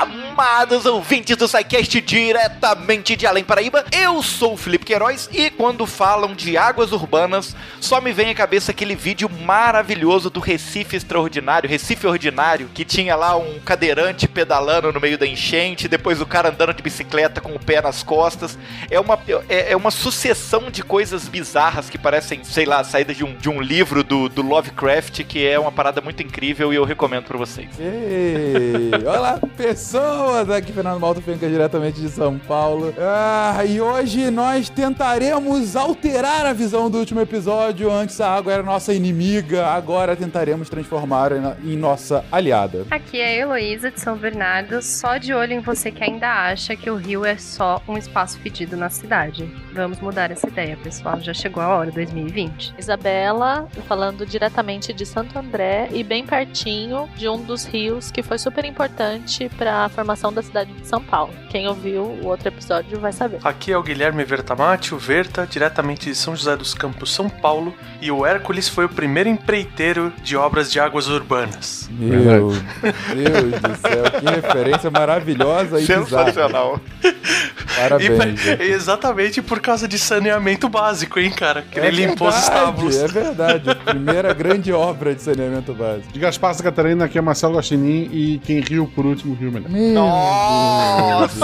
Amados ouvintes do SciCast diretamente de Além Paraíba, eu sou o Felipe Queiroz e quando falam de águas urbanas, só me vem à cabeça aquele vídeo maravilhoso do Recife Extraordinário, Recife Ordinário, que tinha lá um cadeirante pedalando no meio da enchente, depois o cara andando de bicicleta com o pé nas costas. É uma, é, é uma sucessão de coisas bizarras que parecem, sei lá, saídas de um, de um livro do, do Lovecraft, que é uma parada muito incrível e eu recomendo para vocês. Ei, olá, pessoas! Aqui Fernando Malto Fenca, diretamente de São Paulo. Ah, e hoje nós tentaremos alterar a visão do último episódio. Antes a água era nossa inimiga, agora tentaremos transformar em nossa aliada. Aqui é a Heloísa de São Bernardo, só de olho em você que ainda acha que o rio é só um espaço fedido na cidade. Vamos mudar essa ideia, pessoal. Já chegou a hora, 2020. Isabela, falando diretamente de Santo André e bem pertinho de um dos rios que foi super importante para a formação da cidade de São Paulo. Quem ouviu o outro episódio vai saber. Aqui é o Guilherme Vertamati, o Verta, diretamente de São José dos Campos, São Paulo, e o Hércules foi o primeiro empreiteiro de obras de águas urbanas. Meu Deus do céu, que referência maravilhosa e Sensacional. Parabéns. E, exatamente por causa de saneamento básico, hein, cara? Que é ele limpou os estábulos. É verdade, primeira grande obra de saneamento básico. De Gaspar Santa Catarina, aqui é Marcelo Gostinin e quem riu por último riu melhor. Meu Nossa!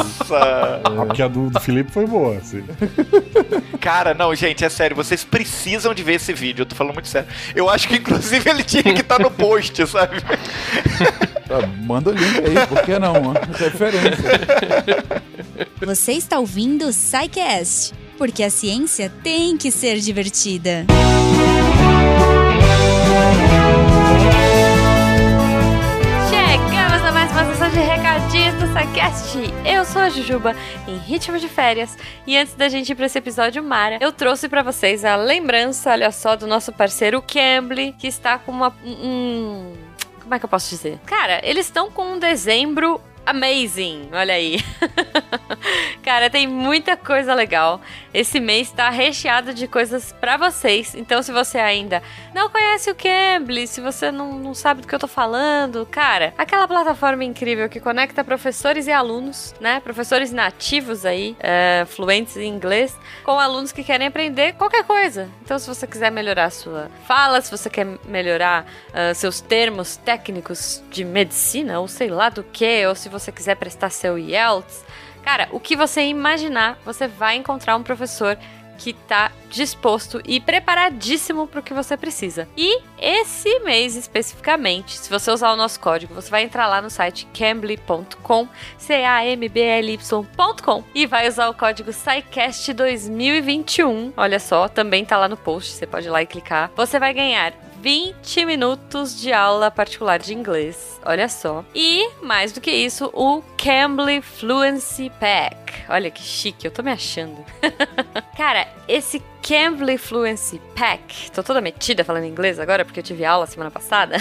Ah, porque a do, do Felipe foi boa, assim. Cara, não, gente, é sério, vocês precisam de ver esse vídeo, eu tô falando muito sério. Eu acho que inclusive ele tinha que estar no post, sabe? Tá, manda o link aí, por que não? Referência. Você está ouvindo o SciCast, porque a ciência tem que ser divertida. Chegamos a mais uma sessão de recadinhos do SciCast. Eu sou a Jujuba, em ritmo de férias. E antes da gente ir pra esse episódio Mara, eu trouxe pra vocês a lembrança, olha só, do nosso parceiro Cambly, que está com uma... Um, como é que eu posso dizer? Cara, eles estão com um dezembro amazing, olha aí. Cara, tem muita coisa legal. Esse mês tá recheado de coisas para vocês. Então, se você ainda não conhece o Cambly, se você não, não sabe do que eu tô falando, cara, aquela plataforma incrível que conecta professores e alunos, né? Professores nativos aí, é, fluentes em inglês, com alunos que querem aprender qualquer coisa. Então, se você quiser melhorar a sua fala, se você quer melhorar uh, seus termos técnicos de medicina, ou sei lá do que, ou se você quiser prestar seu IELTS, cara, o que você imaginar, você vai encontrar um professor que tá disposto e preparadíssimo para o que você precisa. E esse mês especificamente, se você usar o nosso código, você vai entrar lá no site cambly.com, c a m b l y.com e vai usar o código SciCast 2021. Olha só, também tá lá no post, você pode ir lá e clicar. Você vai ganhar 20 minutos de aula particular de inglês. Olha só. E, mais do que isso, o Cambly Fluency Pack. Olha que chique, eu tô me achando. Cara, esse Cambly Fluency Pack, tô toda metida falando inglês agora porque eu tive aula semana passada.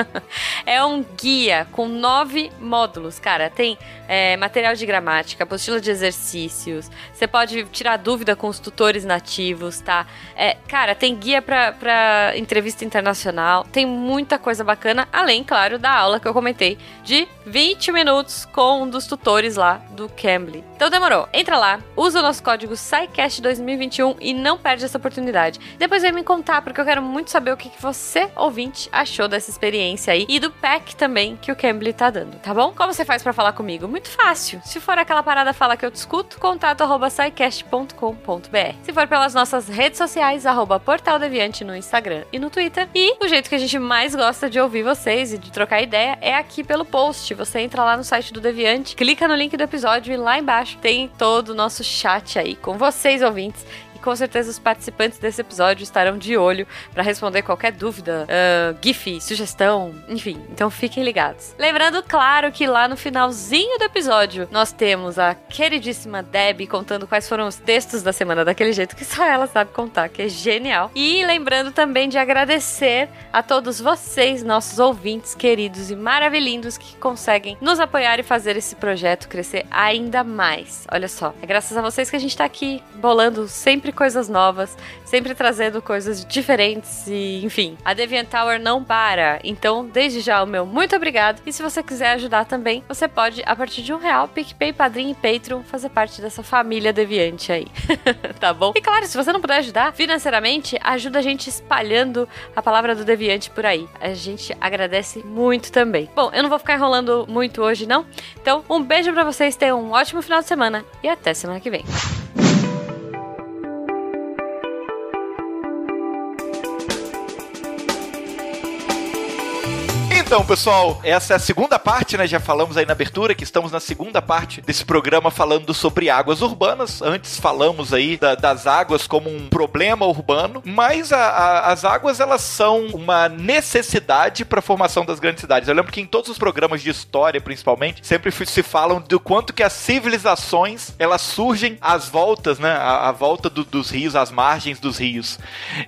é um guia com nove módulos, cara. Tem é, material de gramática, apostila de exercícios. Você pode tirar dúvida com os tutores nativos, tá? É, cara, tem guia pra, pra entrevista internacional. Tem muita coisa bacana, além, claro, da aula que eu comentei de 20 minutos com um dos tutores lá do Cambly. Então demorou. Entra lá, usa o nosso código SciCast 2021 e não perde essa oportunidade. Depois vem me contar, porque eu quero muito saber o que, você, ouvinte, achou dessa experiência aí e do pack também que o Cambly tá dando, tá bom? Como você faz para falar comigo? Muito fácil. Se for aquela parada fala que eu discuto, contato arroba. Se for pelas nossas redes sociais, arroba Portal Deviante no Instagram e no Twitter. E o jeito que a gente mais gosta de ouvir vocês e de trocar ideia é aqui pelo post. Você entra lá no site do Deviante, clica no link do episódio e lá embaixo tem todo o nosso chat aí com vocês, ouvintes com certeza os participantes desse episódio estarão de olho para responder qualquer dúvida, uh, GIF, sugestão, enfim. Então fiquem ligados. Lembrando, claro, que lá no finalzinho do episódio nós temos a queridíssima Deb contando quais foram os textos da semana daquele jeito que só ela sabe contar, que é genial. E lembrando também de agradecer a todos vocês, nossos ouvintes queridos e maravilhindos que conseguem nos apoiar e fazer esse projeto crescer ainda mais. Olha só, é graças a vocês que a gente tá aqui bolando sempre coisas novas, sempre trazendo coisas diferentes e, enfim, a Deviant Tower não para. Então, desde já, o meu muito obrigado. E se você quiser ajudar também, você pode, a partir de um real, PicPay, Padrim e Patreon, fazer parte dessa família deviante aí. tá bom? E claro, se você não puder ajudar financeiramente, ajuda a gente espalhando a palavra do deviante por aí. A gente agradece muito também. Bom, eu não vou ficar enrolando muito hoje, não. Então, um beijo para vocês, tenham um ótimo final de semana e até semana que vem. Então, pessoal, essa é a segunda parte, né? Já falamos aí na abertura que estamos na segunda parte desse programa falando sobre águas urbanas. Antes falamos aí da, das águas como um problema urbano, mas a, a, as águas elas são uma necessidade para a formação das grandes cidades. Eu lembro que em todos os programas de história, principalmente, sempre se falam do quanto que as civilizações elas surgem às voltas, né? À, volta do, dos rios, às margens dos rios.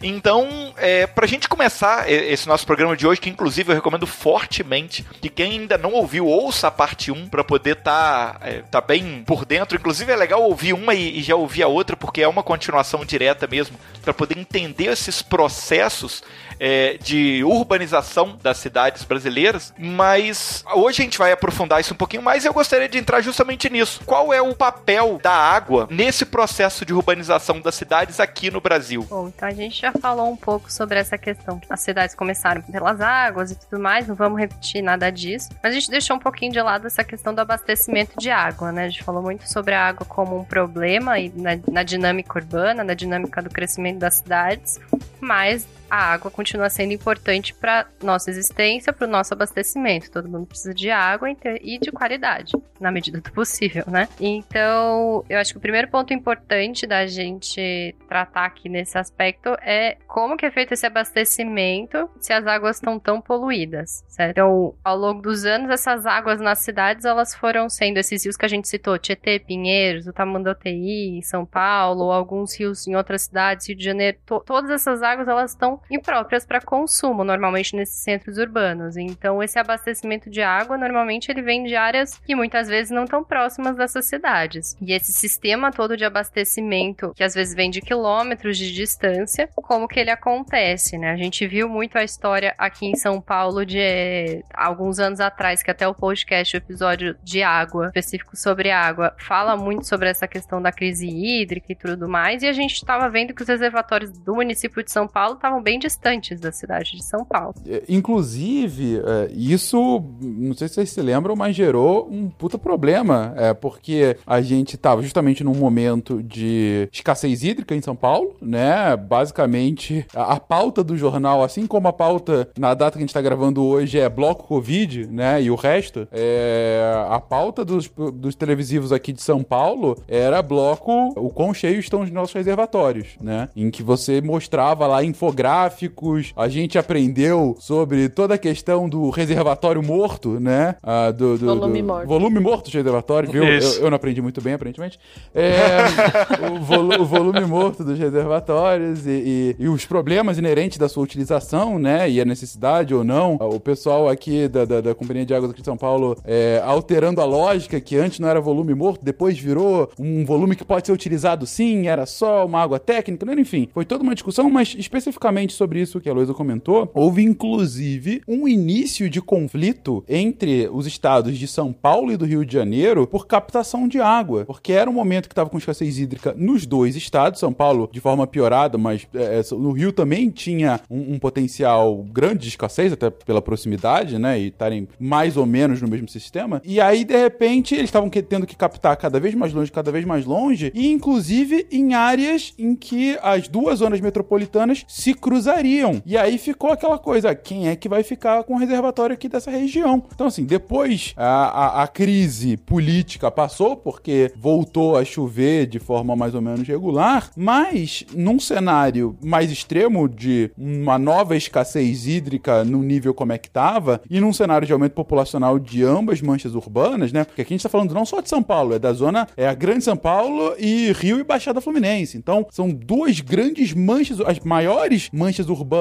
Então, é, para a gente começar esse nosso programa de hoje, que inclusive eu recomendo fortemente que quem ainda não ouviu, ouça a parte 1 para poder estar tá, é, tá bem por dentro. Inclusive é legal ouvir uma e, e já ouvir a outra, porque é uma continuação direta mesmo, para poder entender esses processos é, de urbanização das cidades brasileiras, mas hoje a gente vai aprofundar isso um pouquinho mais e eu gostaria de entrar justamente nisso. Qual é o papel da água nesse processo de urbanização das cidades aqui no Brasil? Bom, então a gente já falou um pouco sobre essa questão. As cidades começaram pelas águas e tudo mais, não vamos repetir nada disso, mas a gente deixou um pouquinho de lado essa questão do abastecimento de água, né? A gente falou muito sobre a água como um problema e na, na dinâmica urbana, na dinâmica do crescimento das cidades, mas a água continua sendo importante para nossa existência, para o nosso abastecimento. Todo mundo precisa de água e de qualidade, na medida do possível, né? Então, eu acho que o primeiro ponto importante da gente tratar aqui nesse aspecto é como que é feito esse abastecimento se as águas estão tão poluídas, certo? Então, ao longo dos anos, essas águas nas cidades, elas foram sendo esses rios que a gente citou, Tietê, Pinheiros, o Tamanduateí, São Paulo, alguns rios em outras cidades, Rio de Janeiro, to todas essas águas, elas estão impróprias para consumo, normalmente nesses centros urbanos. Então, esse abastecimento de água, normalmente, ele vem de áreas que muitas vezes não estão próximas dessas cidades. E esse sistema todo de abastecimento, que às vezes vem de quilômetros de distância, como que ele acontece, né? A gente viu muito a história aqui em São Paulo de eh, alguns anos atrás, que até o podcast, o episódio de água, específico sobre água, fala muito sobre essa questão da crise hídrica e tudo mais, e a gente estava vendo que os reservatórios do município de São Paulo estavam bem distantes da cidade de São Paulo. É, inclusive, é, isso, não sei se vocês se lembram, mas gerou um puta problema, é, porque a gente estava justamente num momento de escassez hídrica em São Paulo, né? Basicamente, a, a pauta do jornal, assim como a pauta na data que a gente está gravando hoje é bloco Covid, né? E o resto, é, a pauta dos, dos televisivos aqui de São Paulo era bloco o quão cheios estão os nossos reservatórios, né? Em que você mostrava lá infográficos a gente aprendeu sobre toda a questão do reservatório morto, né? Ah, do, do, volume do, morto. Volume morto de reservatório, viu? Eu, eu, não aprendi muito bem, aparentemente. É, o, volu, o, volume morto dos reservatórios e, e, e, os problemas inerentes da sua utilização, né? E a necessidade ou não. O pessoal aqui da, da, da Companhia de Águas aqui de São Paulo é, alterando a lógica que antes não era volume morto, depois virou um volume que pode ser utilizado sim, era só uma água técnica, né? enfim. Foi toda uma discussão, mas especificamente sobre isso que a Luísa comentou, houve inclusive um início de conflito entre os estados de São Paulo e do Rio de Janeiro por captação de água, porque era um momento que estava com escassez hídrica nos dois estados, São Paulo de forma piorada, mas é, é, no Rio também tinha um, um, potencial grande de escassez, até pela proximidade, né, e estarem mais ou menos no mesmo sistema. E aí, de repente, eles estavam tendo que captar cada vez mais longe, cada vez mais longe, e inclusive em áreas em que as duas zonas metropolitanas se cruzam E aí ficou aquela coisa, quem é que vai ficar com o reservatório aqui dessa região? Então, assim, depois a, a, a crise política passou, porque voltou a chover de forma mais ou menos regular, mas num cenário mais extremo de uma nova escassez hídrica no nível como é que estava, e num cenário de aumento populacional de ambas manchas urbanas, né? Porque aqui a gente está falando não só de São Paulo, é da zona, é a Grande São Paulo e Rio e Baixada Fluminense. Então, são duas grandes manchas, as maiores manchas urbanas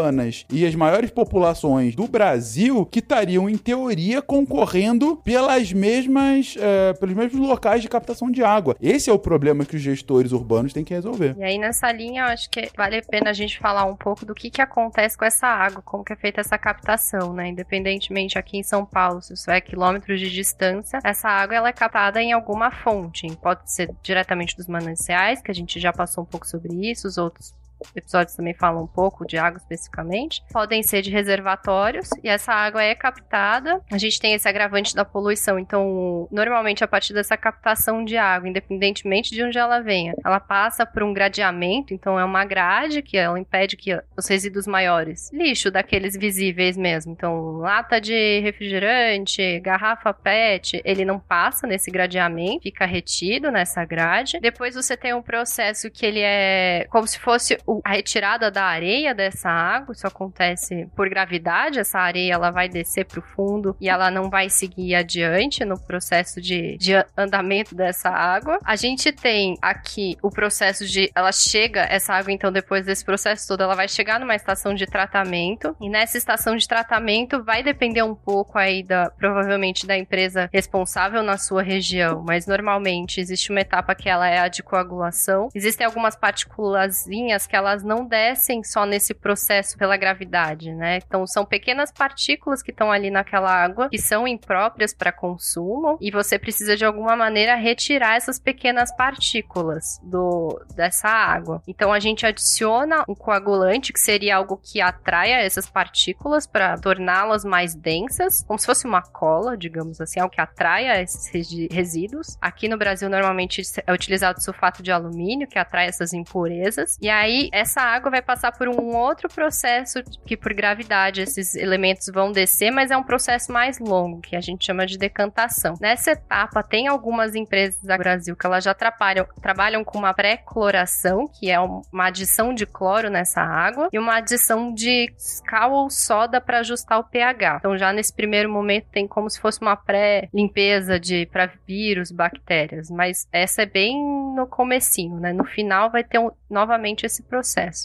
e as maiores populações do Brasil que estariam, em teoria, concorrendo pelas mesmas, é, pelos mesmos locais de captação de água. Esse é o problema que os gestores urbanos têm que resolver. E aí, nessa linha, eu acho que vale a pena a gente falar um pouco do que, que acontece com essa água, como que é feita essa captação, né? Independentemente aqui em São Paulo, se isso é quilômetros de distância, essa água ela é captada em alguma fonte. Pode ser diretamente dos mananciais, que a gente já passou um pouco sobre isso, os outros episódios também falam um pouco de água especificamente, podem ser de reservatórios e essa água é captada. A gente tem esse agravante da poluição, então normalmente a partir dessa captação de água, independentemente de onde ela venha, ela passa por um gradeamento, então é uma grade que ela impede que os resíduos maiores, lixo daqueles visíveis mesmo, então lata de refrigerante, garrafa PET, ele não passa nesse gradeamento, fica retido nessa grade. Depois você tem um processo que ele é como se fosse a retirada da areia dessa água, isso acontece por gravidade, essa areia ela vai descer para o fundo e ela não vai seguir adiante no processo de, de andamento dessa água. A gente tem aqui o processo de, ela chega, essa água então depois desse processo todo, ela vai chegar numa estação de tratamento e nessa estação de tratamento vai depender um pouco aí da, provavelmente da empresa responsável na sua região, mas normalmente existe uma etapa que ela é a de coagulação. Existem algumas partículazinhas que que elas não descem só nesse processo pela gravidade, né? Então são pequenas partículas que estão ali naquela água que são impróprias para consumo e você precisa de alguma maneira retirar essas pequenas partículas do dessa água. Então a gente adiciona um coagulante que seria algo que atraia essas partículas para torná-las mais densas, como se fosse uma cola, digamos assim, algo que atraia esses resíduos. Aqui no Brasil normalmente é utilizado sulfato de alumínio que atrai essas impurezas. E aí essa água vai passar por um outro processo que por gravidade esses elementos vão descer, mas é um processo mais longo, que a gente chama de decantação. Nessa etapa, tem algumas empresas do Brasil que elas já trabalham, trabalham com uma pré-cloração, que é uma adição de cloro nessa água, e uma adição de cal ou soda para ajustar o pH. Então, já nesse primeiro momento, tem como se fosse uma pré-limpeza de para vírus, bactérias, mas essa é bem no comecinho, né? No final vai ter um, novamente esse processo.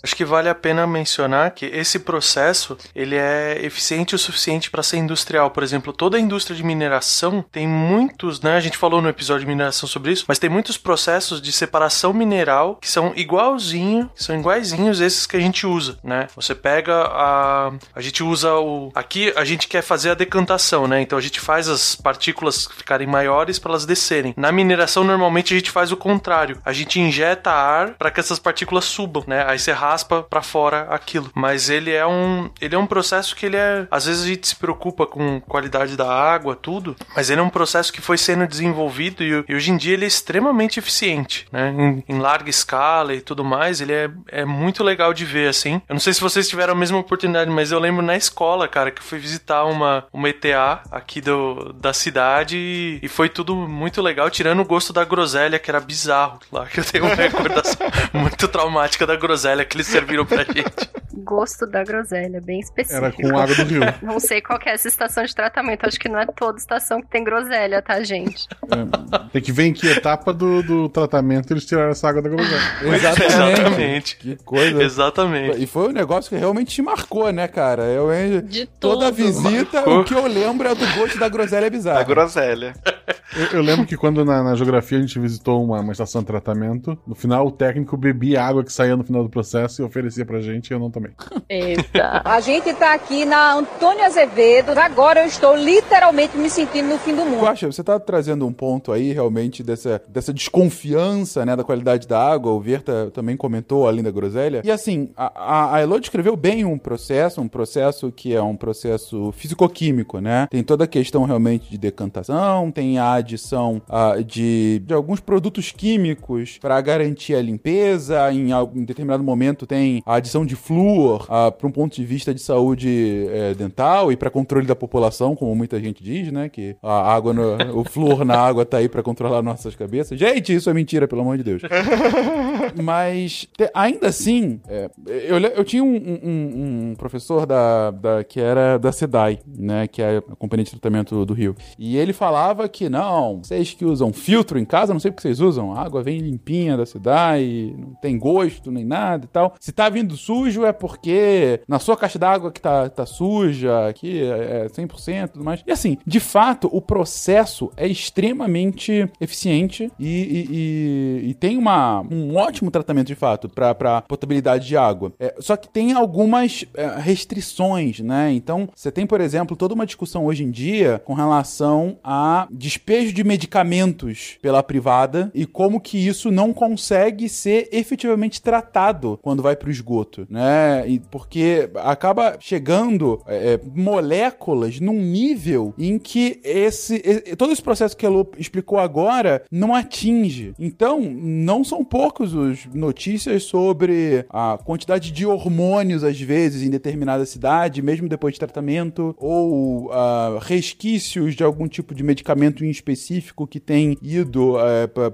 Acho que vale a pena mencionar que esse processo ele é eficiente o suficiente para ser industrial. Por exemplo, toda a indústria de mineração tem muitos, né? A gente falou no episódio de mineração sobre isso, mas tem muitos processos de separação mineral que são igualzinho, que são iguaizinhos esses que a gente usa, né? Você pega a a gente usa o aqui a gente quer fazer a decantação, né? Então a gente faz as partículas ficarem maiores para elas descerem. Na mineração normalmente a gente faz o contrário. A gente injeta ar para que essas partículas subam, né? Aí você raspa para fora aquilo. Mas ele é um ele é um processo que ele é às vezes a gente se preocupa com qualidade da água, tudo, mas ele é um processo que foi sendo desenvolvido e, e hoje em dia ele é extremamente eficiente, né? Em, em, larga escala e tudo mais, ele é, é muito legal de ver assim. Eu não sei se vocês tiveram a mesma oportunidade, mas eu lembro na escola, cara, que eu fui visitar uma uma ETA aqui do, da cidade e, e foi tudo muito legal, tirando o gosto da groselha que era bizarro lá, que eu tenho uma recordação muito traumática da groselha que eles serviram pra gente. Gosto da groselha, bem específico. Era com água do rio. Não sei qual é essa estação de tratamento. Acho que não é toda estação que tem groselha, tá, gente? É, tem que ver em que etapa do, do tratamento eles tiraram essa água da groselha. Exatamente. Exatamente. Que coisa. Exatamente. E foi um negócio que realmente te marcou, né, cara? Eu, De toda tudo. visita, Marcou. o que eu lembro é do gosto da groselha bizarra. A groselha. Eu, eu lembro que quando na, na geografia a gente visitou uma, uma estação de tratamento, no final o técnico bebia a água que saía no final do processo e oferecia pra gente e eu não tomei. Eita. A gente tá aqui na Antônio Azevedo. Agora eu estou literalmente me sentindo no fim do mundo. Guaxa, você tá trazendo um ponto aí realmente dessa, dessa desconfiança, né, da qualidade da água. O Verta também comentou além da groselha. E assim, a, a, a Elo descreveu bem um processo, um processo que é um processo físico-químico, né? Tem toda a questão realmente de decantação, tem a adição ah, de, de alguns produtos químicos para garantir a limpeza. Em, em determinado momento tem a adição de flúor para um ponto de vista de saúde eh, dental e para controle da população, como muita gente diz, né? Que a água, no- o flúor na água tá aí para controlar nossas cabeças. Gente, isso é mentira, pelo amor de Deus. Mas te- ainda assim, é, eu, eu tinha um, um- um professor da, da- que era da SEDAI, né? Que é a Companhia de Tratamento do Rio. E ele falava que não, vocês que usam filtro em casa, não sei porque vocês usam, a água vem limpinha da SEDAI, não tem gosto nem nada e tal. Se tá vindo sujo é porque na sua caixa d'água que tá, tá suja, aqui é 100% e tudo mais. E assim, de fato, o processo é extremamente eficiente e, e- e- e tem uma, um ótimo tratamento, de fato, para potabilidade de água. É, só que tem algumas é, restrições, né? Então, você tem, por exemplo, toda uma discussão hoje em dia com relação a despejo de medicamentos pela privada e como que isso não consegue ser efetivamente tratado quando vai para o esgoto, né? E porque acaba chegando é, é, moléculas num nível em que esse, e- todo esse processo que a Lu explicou agora não atinge. Então, não são poucos os notícias sobre a quantidade de hormônios, às vezes, em determinada cidade, mesmo depois de tratamento, ou ah, resquícios de algum tipo de medicamento em específico que tem ido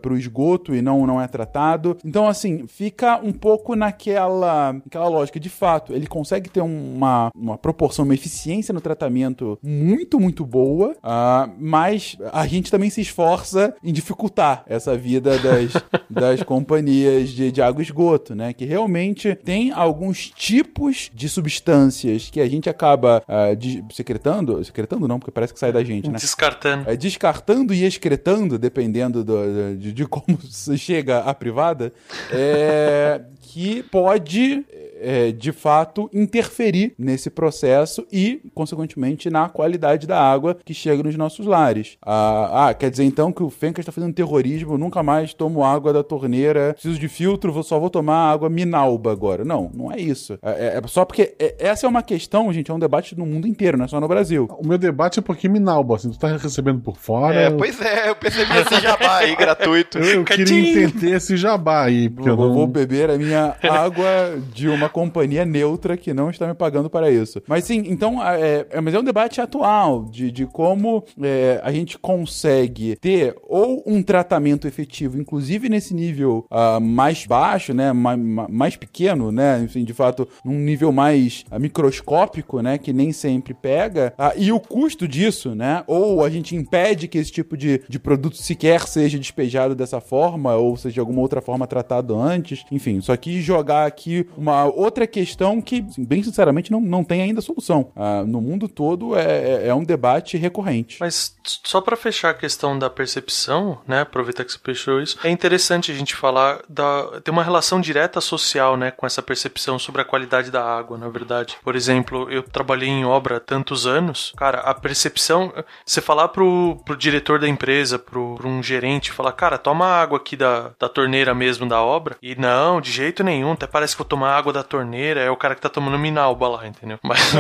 para o esgoto e não, não é tratado. Então, assim, fica um pouco naquela, naquela lógica. De fato, ele consegue ter uma, uma proporção, uma eficiência no tratamento muito, muito boa, ah, mas a gente também se esforça em dificultar essa vida das, das companhias de, de água e esgoto, né? Que realmente tem alguns tipos de substâncias que a gente acaba ah, de- secretando, secretando não, porque parece que sai da gente, né? Descartando. É, descartando e excretando, dependendo do- de, de como chega à privada, é, que pode, é, de fato, interferir nesse processo e, consequentemente, na qualidade da água que chega nos nossos lares. Ah, ah, quer dizer então que o Fencas está fazendo terrorismo, eu nunca mais tomo água da torneira, preciso de filtro, vou, só vou tomar água minalba agora. Não, não é isso. É, é- é só porque é- essa é uma questão, gente, é um debate no mundo inteiro, não é só no Brasil. O meu debate é um pouquinho minalba, assim, tu tá recebendo por fora. É, eu- pois é, eu percebi esse jabá aí gratuito. Eu, eu queria entender esse jabá aí, porque eu Eu vou não... beber a minha água de uma companhia neutra que não está me pagando para isso. Mas sim, então, é, é- mas é um debate atual de, de como é, a gente consegue ter ou um tratamento efetivo, inclusive nesse nível ah, mais baixo, né, ma- ma- mais pequeno, né, enfim, de fato, num nível mais ah, microscópico, né, que nem sempre pega, ah, e o custo disso, né, ou a gente impede que esse tipo de, de produto sequer seja despejado dessa forma, ou seja, de alguma outra forma tratado antes, enfim, só quis jogar aqui uma outra questão que, assim, bem sinceramente, não, não tem ainda solução. Ah, no mundo todo é, é- é um debate recorrente. Mas só pra fechar a questão da percepção, né? Aproveitar que você fechou isso, é interessante a gente falar da tem uma relação direta social, né, com essa percepção sobre a qualidade da água, na verdade. Por exemplo, eu trabalhei em obra há tantos anos, cara, a percepção, você falar pro, pro diretor da empresa, pro, pro um gerente, falar, cara, toma água aqui da, da torneira mesmo da obra, e não, de jeito nenhum, até parece que vou tomar água da torneira, é o cara que tá tomando minalba lá, entendeu? Mas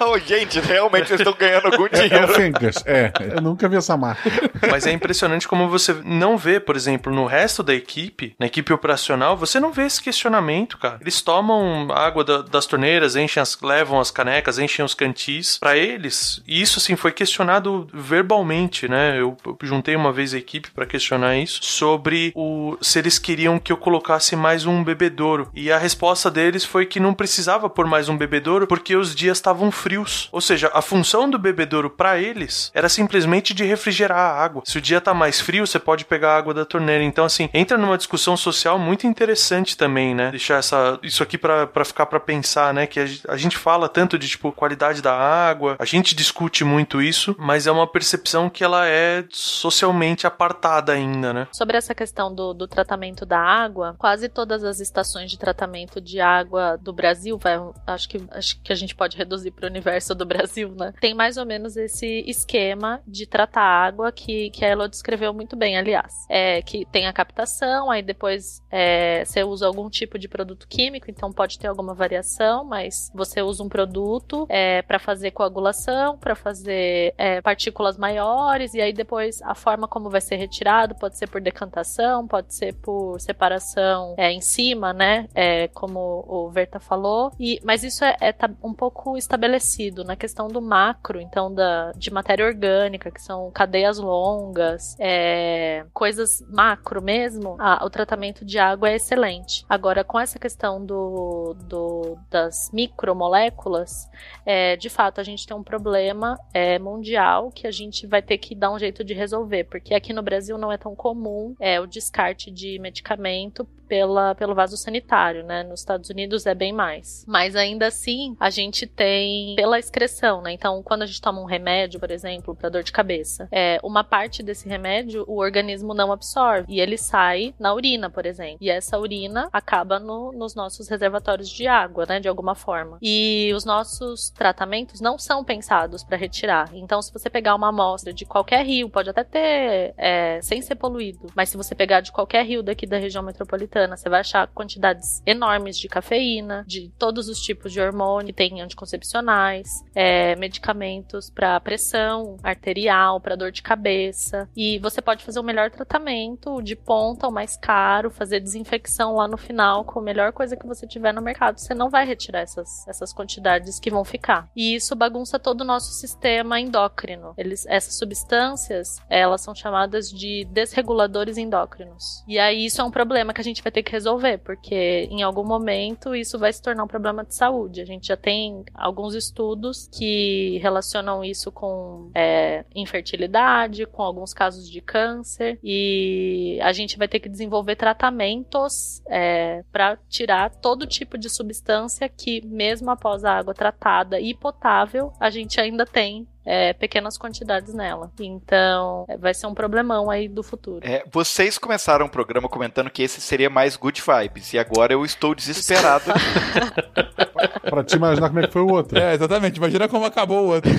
o, gente, realmente vocês estão ganhando algum É o dinheiro. Fencas, é. Eu nunca vi essa marca. Mas é impressionante como você não vê, por exemplo, no resto da equipe, na equipe operacional, você não vê esse questionamento, cara. Eles tomam água da- das torneiras, enchem as, levam as canecas, enchem os cantis pra eles. E isso, assim, foi questionado verbalmente, né? Eu, eu juntei uma vez a equipe pra questionar isso sobre o se eles queriam que eu colocasse mais um bebedouro. E a resposta deles foi que não precisava pôr mais um bebedouro porque os dias estavam frios. Ou seja, a função do bebedouro pra eles era simplesmente de refrigerar a água. Se o dia tá mais frio, você pode pegar a água da torneira. Então, assim, entra numa discussão social muito interessante também, né? Deixar essa, isso aqui pra ficar pra pensar, né? Que a, a gente fala tanto de, tipo, qualidade da água, a gente discute muito isso, mas é uma percepção que ela é socialmente apartada ainda, né? Sobre essa questão do, do tratamento da água, quase todas as estações de tratamento de água do Brasil, vai, acho, que, acho que a gente pode reduzir para o universo do Brasil, né? Tem mais ou menos esse esquema de tratar água que, que a Elo descreveu muito bem, aliás. É que tem a captação, aí depois é, você usa algum tipo de produto químico, então pode ter alguma variação, mas você usa um produto é, para fazer coagulação, para fazer é, partículas maiores, e aí depois a forma como vai ser retirado pode ser por decantação, pode ser por separação é, em cima, né? É, como o Verta falou. E, mas isso é, é tá um pouco estabelecido na questão do macro, então da, de matéria orgânica, que são cadeias longas, é, coisas macro mesmo. o tratamento de água é excelente. Agora, com essa questão do, do das micromoléculas, é, de fato, a gente tem um problema é, mundial que a gente vai ter que dar um jeito de resolver, porque aqui no Brasil não é tão comum é, o descarte de medicamento pela, pelo vaso sanitário, né? Nos Estados Unidos é bem mais. Mas ainda assim, a gente tem pela excreção, né? Então, quando a gente toma um remédio, por exemplo, para dor de cabeça, é, uma parte desse remédio o organismo não absorve e ele sai na urina, por exemplo. E essa urina acaba no, nos nossos reservatórios de água, né? De alguma forma. E os nossos tratamentos não são pensados para retirar. Então, se você pegar uma amostra de qualquer rio, pode até ter é, sem ser poluído, mas se você pegar de qualquer rio daqui da região metropolitana você vai achar quantidades enormes de cafeína, de todos os tipos de hormônio, tem anticoncepcionais, é, medicamentos para pressão arterial, para dor de cabeça. E você pode fazer o melhor tratamento, de ponta, o mais caro, fazer desinfecção lá no final com a melhor coisa que você tiver no mercado. Você não vai retirar essas, essas quantidades que vão ficar. E isso bagunça todo o nosso sistema endócrino. Eles, essas substâncias, elas são chamadas de desreguladores endócrinos. E aí isso é um problema que a gente vai ter que resolver, porque em algum momento isso vai se tornar um problema de saúde. A gente já tem alguns estudos que relacionam isso com é, infertilidade, com alguns casos de câncer, e a gente vai ter que desenvolver tratamentos é, para tirar todo tipo de substância que, mesmo após a água tratada e potável, a gente ainda tem é, pequenas quantidades nela. Então, é, vai ser um problemão aí do futuro. É, vocês começaram o programa comentando que esse seria mais good vibes, e agora eu estou desesperado. pra te imaginar como é que foi o outro. É, exatamente. Imagina como acabou o outro.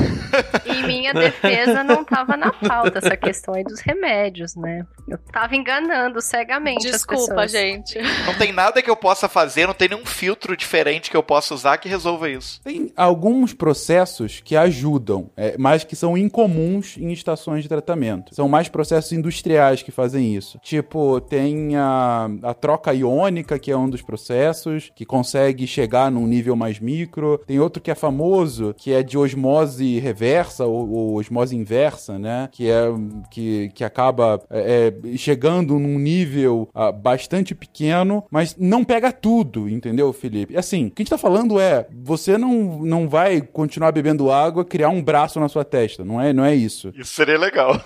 Em minha defesa, não tava na pauta essa questão aí dos remédios, né? Eu tava enganando cegamente Desculpa, as pessoas. gente. Não tem nada que eu possa fazer, não tem nenhum filtro diferente que eu possa usar que resolva isso. Tem alguns processos que ajudam. É, mas que são incomuns em estações de tratamento. São mais processos industriais que fazem isso. Tipo, tem a, a troca iônica, que é um dos processos, que consegue chegar num nível mais micro. Tem outro que é famoso, que é de osmose reversa, ou, ou osmose inversa, né? Que é que, que acaba é, é chegando num nível uh, bastante pequeno, mas não pega tudo, entendeu, Felipe? Assim, o que a gente tá falando é, você não, não vai continuar bebendo água, criar um braço na sua testa. Não é, não é isso. Isso seria legal.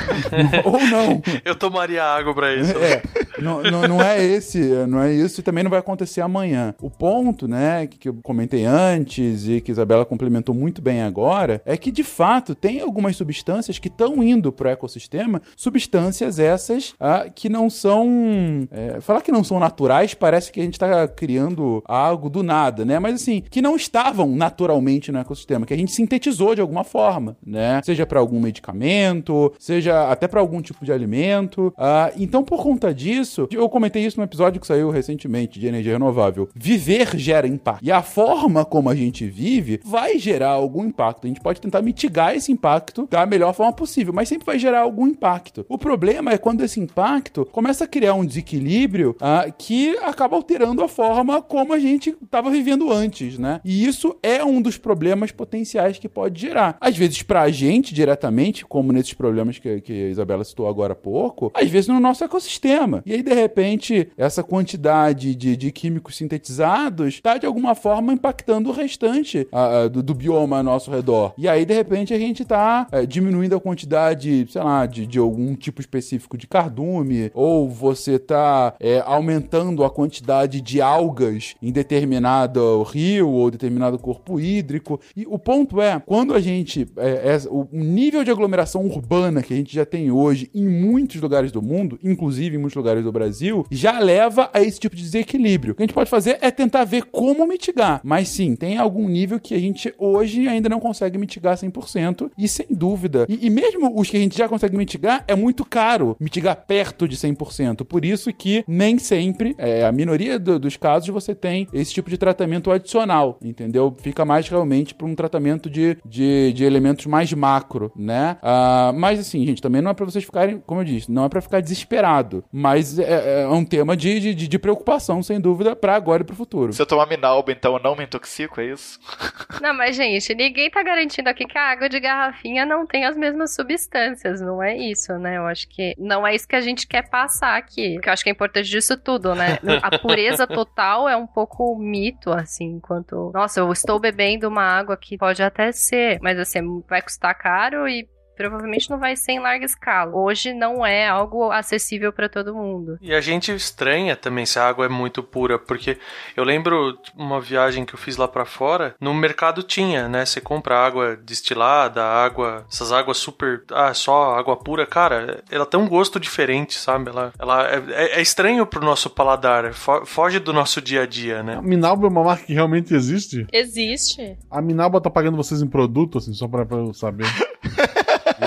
Ou não. Eu tomaria água pra isso. É, não, não, não, é esse, não é isso e também não vai acontecer amanhã. O ponto, né, que, que eu comentei antes e que Isabela complementou muito bem agora, é que de fato tem algumas substâncias que estão indo pro ecossistema, substâncias essas ah, que não são. É, falar que não são naturais parece que a gente tá criando algo do nada, né? Mas assim, que não estavam naturalmente no ecossistema, que a gente sintetizou de alguma forma, né? Seja para algum medicamento, seja até para algum tipo de alimento. Ah, então, por conta disso, eu comentei isso no episódio que saiu recentemente de energia renovável. Viver gera impacto. E a forma como a gente vive vai gerar algum impacto. A gente pode tentar mitigar esse impacto da melhor forma possível, mas sempre vai gerar algum impacto. O problema é quando esse impacto começa a criar um desequilíbrio ah, que acaba alterando a forma como a gente estava vivendo antes, né? E isso é um dos problemas potenciais que pode gerar. Às vezes, pra gente diretamente, como nesses problemas que, que a Isabela citou agora há pouco, às vezes no nosso ecossistema. E aí, de repente, essa quantidade de, de químicos sintetizados está, de alguma forma, impactando o restante a, do, do, bioma ao nosso redor. E aí, de repente, a gente está é, diminuindo a quantidade, sei lá, de, de algum tipo específico de cardume, ou você está é, aumentando a quantidade de algas em determinado rio ou determinado corpo hídrico. E o ponto é, quando a gente. É, é, o nível de aglomeração urbana que a gente já tem hoje em muitos lugares do mundo, inclusive em muitos lugares do Brasil já leva a esse tipo de desequilíbrio. O que a gente pode fazer é tentar ver como mitigar. Mas sim, tem algum nível que a gente hoje ainda não consegue mitigar 100%. E sem dúvida. E, e mesmo os que a gente já consegue mitigar, é muito caro mitigar perto de 100%. Por isso que nem sempre, é, a minoria do- dos casos, você tem esse tipo de tratamento adicional, entendeu? Fica mais realmente para um tratamento de, de, de elementos mais macro, né? Ah, mas assim, gente, também não é para vocês ficarem, como eu disse, não é para ficar desesperado. Mas é, é um tema de, de, de- de preocupação, sem dúvida, para agora e para o futuro. Se eu tomar Minalba, então eu não me intoxico, é isso? Não, mas, gente, ninguém tá garantindo aqui que a água de garrafinha não tem as mesmas substâncias, não é isso, né? Eu acho que não é isso que a gente quer passar aqui. O que eu acho que é importante disso tudo, né? A pureza total é um pouco mito, assim, enquanto. Nossa, eu estou bebendo uma água que pode até ser, mas assim, vai custar caro e. Provavelmente não vai ser em larga escala. Hoje não é algo acessível para todo mundo. E a gente estranha também se a água é muito pura, porque eu lembro uma viagem que eu fiz lá pra fora, no mercado tinha, né? Você compra água destilada, água, essas águas super, ah, só água pura, cara, ela tem um gosto diferente, sabe? Ela, ela é, é- é estranho pro nosso paladar, fo- foge do nosso dia a dia, né? A Minalba é uma marca que realmente existe? Existe. A Minalba tá pagando vocês em produto, assim, só pra eu saber.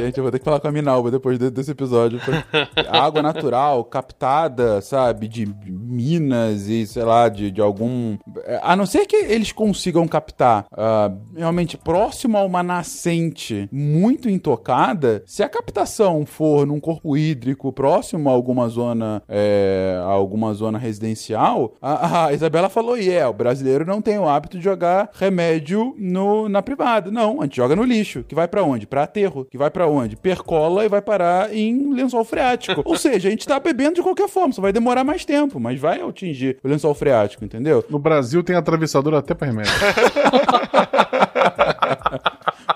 Gente, eu vou ter que falar com a Minalba depois de- desse episódio. Água natural, captada, sabe, de minas e, sei lá, de, de algum. A não ser que eles consigam captar ah, realmente próximo a uma nascente muito intocada, se a captação for num corpo hídrico próximo a alguma zona, é, a alguma zona residencial, a, a Isabela falou: e é, o brasileiro não tem o hábito de jogar remédio no, na privada. Não, a gente joga no lixo, que vai pra onde? Pra aterro, que vai pra onde? Percola e vai parar em lençol freático. Ou seja, a gente tá bebendo de qualquer forma, só vai demorar mais tempo, mas vai atingir o lençol freático, entendeu? No Brasil tem atravessador até pra remédio.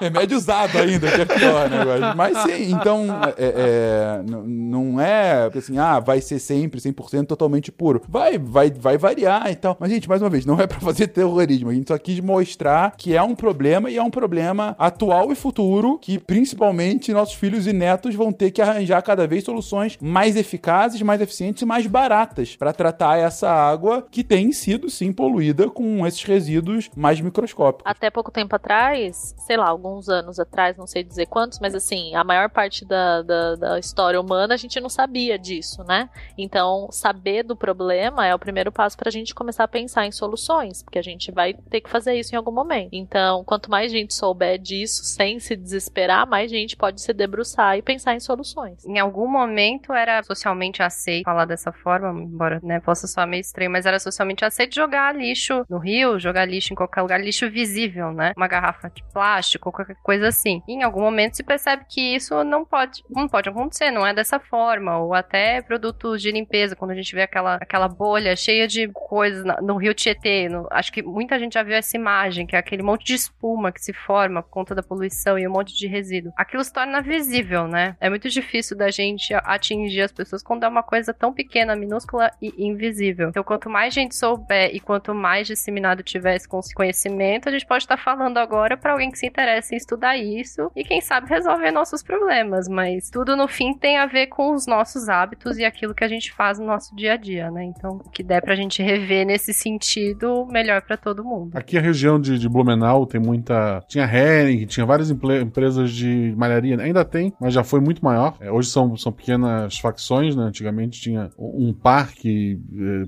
Remédio usado ainda, que é pior, né? Mas sim, então, é, é, não é assim, ah, vai ser sempre 100% totalmente puro. Vai, vai, vai variar e tal. Mas, gente, mais uma vez, não é pra fazer terrorismo. A gente só quis mostrar que é um problema e é um problema atual e futuro que, principalmente, nossos filhos e netos vão ter que arranjar cada vez soluções mais eficazes, mais eficientes e mais baratas pra tratar essa água que tem sido, sim, poluída com esses resíduos mais microscópicos. Até pouco tempo atrás, sei lá, alguns anos atrás, não sei dizer quantos, mas assim, a maior parte da, da, da história humana a gente não sabia disso, né? Então, saber do problema é o primeiro passo pra gente começar a pensar em soluções, porque a gente vai ter que fazer isso em algum momento. Então, quanto mais gente souber disso, sem se desesperar, mais gente pode se debruçar e pensar em soluções. Em algum momento era socialmente aceito falar dessa forma, embora né, possa soar meio estranho, mas era socialmente aceito jogar lixo no rio, jogar lixo em qualquer lugar, lixo visível, né? Uma garrafa de plástico, qualquer coisa assim. E em algum momento se percebe que isso não pode, não pode acontecer, não é dessa forma. Ou até produtos de limpeza, quando a gente vê aquela, aquela bolha cheia de coisas no rio Tietê. no- acho que muita gente já viu essa imagem, que é aquele monte de espuma que se forma por conta da poluição e um monte de resíduo. Aquilo se torna visível, né? É muito difícil da gente atingir as pessoas quando é uma coisa tão pequena, minúscula e invisível. Então, quanto mais gente souber e quanto mais disseminado tiver esse conhecimento, a gente pode estar falando agora para alguém que se interessa estudar isso e quem sabe resolver nossos problemas, mas tudo no fim tem a ver com os nossos hábitos e aquilo que a gente faz no nosso dia a dia, né? Então, o que der pra gente rever nesse sentido, melhor pra todo mundo. Aqui a região de, de Blumenau tem muita. Tinha Hering, tinha várias empresas de malharia. Ainda tem, mas já foi muito maior. É, hoje são, são pequenas facções, né? Antigamente tinha um um parque é,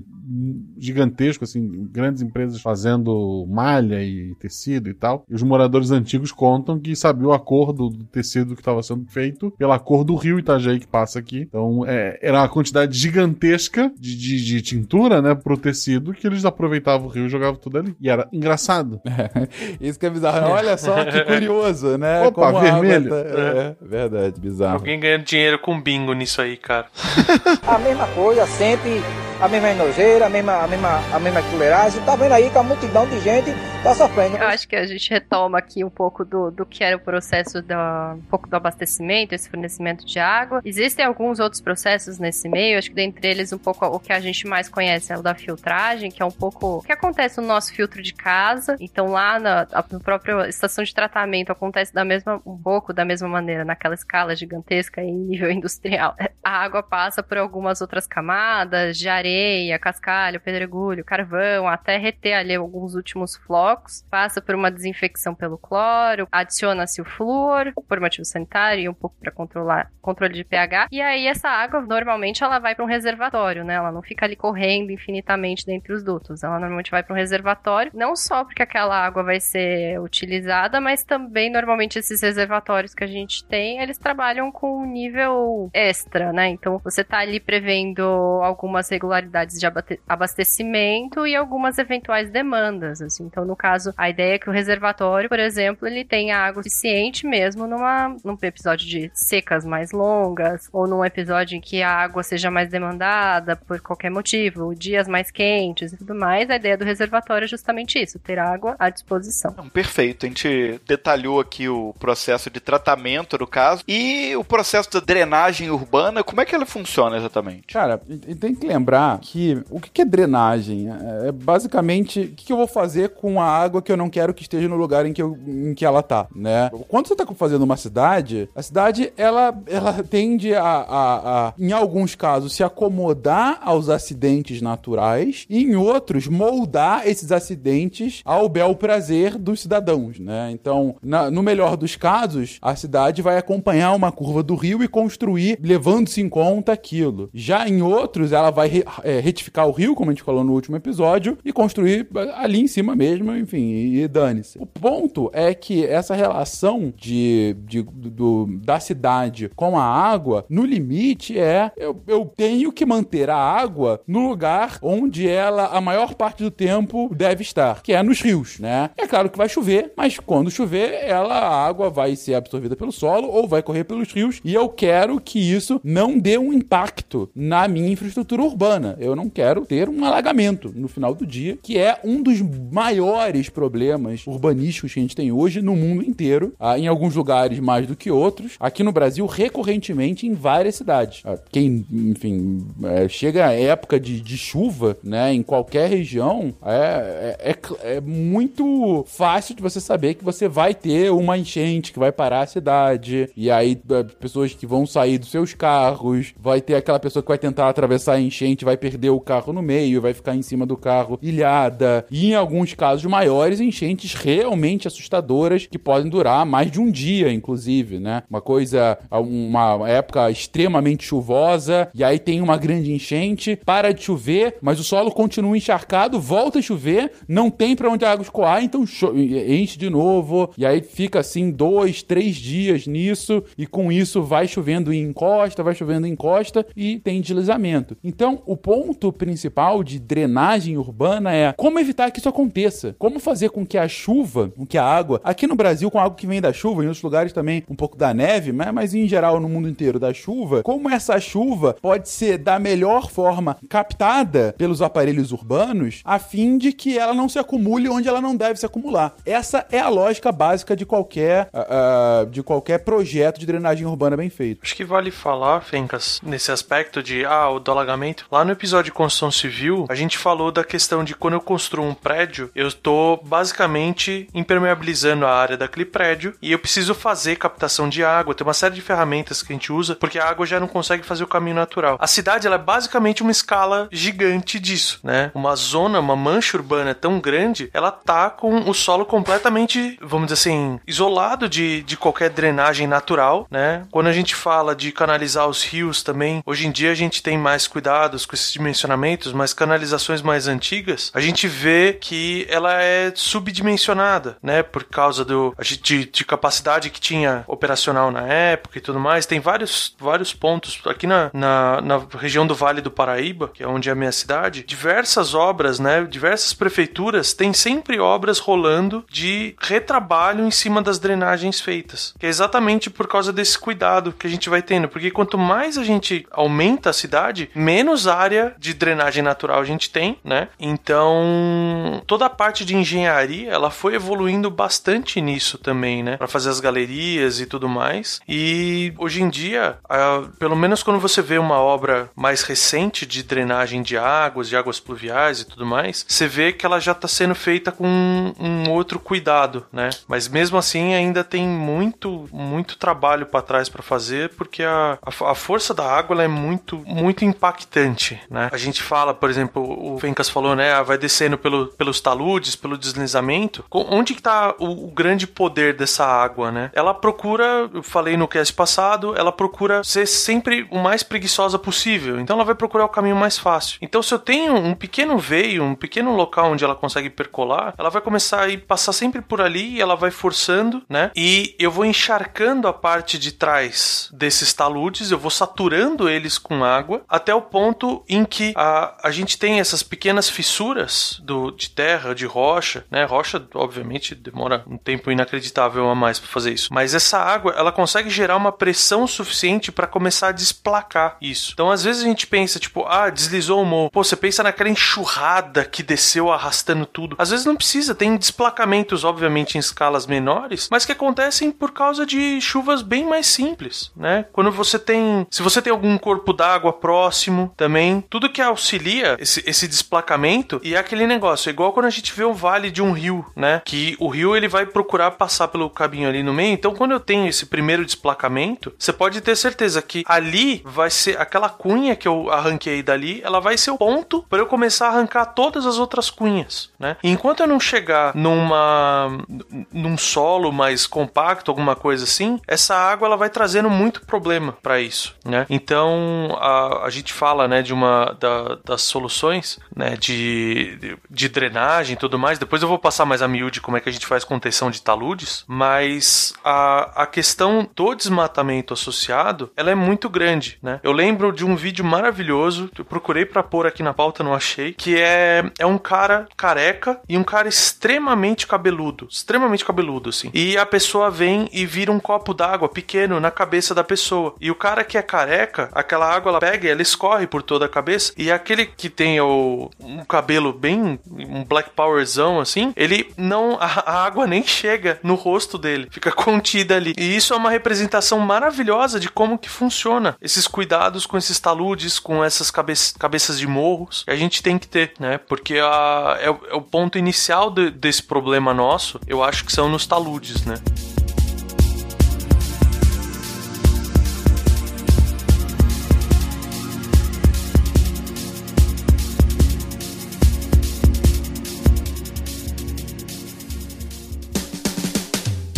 gigantesco, assim, grandes empresas fazendo malha e tecido e tal. E os moradores antigos contam que sabiam a cor do, do tecido que estava sendo feito pela cor do rio Itajaí que passa aqui. Então é, era uma quantidade gigantesca de, de, de tintura, né, pro tecido que eles aproveitavam o rio e jogavam tudo ali. E era engraçado. Isso que é bizarro. Olha só que curioso, né? Opa, água vermelho. tá- É, verdade, bizarro. Alguém ganhando dinheiro com bingo nisso aí, cara. A mesma coisa, sempre a mesma nojeira, a mesma, a mesma, a mesma fuleiragem. Tá vendo aí que a multidão de gente Tá sofrendo. Eu acho que a gente retoma aqui um pouco do, do que era o processo da, um pouco do abastecimento, esse fornecimento de água. Existem alguns outros processos nesse meio, acho que dentre eles um pouco o que a gente mais conhece é o da filtragem, que é um pouco o que acontece no nosso filtro de casa. Então lá na, na própria estação de tratamento acontece da mesma um pouco da mesma maneira, naquela escala gigantesca em nível industrial. A água passa por algumas outras camadas de areia, cascalho, pedregulho, carvão, até reter ali alguns últimos flocos, passa por uma desinfecção pelo cloro, adiciona-se o flúor por motivo sanitário e um pouco para controlar controle de pH. E aí essa água normalmente ela vai para um reservatório, né? Ela não fica ali correndo infinitamente dentre os dutos. Ela normalmente vai para um reservatório, não só porque aquela água vai ser utilizada, mas também normalmente esses reservatórios que a gente tem, eles trabalham com um nível extra, né? Então você tá ali prevendo algumas regularidades de abastecimento e algumas eventuais demandas, assim. Então no caso, a ideia é que o reservatório, por exemplo, ele tenha água suficiente mesmo numa, num episódio de secas mais longas ou num episódio em que a água seja mais demandada por qualquer motivo, dias mais quentes e tudo mais. A ideia do reservatório é justamente isso, ter água à disposição. Perfeito. A gente detalhou aqui o processo de tratamento do caso e o processo da drenagem urbana, como é que ela funciona exatamente? Cara, tem que lembrar que o que é drenagem? É basicamente o que eu vou fazer com a água que eu não quero que esteja no lugar em que, eu, em que ela tá, né? Quando você tá fazendo uma cidade, a cidade ela, ela tende a, a, a, em alguns casos, se acomodar aos acidentes naturais e em outros moldar esses acidentes ao bel prazer dos cidadãos, né? Então, na, no melhor dos casos, a cidade vai acompanhar uma curva do rio e construir levando-se em conta aquilo. Já em outros, ela vai re, é, retificar o rio, como a gente falou no último episódio, e construir ali em cima mesmo, enfim, e, e dane-se. O ponto é que essa relação de, de do, da cidade com a água, no limite, é eu, eu tenho que manter a água no lugar onde ela, a maior parte do tempo, deve estar, que é nos rios, né? É claro que vai chover, mas quando chover, ela, a água vai ser absorvida pelo solo ou vai correr pelos rios, e eu quero que isso não dê um impacto na minha infraestrutura urbana. Eu não quero ter um alagamento no final do dia, que é um dos maiores problemas urbanísticos que a gente tem hoje no mundo inteiro, ah, em alguns lugares mais do que outros. Aqui no Brasil, recorrentemente em várias cidades. Ah, quem, enfim, é, chega a época de, de, chuva, né, em qualquer região, é, é, é, é muito fácil de você saber que você vai ter uma enchente que vai parar a cidade, e aí é, pessoas que vão sair dos seus carros, vai ter aquela pessoa que vai tentar atravessar a enchente, vai perder o carro no meio, vai ficar em cima do carro ilhada, e em alguns casos maiores, enchentes realmente assustadoras que podem durar mais de um dia, inclusive, né? Uma coisa, uma época extremamente chuvosa, e aí tem uma grande enchente, para de chover, mas o solo continua encharcado, volta a chover, não tem para onde a água escoar, então enche de novo, e aí fica assim dois, três dias nisso, e com isso vai chovendo em encosta, vai chovendo em encosta, e tem deslizamento. Então, o ponto principal de drenagem urbana é como evitar que isso aconteça, como fazer com que a chuva, com que a água, aqui no Brasil com a água que vem da chuva, em outros lugares também um pouco da neve, mas, mas em geral no mundo inteiro da chuva, como essa chuva pode ser da melhor forma captada pelos aparelhos urbanos, a fim de que ela não se acumule onde ela não deve se acumular. Essa é a lógica básica de qualquer, uh, de qualquer projeto de drenagem urbana bem feito. Acho que vale falar, Fencas, nesse aspecto de ah, o do alagamento. Lá no episódio de construção civil, a gente falou da questão de quando eu construo um prédio, eu estou basicamente impermeabilizando a área daquele prédio e eu preciso fazer captação de água. Tem uma série de ferramentas que a gente usa porque a água já não consegue fazer o caminho natural. A cidade ela é basicamente uma escala gigante disso, né? Uma zona, uma mancha urbana tão grande, ela tá com o solo completamente, vamos dizer assim, isolado de, de qualquer drenagem natural, né? Quando a gente fala de canalizar os rios também, hoje em dia a gente tem mais cuidados com esses dimensionamentos, mas canalizações mais antigas, a gente vê que ela é subdimensionada, né? Por causa do de, de capacidade que tinha operacional na época e tudo mais. Tem vários, vários pontos aqui na, na, na região do Vale do Paraíba, que é onde é a minha cidade, diversas obras, né? Diversas prefeituras têm sempre obras rolando de retrabalho em cima das drenagens feitas. Que é exatamente por causa desse cuidado que a gente vai tendo. Porque quanto mais a gente aumenta a cidade, menos área de drenagem natural a gente tem, né? Então, toda a parte de engenharia, ela foi evoluindo bastante nisso também, né? Para fazer as galerias e tudo mais. E hoje em dia, pelo menos quando você vê uma obra mais recente de drenagem de águas, de águas pluviais e tudo mais, você vê que ela já está sendo feita com um, um outro cuidado, né? Mas mesmo assim ainda tem muito, muito trabalho para trás para fazer, porque a, a, a, força da água é muito, muito impactante, né? A gente fala, por exemplo, o Fencas falou, né? Ah, vai descendo pelo, pelos taludes, pelo deslizamento. Onde que tá o, o grande poder dessa água, né? Ela procura, eu falei no cast passado, ela procura ser sempre o mais preguiçosa possível. Então ela vai procurar o caminho mais fácil. Então se eu tenho um pequeno veio, um pequeno local onde ela consegue percolar, ela vai começar a ir, passar sempre por ali e ela vai forçando, né? E eu vou encharcando a parte de trás desses taludes, eu vou saturando eles com água até o ponto em que a, a gente tem essas pequenas fissuras do, de terra, de rocha, né? Rocha, obviamente, demora um tempo inacreditável a mais para fazer isso. Mas essa água, ela consegue gerar uma pressão suficiente para começar a desplacar isso. Então, às vezes a gente pensa, tipo, ah, deslizou o morro. Pô, você pensa naquela enxurrada que desceu arrastando tudo. Às vezes não precisa, tem desplacamentos, obviamente, em escalas menores, mas que acontecem por causa de chuvas bem mais simples, né? Quando você tem, se você tem algum corpo d'água próximo também, tudo que auxilia esse, esse desplacamento e é aquele negócio, é igual quando a gente vê o vale de um rio, né? Que o rio ele vai procurar passar pelo caminho ali no meio. Então, quando eu tenho esse primeiro desplacamento, você pode ter certeza que ali vai ser aquela cunha que eu arranquei dali, ela vai ser o ponto para eu começar a arrancar todas as outras cunhas, né? E enquanto eu não chegar numa num solo mais compacto, alguma coisa assim, essa água ela vai trazendo muito problema para isso, né? Então a, a gente fala, né, de uma da, das soluções, né, de, de, de drenagem e tudo mais. Depois eu vou passar mais a miúde como é que a gente faz contenção de taludes, mas a, a questão do desmatamento associado, ela é muito grande, né? Eu lembro de um vídeo maravilhoso, eu procurei para pôr aqui na pauta, não achei, que é é um cara careca e um cara extremamente cabeludo, extremamente cabeludo assim. E a pessoa vem e vira um copo d'água pequeno na cabeça da pessoa. E o cara que é careca, aquela água ela pega, ela escorre por toda a cabeça e aquele que tem o um cabelo bem um black powerzão assim, ele não a, a água nem chega no rosto dele, fica contida ali. E isso é uma representação maravilhosa de como que funciona esses cuidados com esses taludes, com essas cabe cabeças de morros que a gente tem que ter, né? Porque a, é, é o ponto inicial de, desse problema nosso, eu acho que são nos taludes, né?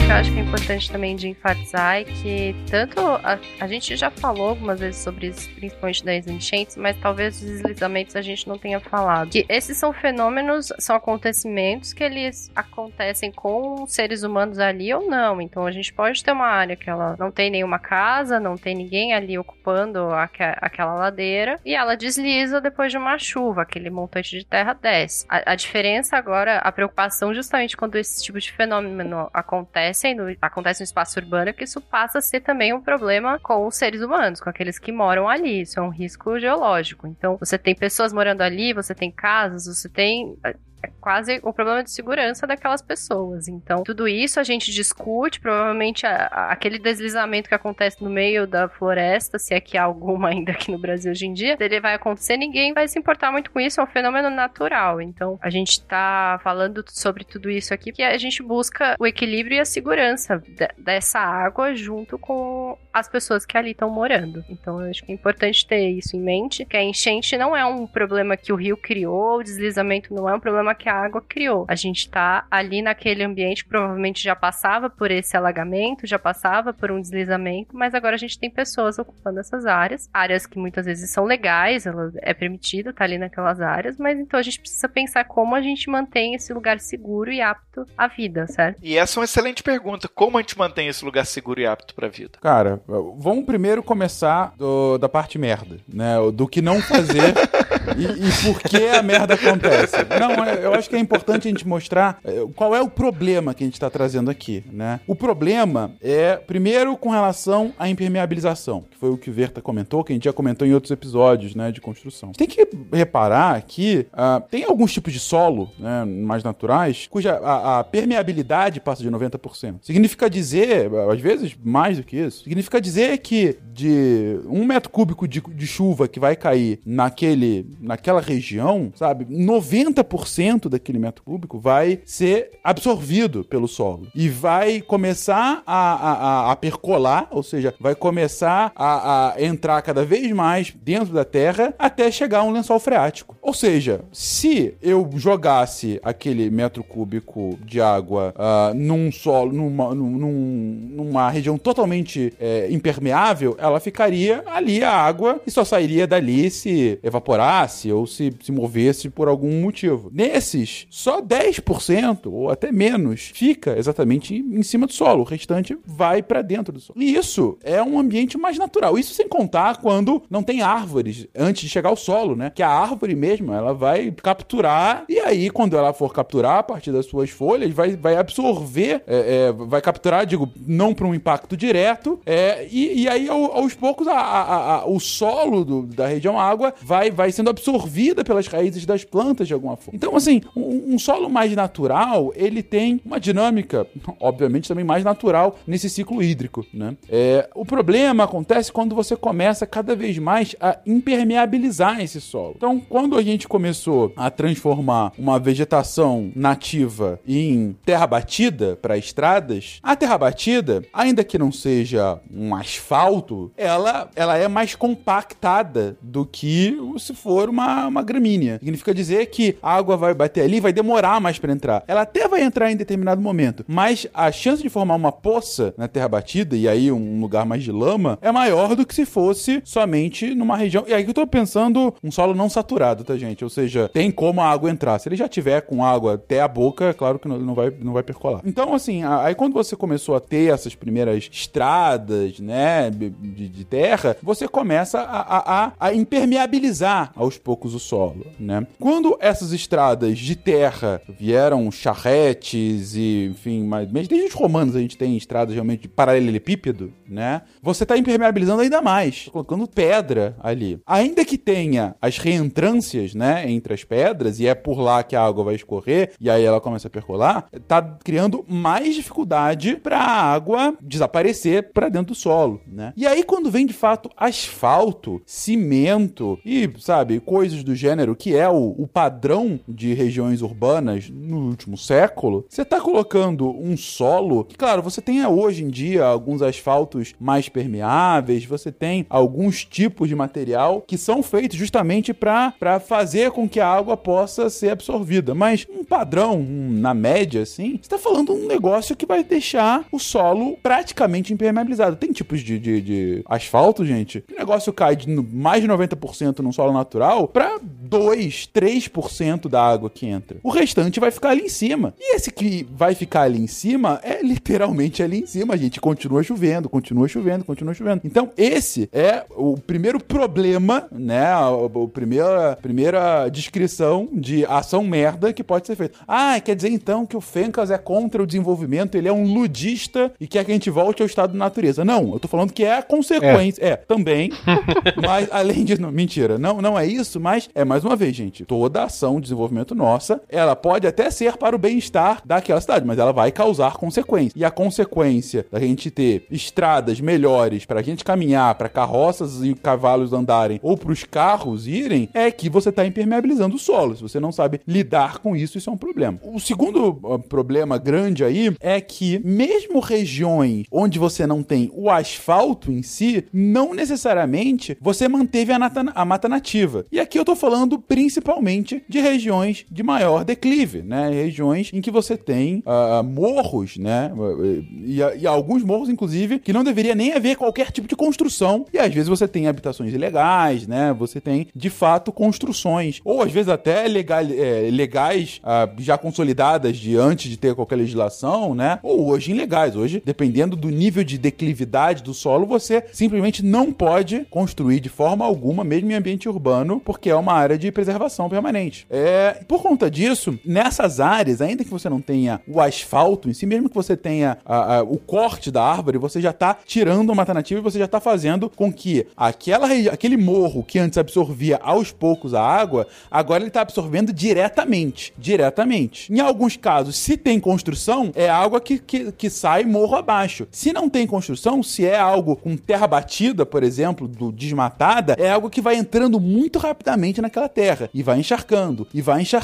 Eu acho que é importante também de enfatizar é que tanto a, a gente já falou algumas vezes sobre isso, principalmente das enchentes, mas talvez os deslizamentos a gente não tenha falado. Que esses são fenômenos, são acontecimentos que eles acontecem com seres humanos ali ou não. Então a gente pode ter uma área que ela não tem nenhuma casa, não tem ninguém ali ocupando aqu aquela ladeira e ela desliza depois de uma chuva, aquele montante de terra desce. A, a diferença agora, a preocupação justamente quando esse tipo de fenômeno acontece acontecendo, acontece no espaço urbano, que isso passa a ser também um problema com os seres humanos, com aqueles que moram ali. Isso é um risco geológico. Então, você tem pessoas morando ali, você tem casas, você tem é quase o problema de segurança daquelas pessoas. Então, tudo isso a gente discute, provavelmente a, a, aquele deslizamento que acontece no meio da floresta, se é que há alguma ainda aqui no Brasil hoje em dia, ele vai acontecer, ninguém vai se importar muito com isso, é um fenômeno natural. Então, a gente tá falando sobre tudo isso aqui, que a gente busca o equilíbrio e a segurança de, dessa água junto com as pessoas que ali estão morando. Então, eu acho que é importante ter isso em mente, que a enchente não é um problema que o rio criou, o deslizamento não é um problema que a água criou. A gente está ali naquele ambiente que provavelmente já passava por esse alagamento, já passava por um deslizamento, mas agora a gente tem pessoas ocupando essas áreas, áreas que muitas vezes são legais, ela é permitido estar tá ali naquelas áreas, mas então a gente precisa pensar como a gente mantém esse lugar seguro e apto à vida, certo? E essa é uma excelente pergunta, como a gente mantém esse lugar seguro e apto para a vida? Cara, vamos primeiro começar do, da parte merda, né? Do que não fazer e, e por que a merda acontece. Não, é, eu acho que é importante a gente mostrar é, qual é o problema que a gente está trazendo aqui, né? O problema é, primeiro, com relação à impermeabilização, que foi o que o Verta comentou, que a gente já comentou em outros episódios, né, de construção. Tem que reparar que uh, tem alguns tipos de solo, né, mais naturais, cuja a, a permeabilidade passa de 90%. Significa dizer, às vezes mais do que isso, significa dizer que de um metro cúbico de, de chuva que vai cair naquele, naquela região, sabe, 90% daquele metro cúbico vai ser absorvido pelo solo e vai começar a, a, a percolar, ou seja, vai começar a, a entrar cada vez mais dentro da terra até chegar a um lençol freático. Ou seja, se eu jogasse aquele metro cúbico de água uh, num solo, numa, num, numa região totalmente é, impermeável, ela ficaria ali a água e só sairia dali se evaporasse ou se, se movesse por algum motivo. Nesses, só 10% ou até menos fica exatamente em cima do solo. O restante vai para dentro do solo. E isso é um ambiente mais natural. Isso sem contar quando não tem árvores antes de chegar ao solo, né? Que a árvore mesmo, ela vai capturar e aí quando ela for capturar a partir das suas folhas, vai, vai absorver, é, é, vai capturar, digo, não para um impacto direto, é, e, e aí ao, aos poucos a, a, a, o solo do, da região água vai, vai sendo absorvida pelas raízes das plantas de alguma forma. Então, assim, um, um solo mais natural, ele tem uma dinâmica, obviamente, também mais natural nesse ciclo hídrico, né? É, o problema acontece quando você começa cada vez mais a impermeabilizar esse solo. Então, quando a gente começou a transformar uma vegetação nativa em terra batida para estradas, a terra batida, ainda que não seja um asfalto, ela, ela é mais compactada do que se for uma, uma gramínea. Significa dizer que a água vai bater ali, vai demorar mais para entrar. Ela até vai entrar em determinado momento, mas a chance de formar uma poça na terra batida e aí um lugar mais de lama é maior do que se fosse somente numa região. E aí que eu tô pensando um solo não saturado, tá, gente? Ou seja, tem como a água entrar. Se ele já tiver com água até a boca, é claro que não vai, não vai percolar. Então, assim, aí quando você começou a ter essas primeiras estradas, né, de, de terra, você começa a, a, a, impermeabilizar aos poucos o solo, né? Quando essas estradas de terra vieram charretes e, enfim, mas desde os romanos a gente tem estradas realmente de paralelepípedo, né? Você está impermeabilizando ainda mais, colocando pedra ali. Ainda que tenha as reentrâncias, né, entre as pedras, e é por lá que a água vai escorrer, e aí ela começa a percolar, tá criando mais dificuldade para a água desaparecer para dentro do solo, né? E aí quando vem de fato asfalto, cimento e, sabe, coisas do gênero, que é o, o padrão de regiões urbanas no último século, você tá colocando um solo que, claro, você tem hoje em dia alguns asfaltos mais permeáveis, você tem alguns tipos de material que são feitos justamente para fazer com que a água possa ser absorvida. Mas um padrão, um, na média, assim, você está falando um negócio que vai deixar o solo praticamente impermeabilizado. Tem tipos de, de, de asfalto, gente, que o negócio cai de mais de 90% num solo natural para 2, 3% da água que entra. O restante vai ficar ali em cima. E esse que vai ficar ali em cima é literalmente ali em cima, a gente continua chovendo, continua chovendo, continua chovendo. Então, esse é o primeiro problema, né? O, primeira, primeira descrição de ação merda que pode ser feita. Ah, quer dizer então que o Fencas é contra o desenvolvimento, ele é um ludista e quer que a gente volte ao estado da natureza. Não, eu tô falando que é a consequência. É, é também. mas além disso, não, mentira, não, não é isso, mas é mais uma vez, gente, toda ação de desenvolvimento nossa, ela pode até ser para o bem-estar daquela cidade, mas ela vai causar consequências. E a consequência da gente ter estradas melhores para a gente caminhar, para carroças e cavalos andarem ou para os carros irem, é que você está impermeabilizando o solo. Se você não sabe lidar com isso, isso é um problema. O segundo uh, problema grande aí é que mesmo regiões onde você não tem o asfalto em si, não necessariamente você manteve a, nata, a mata nativa. E aqui eu tô falando principalmente de regiões de maior declive, né? Regiões em que você tem uh, morros, né? E, e, alguns morros, inclusive, que não deveria nem haver qualquer tipo de construção. E às vezes você tem habitações ilegais, né? Você tem, de fato, construções. Ou às vezes até legal, é, legais, uh, já consolidadas de antes de ter qualquer legislação, né? Ou hoje ilegais. Hoje, dependendo do nível de declividade do solo, você simplesmente não pode construir de forma alguma, mesmo em ambiente urbano, porque é uma área de preservação permanente. É, por conta disso, nessas áreas, ainda que você não tenha o asfalto em si, mesmo que você tenha a- a- o corte da árvore, você já tá tirando a mata nativa e você já tá fazendo com que aquela aquele morro que antes absorvia aos poucos a água, agora ele tá absorvendo diretamente. Diretamente. Em alguns casos, se tem construção, é água que, que, que sai morro abaixo. Se não tem construção, se é algo com terra batida, por exemplo, do desmatada, é algo que vai entrando muito rapidamente naquela terra e vai encharcando, e vai encharcando,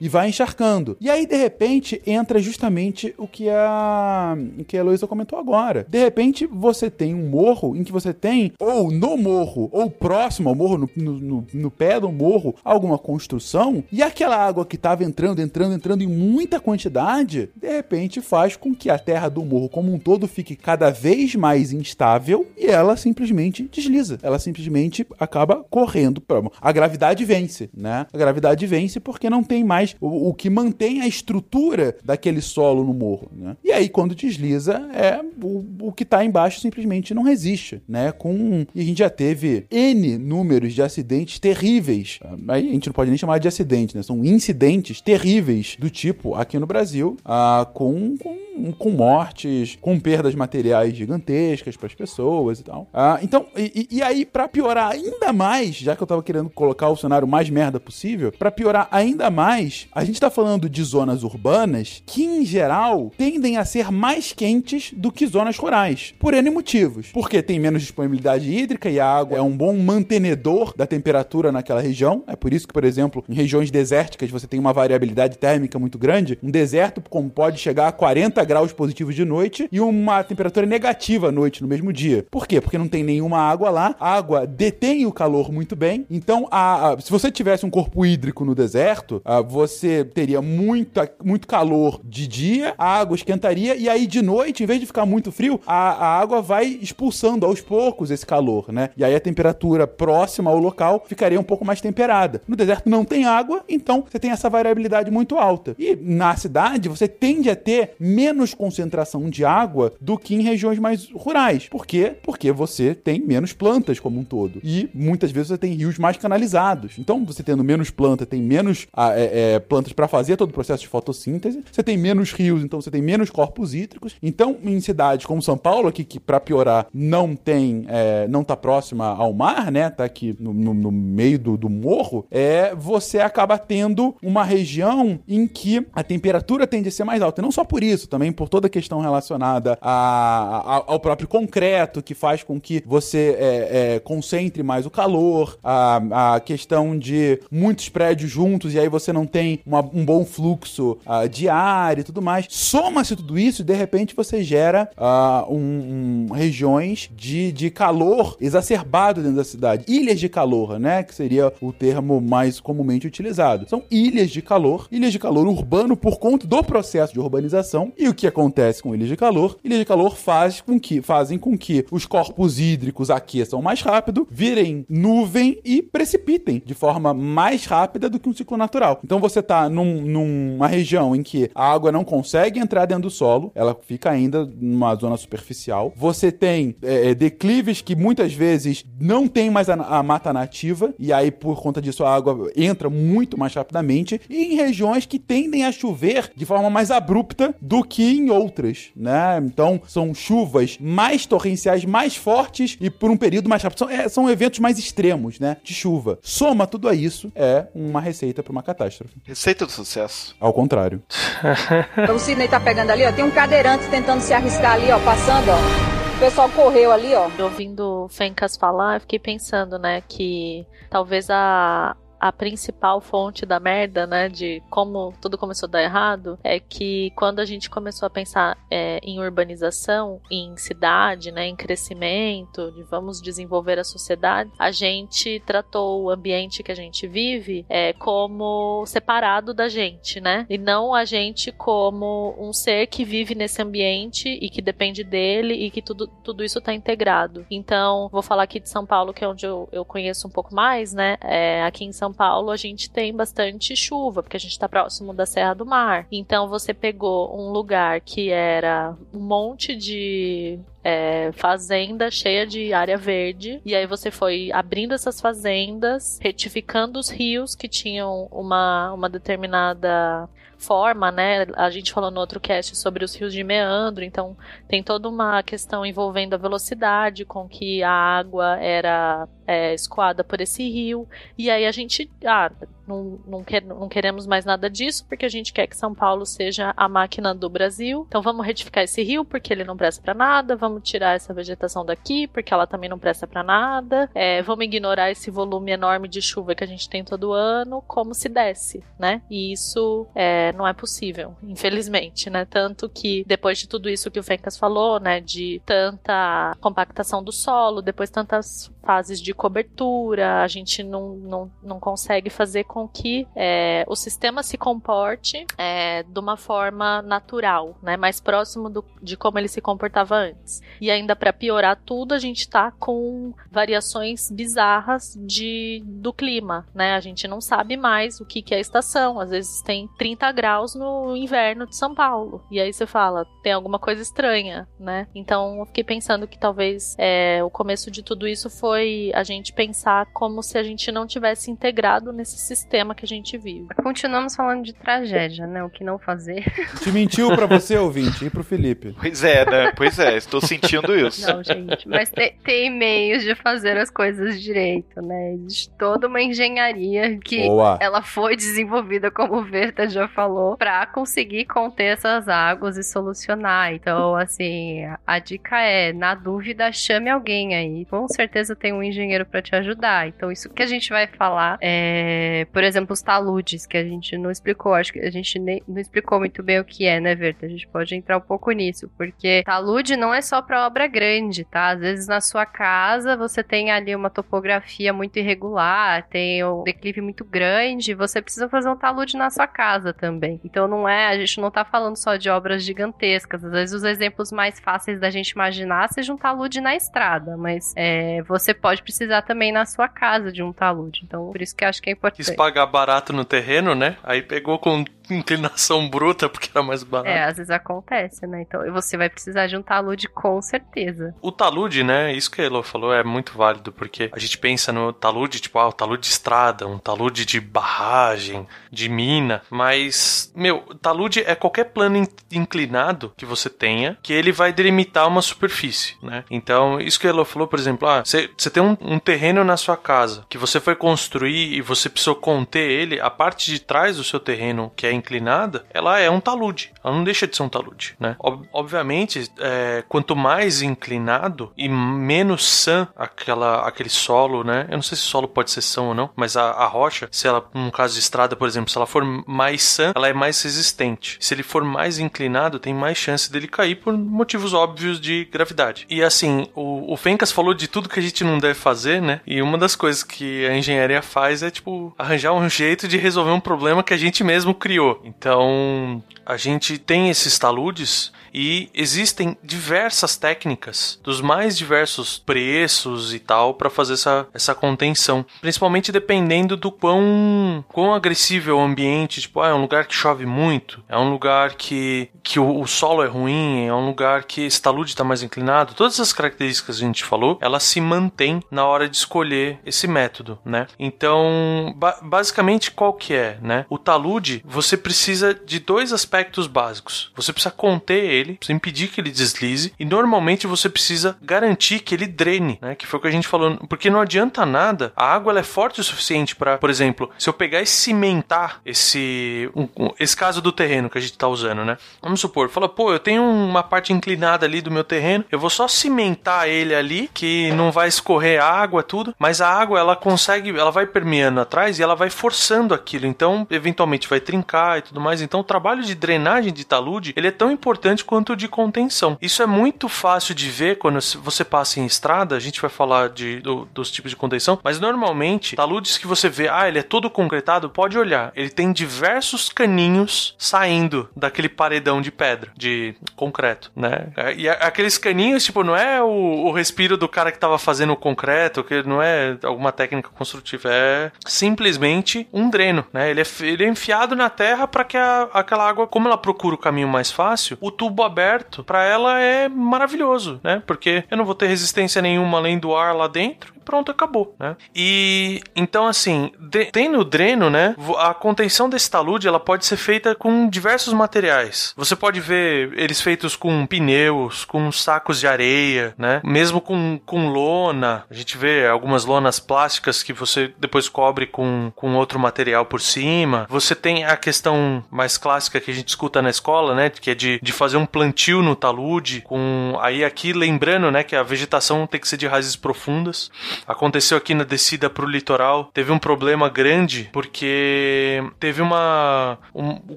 e vai encharcando. E aí, de repente, entra justamente o que a, o que a Heloísa comentou agora. De repente, você tem um morro em que você tem, ou no morro, ou próximo ao morro, no, no, no- pé do morro, alguma construção, e aquela água que estava entrando, entrando, entrando em muita quantidade, de repente faz com que a terra do morro como um todo fique cada vez mais instável e ela simplesmente desliza. Ela simplesmente acaba correndo. A gravidade vence, né? A gravidade vence porque não tem mais o, o que mantém a estrutura daquele solo no morro, né? E aí quando desliza, é o, o que tá embaixo simplesmente não resiste, né? Com e a gente já teve N números de acidentes terríveis. Aí a gente não pode nem chamar de acidente, né? São incidentes terríveis do tipo aqui no Brasil, ah, com, com, com mortes, com perdas materiais gigantescas para as pessoas e tal. Ah, então, e, e- aí, para piorar ainda mais, já que eu tava querendo colocar o cenário mais merda possível, para piorar ainda mais, a gente tá falando de zonas urbanas que, em geral, tendem a ser mais quentes do que zonas rurais. Por N motivos. Porque tem menos disponibilidade hídrica e a água é um bom mantenedor da temperatura naquela região. É por isso que, por exemplo, em regiões desérticas você tem uma variabilidade térmica muito grande. Um deserto como pode chegar a 40 graus positivos de noite e uma temperatura negativa à noite no mesmo dia. Por quê? Porque não tem nenhuma água lá. A água detém o calor muito bem. Então, a- a- se você tivesse um corpo hídrico no deserto, ah, você teria muita, muito calor de dia, a água esquentaria e aí de noite, em vez de ficar muito frio, a, a água vai expulsando aos poucos esse calor, né? E aí a temperatura próxima ao local ficaria um pouco mais temperada. No deserto não tem água, então você tem essa variabilidade muito alta. E na cidade você tende a ter menos concentração de água do que em regiões mais rurais. Por quê? Porque você tem menos plantas como um todo. E muitas vezes você tem rios mais canalizados. Então, você tendo menos planta, tem menos é, é, plantas para fazer todo o processo de fotossíntese. Você tem menos rios, então você tem menos corpos hídricos. Então, em cidades como São Paulo, aqui que para piorar não tem, é, não tá próxima ao mar, né? Tá aqui no, no- no meio do, do morro. É, você acaba tendo uma região em que a temperatura tende a ser mais alta. E não só por isso, também por toda a questão relacionada a- a- ao próprio concreto, que faz com que você é, é, concentre mais o calor, a, a questão de muitos prédios juntos e aí você não tem uma- um bom fluxo ah, de ar e tudo mais. Soma-se tudo isso e de repente você gera ah, um- um- regiões de, de calor exacerbado dentro da cidade. Ilhas de calor, né? Que seria o termo mais comumente utilizado. São ilhas de calor, ilhas de calor urbano por conta do processo de urbanização. E o que acontece com ilhas de calor? Ilhas de calor faz com que, fazem com que os corpos hídricos aqueçam mais rápido, virem nuvem e precipitem de forma mais rápida do que um ciclo natural. Então você tá num- numa região em que a água não consegue entrar dentro do solo, ela fica ainda numa zona superficial. Você tem é, é, declives que muitas vezes não tem mais a, a mata nativa, e aí por conta disso a água entra muito mais rapidamente, e em regiões que tendem a chover de forma mais abrupta do que em outras, né? Então são chuvas mais torrenciais, mais fortes e por um período mais rápido. São, é, são eventos mais extremos, né? De chuva. Soma tudo a isso, é uma receita para uma catástrofe. Receita do sucesso. Ao contrário. O Sidney tá pegando ali, ó. Tem um cadeirante tentando se arriscar ali, ó, passando, ó. O pessoal correu ali, ó. Ouvindo o Fencas falar, eu fiquei pensando, né, que talvez a, a principal fonte da merda, né, de como tudo começou a dar errado, é que quando a gente começou a pensar é, em urbanização, em cidade, né, em crescimento, de vamos desenvolver a sociedade, a gente tratou o ambiente que a gente vive é, como separado da gente, né, e não a gente como um ser que vive nesse ambiente e que depende dele e que tudo, tudo isso está integrado. Então, vou falar aqui de São Paulo, que é onde eu, eu conheço um pouco mais, né, é, aqui em São Paulo a gente tem bastante chuva, porque a gente está próximo da Serra do Mar. Então você pegou um lugar que era um monte de é, fazenda cheia de área verde. E aí você foi abrindo essas fazendas, retificando os rios que tinham uma, uma determinada forma, né? A gente falou no outro cast sobre os rios de meandro, então tem toda uma questão envolvendo a velocidade com que a água era é, escoada por esse rio. E aí a gente, ah, não, não, quer, não queremos mais nada disso, porque a gente quer que São Paulo seja a máquina do Brasil. Então vamos retificar esse rio, porque ele não presta para nada. Vamos tirar essa vegetação daqui, porque ela também não presta para nada. É, vamos ignorar esse volume enorme de chuva que a gente tem todo ano, como se desse, né? E isso é, não é possível, infelizmente, né? Tanto que depois de tudo isso que o Fencas falou, né, de tanta compactação do solo, depois tantas fases de cobertura, a gente não, não, não consegue fazer com que é, o sistema se comporte é, de uma forma natural, né, mais próximo do, de como ele se comportava antes. E ainda para piorar tudo, a gente está com variações bizarras de, do clima, né? A gente não sabe mais o que, que é a estação. Às vezes tem 30 graus no inverno de São Paulo. E aí você fala, tem alguma coisa estranha, né? Então eu fiquei pensando que talvez é, o começo de tudo isso foi a gente pensar como se a gente não tivesse integrado nesse sistema que a gente vive. Continuamos falando de tragédia, né? O que não fazer. Te mentiu pra você, ouvinte, e pro Felipe. Pois é, né? Pois é, estou sentindo isso. Não, gente, mas tem, tem meios de fazer as coisas direito, né? Existe toda uma engenharia que Boa. ela foi desenvolvida, como o Verta já falou, pra conseguir conter essas águas e solucionar. Então, assim, a dica é, na dúvida, chame alguém aí. Com certeza tem um engenheiro pra te ajudar. Então, isso que a gente vai falar é, por exemplo, os taludes, que a gente não explicou. Acho que a gente nem, não explicou muito bem o que é, né, Verta? A gente pode entrar um pouco nisso, porque talude não é só pra obra grande, tá? Às vezes na sua casa você tem ali uma topografia muito irregular, tem um declive muito grande, você precisa fazer um talude na sua casa também. Então não é, a gente não tá falando só de obras gigantescas. Às vezes os exemplos mais fáceis da gente imaginar sejam um talude na estrada, mas é, você pode precisar também na sua casa de um talude. Então por isso que acho que é importante. Quis pagar barato no terreno, né? Aí pegou com inclinação bruta porque era mais barato. É, às vezes acontece, né? Então você vai precisar de um talude com certeza. O talude, né? Isso que a Elo falou é muito válido, porque a gente pensa no talude, tipo, ah, o talude de estrada, um talude de barragem, de mina, mas, meu, talude é qualquer plano in- inclinado que você tenha, que ele vai delimitar uma superfície, né? Então, isso que a Elo falou, por exemplo, ah, você tem um, um terreno na sua casa, que você foi construir e você precisou conter ele, a parte de trás do seu terreno, que é inclinada, ela é um talude. Ela não deixa de ser um talude, né? Ob- obviamente, é, quanto mais inclinado e menos sã aquela, aquele solo, né? Eu não sei se solo pode ser sã ou não, mas a, a rocha, se ela, num caso de estrada, por exemplo, se ela for mais sã, ela é mais resistente. Se ele for mais inclinado, tem mais chance dele cair por motivos óbvios de gravidade. E assim, o, o Fencas falou de tudo que a gente não deve fazer, né? E uma das coisas que a engenharia faz é, tipo, arranjar um jeito de resolver um problema que a gente mesmo criou. Então, a gente tem esses taludes e existem diversas técnicas dos mais diversos preços e tal para fazer essa, essa contenção, principalmente dependendo do quão, quão agressivo é o ambiente, tipo, ah, é um lugar que chove muito, é um lugar que, que o, o solo é ruim, é um lugar que esse talude está mais inclinado, todas essas características que a gente falou, elas se mantêm na hora de escolher esse método, né? Então, ba- basicamente qual que é, né? O talude, você precisa de dois aspectos básicos. Você precisa conter ele, precisa impedir que ele deslize e normalmente você precisa garantir que ele drene, né? Que foi o que a gente falou, porque não adianta nada. A água ela é forte o suficiente para, por exemplo, se eu pegar e cimentar esse um- um- esse caso do terreno que a gente tá usando, né? Vamos supor, fala, pô, eu tenho uma parte inclinada ali do meu terreno, eu vou só cimentar ele ali que não vai escorrer água tudo, mas a água ela consegue, ela vai permeando atrás e ela vai forçando aquilo, então eventualmente vai trincar e tudo mais. Então o trabalho de drenagem de talude, ele é tão importante quanto de contenção. Isso é muito fácil de ver quando você passa em estrada, a gente vai falar de, do- dos tipos de contenção, mas normalmente taludes que você vê, ah, ele é todo concretado, pode olhar, ele tem diversos caninhos saindo daquele paredão de pedra, de concreto, né? E a- aqueles caninhos, tipo, não é o, o respiro do cara que tava fazendo o concreto, que não é alguma técnica construtiva, é simplesmente um dreno, né? Ele é, ele é enfiado na terra para que a- aquela água, como ela procura o caminho mais fácil, o tubo tubo aberto, para ela é maravilhoso, né? Porque eu não vou ter resistência nenhuma além do ar lá dentro pronto, acabou, né? E então assim, tem no dreno, né? A contenção desse talude ela pode ser feita com diversos materiais. Você pode ver eles feitos com pneus, com sacos de areia, né? Mesmo com, com lona. A gente vê algumas lonas plásticas que você depois cobre com, com outro material por cima. Você tem a questão mais clássica que a gente escuta na escola, né? Que é de, de fazer um plantio no talude com aí aqui lembrando, né, que a vegetação tem que ser de raízes profundas. Aconteceu aqui na descida pro litoral, teve um problema grande porque teve uma um, o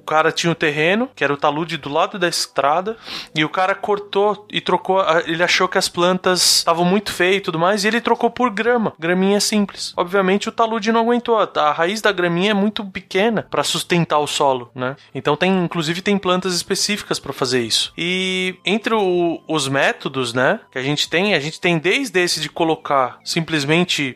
cara tinha um terreno, que era o talude do lado da estrada, e o cara cortou e trocou, ele achou que as plantas estavam muito feias e tudo mais, e ele trocou por grama, graminha simples. Obviamente o talude não aguentou, a raiz da graminha é muito pequena para sustentar o solo, né? Então tem, inclusive tem plantas específicas para fazer isso. E entre o, os métodos, né, que a gente tem, a gente tem desde esse de colocar simplesmente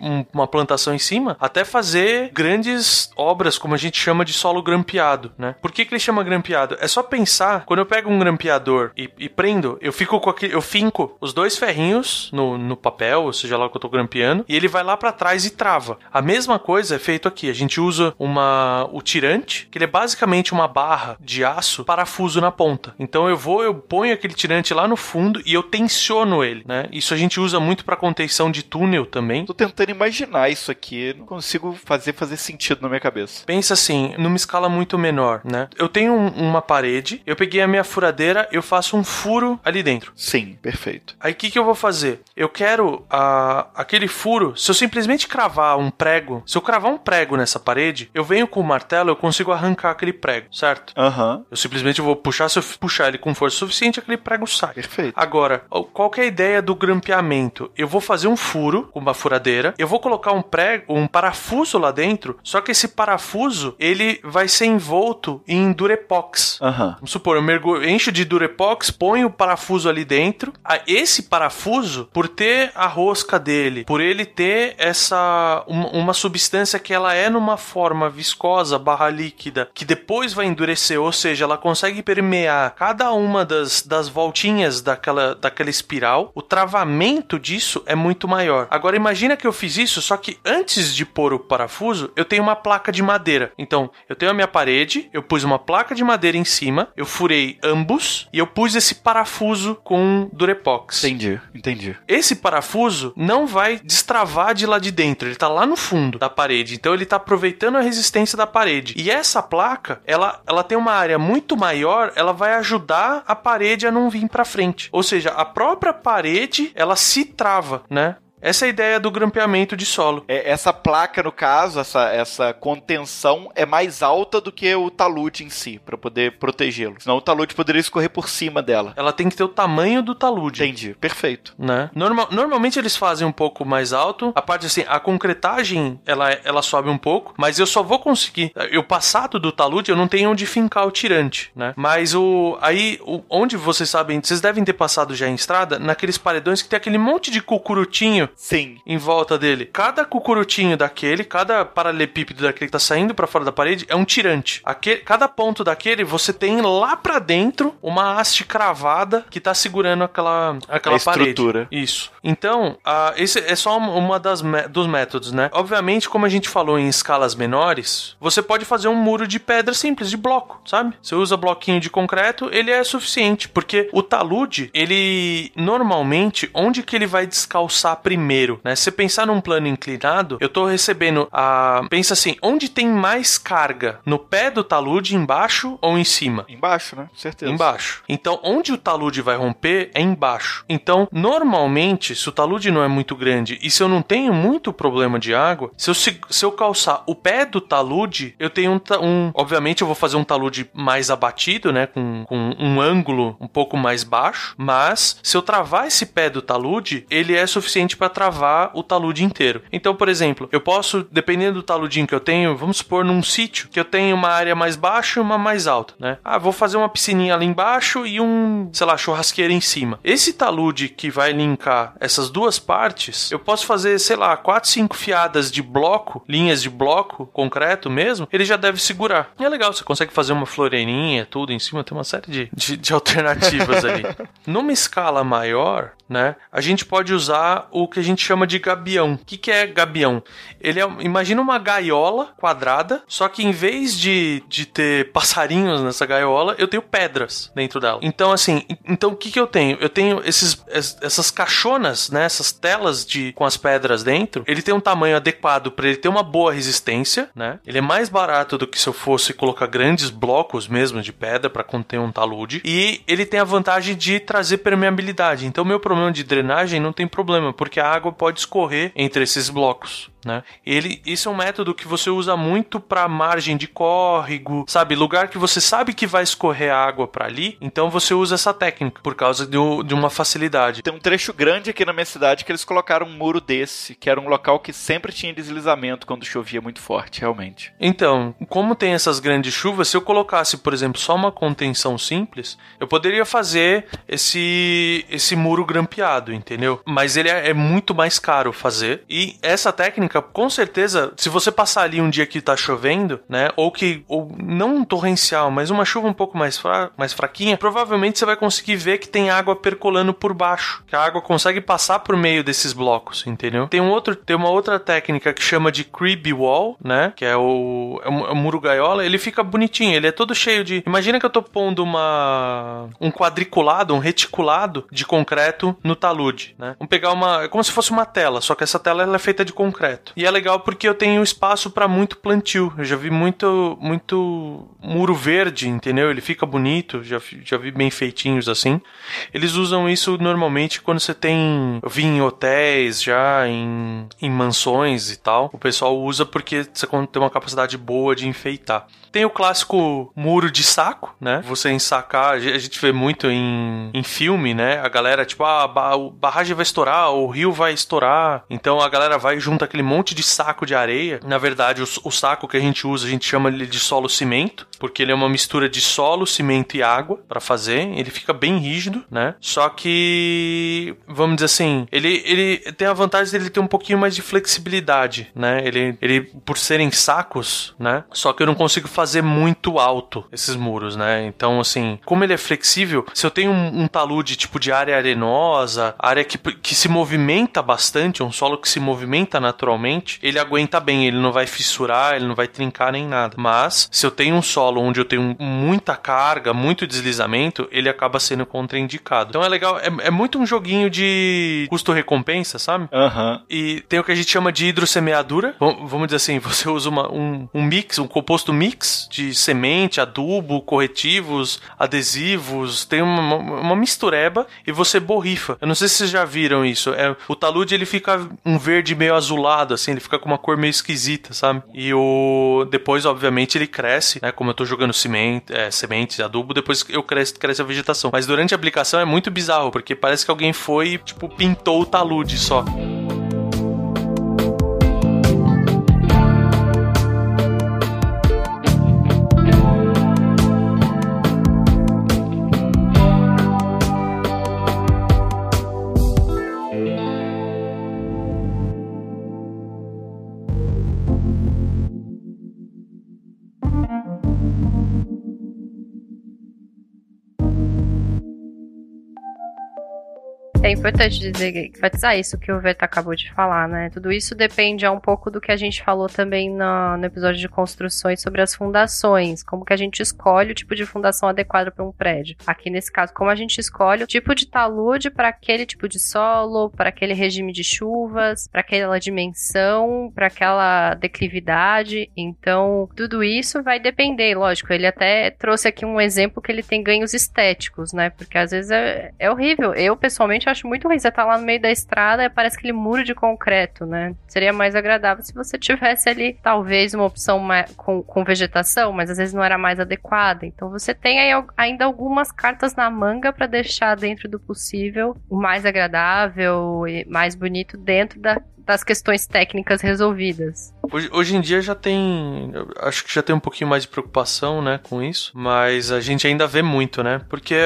um, uma plantação em cima, até fazer grandes obras, como a gente chama de solo grampeado, né? Por que, que ele chama grampeado? É só pensar, quando eu pego um grampeador e, e prendo, eu fico com aquele, eu finco os dois ferrinhos no, no papel, ou seja lá o que eu tô grampeando, e ele vai lá para trás e trava. A mesma coisa é feito aqui. A gente usa uma o tirante, que ele é basicamente uma barra de aço parafuso na ponta. Então eu vou, eu ponho aquele tirante lá no fundo e eu tensiono ele, né? Isso a gente usa muito para contenção de túnel também. Tô tentando imaginar isso aqui, não consigo fazer fazer sentido na minha cabeça. Pensa assim, numa escala muito menor, né? Eu tenho um, uma parede, eu peguei a minha furadeira, eu faço um furo ali dentro. Sim, perfeito. Aí o que, que eu vou fazer? Eu quero a, aquele furo, se eu simplesmente cravar um prego, se eu cravar um prego nessa parede, eu venho com o martelo, eu consigo arrancar aquele prego, certo? Aham. Uhum. Eu simplesmente vou puxar, se eu puxar ele com força suficiente, aquele prego sai. Perfeito. Agora, qual que é a ideia do grampeamento? Eu vou fazer um furo com uma furadeira, eu vou colocar um prego, um parafuso lá dentro, só que esse parafuso, ele vai ser envolto em durepox. Uhum. Vamos supor, eu mergulho, encho de durepox, ponho o parafuso ali dentro. Esse parafuso, por ter a rosca dele, por ele ter essa uma, uma substância que ela é numa forma viscosa barra líquida, que depois vai endurecer, ou seja, ela consegue permear cada uma das, das voltinhas daquela, daquela espiral, o travamento disso é muito maior. Agora imagina que eu fiz isso, só que antes de pôr o parafuso, eu tenho uma placa de madeira. Então, eu tenho a minha parede, eu pus uma placa de madeira em cima, eu furei ambos e eu pus esse parafuso com durepox. Entendi, entendi. Esse parafuso não vai destravar de lá de dentro, ele tá lá no fundo da parede. Então ele tá aproveitando a resistência da parede. E essa placa, ela, ela tem uma área muito maior, ela vai ajudar a parede a não vir para frente. Ou seja, a própria parede, ela se trava, né? Essa é a ideia do grampeamento de solo. É, essa placa, no caso, essa, essa contenção é mais alta do que o talude em si, para poder protegê-lo. Senão o talude poderia escorrer por cima dela. Ela tem que ter o tamanho do talude. Entendi, perfeito. Né? Normal, normalmente eles fazem um pouco mais alto. A parte assim, a concretagem, ela, ela sobe um pouco, mas eu só vou conseguir. Eu passado do talude, eu não tenho onde fincar o tirante, né? Mas o. Aí, o, onde vocês sabem, vocês devem ter passado já em estrada, naqueles paredões que tem aquele monte de cucurutinho Sim. Em volta dele. Cada cucurutinho daquele, cada paralelepípedo daquele que tá saindo para fora da parede é um tirante. Aquele, cada ponto daquele você tem lá para dentro uma haste cravada que tá segurando aquela, aquela a estrutura. parede. Isso. Então, uh, esse é só uma das dos métodos, né? Obviamente, como a gente falou em escalas menores, você pode fazer um muro de pedra simples, de bloco, sabe? Você usa bloquinho de concreto, ele é suficiente, porque o talude, ele normalmente, onde que ele vai descalçar primeiro? Primeiro, né? Se você pensar num plano inclinado, eu tô recebendo a. Pensa assim, onde tem mais carga? No pé do talude, embaixo ou em cima? Embaixo, né? Certeza. Embaixo. Então, onde o talude vai romper é embaixo. Então, normalmente, se o talude não é muito grande e se eu não tenho muito problema de água, se eu, se, se eu calçar o pé do talude, eu tenho um, um. Obviamente, eu vou fazer um talude mais abatido, né? Com, com um ângulo um pouco mais baixo. Mas, se eu travar esse pé do talude, ele é suficiente para travar o talude inteiro. Então, por exemplo, eu posso, dependendo do taludinho que eu tenho, vamos supor num sítio que eu tenho uma área mais baixa e uma mais alta, né? Ah, vou fazer uma piscininha ali embaixo e um, sei lá, churrasqueira em cima. Esse talude que vai linkar essas duas partes, eu posso fazer, sei lá, quatro, cinco fiadas de bloco, linhas de bloco concreto mesmo, ele já deve segurar. E é legal, você consegue fazer uma floreirinha, tudo em cima, tem uma série de, de, de alternativas ali. Numa escala maior, né, a gente pode usar o que a gente chama de gabião. O que, que é gabião? Ele é, imagina uma gaiola quadrada, só que em vez de, de ter passarinhos nessa gaiola, eu tenho pedras dentro dela. Então, assim, então o que, que eu tenho? Eu tenho esses, essas caixonas, né, essas telas de, com as pedras dentro. Ele tem um tamanho adequado para ele ter uma boa resistência, né? Ele é mais barato do que se eu fosse colocar grandes blocos mesmo de pedra para conter um talude. E ele tem a vantagem de trazer permeabilidade. Então, meu problema de drenagem não tem problema, porque a água pode escorrer entre esses blocos. Né? Ele, isso é um método que você usa muito para margem de córrego, sabe, lugar que você sabe que vai escorrer água para ali, então você usa essa técnica por causa de, de, uma facilidade. Tem um trecho grande aqui na minha cidade que eles colocaram um muro desse, que era um local que sempre tinha deslizamento quando chovia muito forte, realmente. Então, como tem essas grandes chuvas, se eu colocasse, por exemplo, só uma contenção simples, eu poderia fazer esse esse muro grampeado, entendeu? Mas ele é, é muito mais caro fazer e essa técnica com certeza, se você passar ali um dia que tá chovendo, né? Ou que. Ou não um torrencial, mas uma chuva um pouco mais, fra mais fraquinha, provavelmente você vai conseguir ver que tem água percolando por baixo. Que a água consegue passar por meio desses blocos, entendeu? Tem um outro, tem uma outra técnica que chama de creepy wall, né? Que é o, é o, é muro gaiola. Ele fica bonitinho, ele é todo cheio de. Imagina que eu tô pondo uma. um quadriculado, um reticulado de concreto no talude, né? Vamos pegar uma. É como se fosse uma tela, só que essa tela ela é feita de concreto. E é legal porque eu tenho espaço para muito plantio. Eu já vi muito, muito muro verde, entendeu? Ele fica bonito, já, já vi bem feitinhos assim. Eles usam isso normalmente quando você tem. Eu vi em hotéis, já em, em mansões e tal. O pessoal usa porque você tem uma capacidade boa de enfeitar. Tem o clássico muro de saco, né? Você ensacar, a gente vê muito em, em filme, né? A galera, tipo, ah, a barragem vai estourar, o rio vai estourar. Então a galera vai junto aquele monte de saco de areia. Na verdade, o, o saco que a gente usa, a gente chama ele de solo cimento, porque ele é uma mistura de solo, cimento e água para fazer. Ele fica bem rígido, né? Só que, vamos dizer assim, ele, ele tem a vantagem dele ter um pouquinho mais de flexibilidade, né? Ele, ele por serem sacos, né? Só que eu não consigo fazer muito alto esses muros, né? Então, assim, como ele é flexível, se eu tenho um, um talude tipo de área arenosa, área que, que se movimenta bastante, um solo que se movimenta naturalmente, ele aguenta bem, ele não vai fissurar, ele não vai trincar nem nada. Mas, se eu tenho um solo onde eu tenho muita carga, muito deslizamento, ele acaba sendo contraindicado. Então é legal, é, é muito um joguinho de custo-recompensa, sabe? Aham. Uhum. E tem o que a gente chama de hidrossemeadura. Vamos dizer assim, você usa uma, um, um mix, um composto mix de semente, adubo, corretivos, adesivos, tem uma, uma mistureba e você borrifa. Eu não sei se vocês já viram isso. É, o talude ele fica um verde meio azulado, assim, ele fica com uma cor meio esquisita, sabe? E o depois, obviamente, ele cresce, né? Como eu tô jogando semente, é, sementes, adubo, depois eu cresce, cresce a vegetação. Mas durante a aplicação é muito bizarro, porque parece que alguém foi tipo, pintou o talude só. Importante dizer, enfatizar isso que o Verta acabou de falar, né? Tudo isso depende um pouco do que a gente falou também no, no episódio de construções sobre as fundações, como que a gente escolhe o tipo de fundação adequada para um prédio. Aqui nesse caso, como a gente escolhe o tipo de talude para aquele tipo de solo, para aquele regime de chuvas, para aquela dimensão, para aquela declividade. Então, tudo isso vai depender, lógico. Ele até trouxe aqui um exemplo que ele tem ganhos estéticos, né? Porque às vezes é, é horrível. Eu pessoalmente acho muito ruim. Você tá lá no meio da estrada e parece aquele muro de concreto, né? Seria mais agradável se você tivesse ali, talvez, uma opção com, com vegetação, mas às vezes não era mais adequada. Então você tem aí ainda algumas cartas na manga para deixar dentro do possível o mais agradável e mais bonito dentro da, das questões técnicas resolvidas. Hoje, hoje em dia já tem. Acho que já tem um pouquinho mais de preocupação, né, com isso. Mas a gente ainda vê muito, né? Porque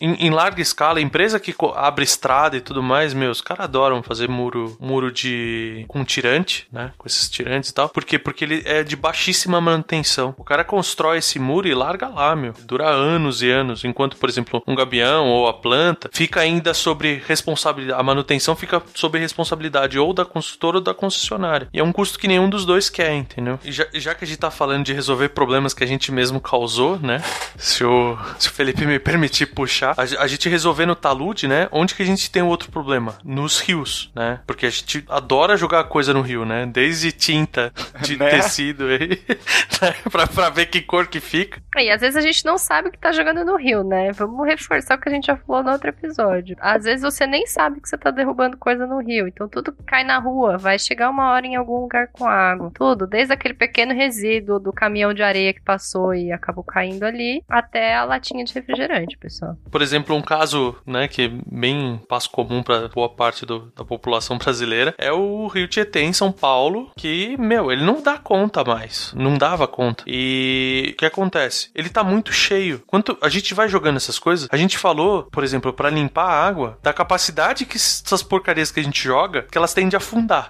em, em larga escala, empresa que abre estrada e tudo mais, meu, os caras adoram fazer muro, muro de. com tirante, né? Com esses tirantes e tal. Por quê? Porque ele é de baixíssima manutenção. O cara constrói esse muro e larga lá, meu. Dura anos e anos. Enquanto, por exemplo, um gabião ou a planta fica ainda sobre responsabilidade. A manutenção fica sobre responsabilidade ou da construtora ou da concessionária. E é um custo que nenhum dos dois quer, entendeu? E já, já que a gente tá falando de resolver problemas que a gente mesmo causou, né? Se o, se o Felipe me permitir puxar, a, a gente resolver no talude, né? Onde que a gente tem o outro problema? Nos rios, né? Porque a gente adora jogar coisa no rio, né? Desde tinta de Né? tecido aí, né? pra, pra ver que cor que fica. E às vezes a gente não sabe que tá jogando no rio, né? Vamos reforçar o que a gente já falou no outro episódio. Às vezes você nem sabe que você tá derrubando coisa no rio. Então tudo que cai na rua vai chegar uma hora em algum lugar com água. Tudo, desde aquele pequeno resíduo do caminhão de areia que passou e acabou caindo ali, até a latinha de refrigerante, pessoal. Por exemplo, um caso, né, que é bem passo comum para boa parte do- da população brasileira é o Rio Tietê em São Paulo, que, meu, ele não dá conta mais, não dava conta. E o que acontece? Ele tá muito cheio. Quanto a gente vai jogando essas coisas, a gente falou, por exemplo, para limpar a água, da capacidade que essas porcarias que a gente joga, que elas tendem a.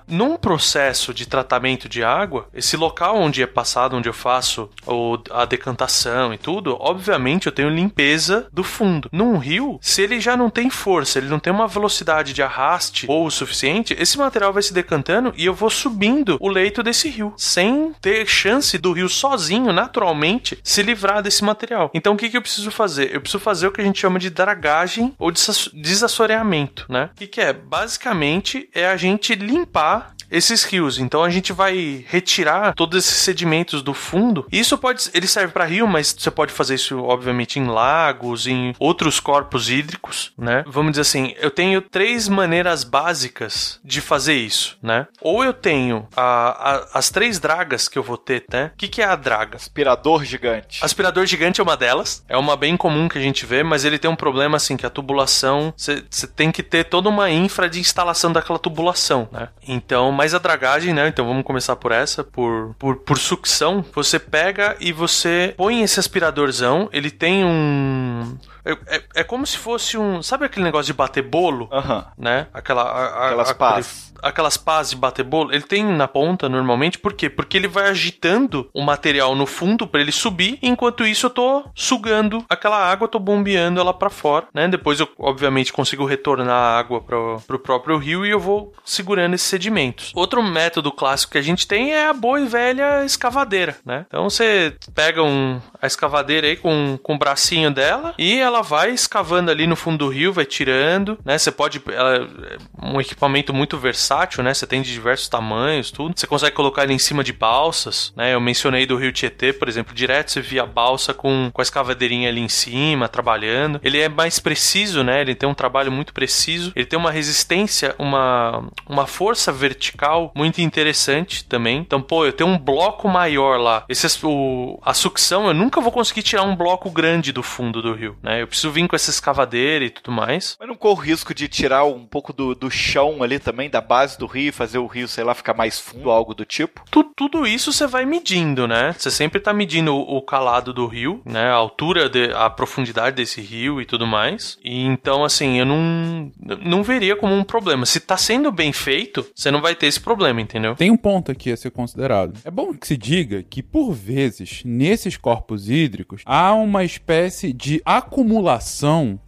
Num processo de tratamento de água, esse local onde é passado, onde eu faço o, a decantação e tudo, obviamente eu tenho limpeza do fundo. Num rio, se ele já não tem força, ele não tem uma velocidade de arraste ou o suficiente, esse material vai se decantando e eu vou subindo o leito desse rio, sem ter chance do rio sozinho, naturalmente, se livrar desse material. Então o que, que eu preciso fazer? Eu preciso fazer o que a gente chama de dragagem ou desasso- desassoreamento, né? O que, que é? Basicamente é a gente limpar limpar esses rios. Então a gente vai retirar todos esses sedimentos do fundo. Isso pode, ele serve para rio, mas você pode fazer isso obviamente em lagos, em outros corpos hídricos, né? Vamos dizer assim, eu tenho três maneiras básicas de fazer isso, né? Ou eu tenho a- a- as três dragas que eu vou ter, né? O que, que é a draga? Aspirador gigante. Aspirador gigante é uma delas. É uma bem comum que a gente vê, mas ele tem um problema assim que a tubulação, você tem que ter toda uma infra de instalação daquela tubulação, né? Então, mas a dragagem, né? Então vamos começar por essa, por, por, por sucção. Você pega e você põe esse aspiradorzão, ele tem um. É, é- como se fosse um. Sabe aquele negócio de bater bolo? Aham. Né? Aquela. a- a- Aquelas aquele- pás. aquelas pás de bater bolo, ele tem na ponta normalmente, por quê? Porque ele vai agitando o material no fundo para ele subir, enquanto isso eu tô sugando aquela água, tô bombeando ela para fora, né? Depois eu obviamente consigo retornar a água pro, pro próprio rio e eu vou segurando esses sedimentos. Outro método clássico que a gente tem é a boa e velha escavadeira, né? Então você pega um, a escavadeira aí com, com o bracinho dela e ela vai escavando ali no fundo do rio, vai tirando, né? Você pode. Ela é um equipamento muito versátil, né? Você tem de diversos tamanhos, tudo. Você consegue colocar ele em cima de balsas, né? Eu mencionei do Rio Tietê, por exemplo, direto você via a balsa com, com a escavadeirinha ali em cima, trabalhando. Ele é mais preciso, né? Ele tem um trabalho muito preciso. Ele tem uma resistência, uma, uma força vertical muito interessante também. Então, pô, eu tenho um bloco maior lá. Esse, o, a sucção, eu nunca vou conseguir tirar um bloco grande do fundo do rio, né? Eu preciso vir com essa escavadeira e tudo mais. Mas não corre o risco de tirar um pouco do, do chão ali também, da base do rio, e fazer o rio, sei lá, ficar mais fundo, algo do tipo? Tu- tudo isso você vai medindo, né? Você sempre tá medindo o, o calado do rio, né? A altura, de, a profundidade desse rio e tudo mais. E então, assim, eu não, não veria como um problema. Se tá sendo bem feito, você não vai ter esse problema, entendeu? Tem um ponto aqui a ser considerado. É bom que se diga que, por vezes, nesses corpos hídricos, há uma espécie de acumulação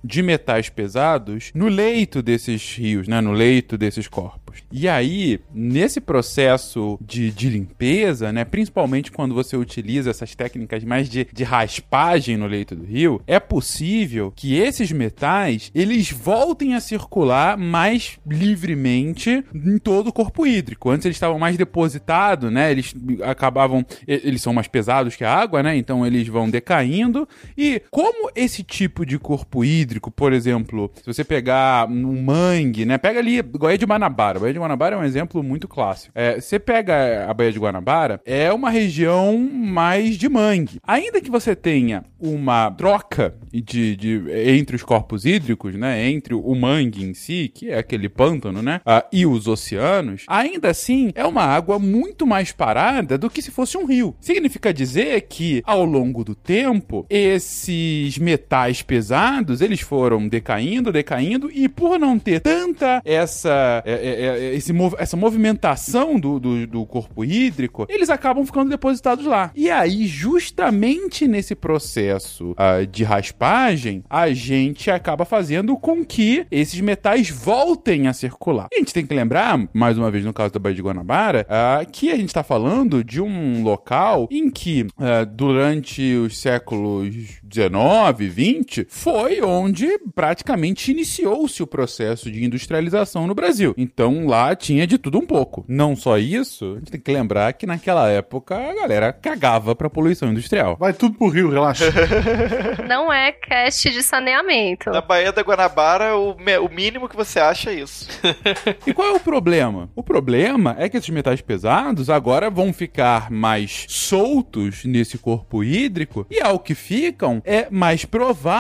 de metais pesados no leito desses rios, né? No leito desses corpos. E aí, nesse processo de, de limpeza, né? Principalmente quando você utiliza essas técnicas mais de, de raspagem no leito do rio, é possível que esses metais eles voltem a circular mais livremente em todo o corpo hídrico. Antes eles estavam mais depositados, né? Eles acabavam. Eles são mais pesados que a água, né? Então eles vão decaindo. E como esse tipo de corpo hídrico, por exemplo, se você pegar um mangue, né? Pega ali Baía de Guanabara. Baía de Guanabara é um exemplo muito clássico. É, você pega a Baía de Guanabara, é uma região mais de mangue. Ainda que você tenha uma troca de, de- entre os corpos hídricos, né? Entre o mangue em si, que é aquele pântano, né? ah, e os oceanos, ainda assim é uma água muito mais parada do que se fosse um rio. Significa dizer que ao longo do tempo esses metais pesados eles foram decaindo, decaindo e por não ter tanta essa é, é, é, esse mov- essa movimentação do, do, do corpo hídrico, eles acabam ficando depositados lá. E aí justamente nesse processo ah, de raspagem a gente acaba fazendo com que esses metais voltem a circular. E a gente tem que lembrar, mais uma vez no caso da Baía de Guanabara, ah, que a gente está falando de um local em que ah, durante os séculos 19, 20, foi onde praticamente iniciou-se o processo de industrialização no Brasil. Então lá tinha de tudo um pouco. Não só isso, a gente tem que lembrar que naquela época a galera cagava pra poluição industrial. Vai tudo pro rio, relaxa. Não é cast de saneamento. Na Baía da Guanabara, o, o mínimo que você acha é isso. E qual é o problema? O problema é que esses metais pesados agora vão ficar mais soltos nesse corpo hídrico e ao que ficam é mais provável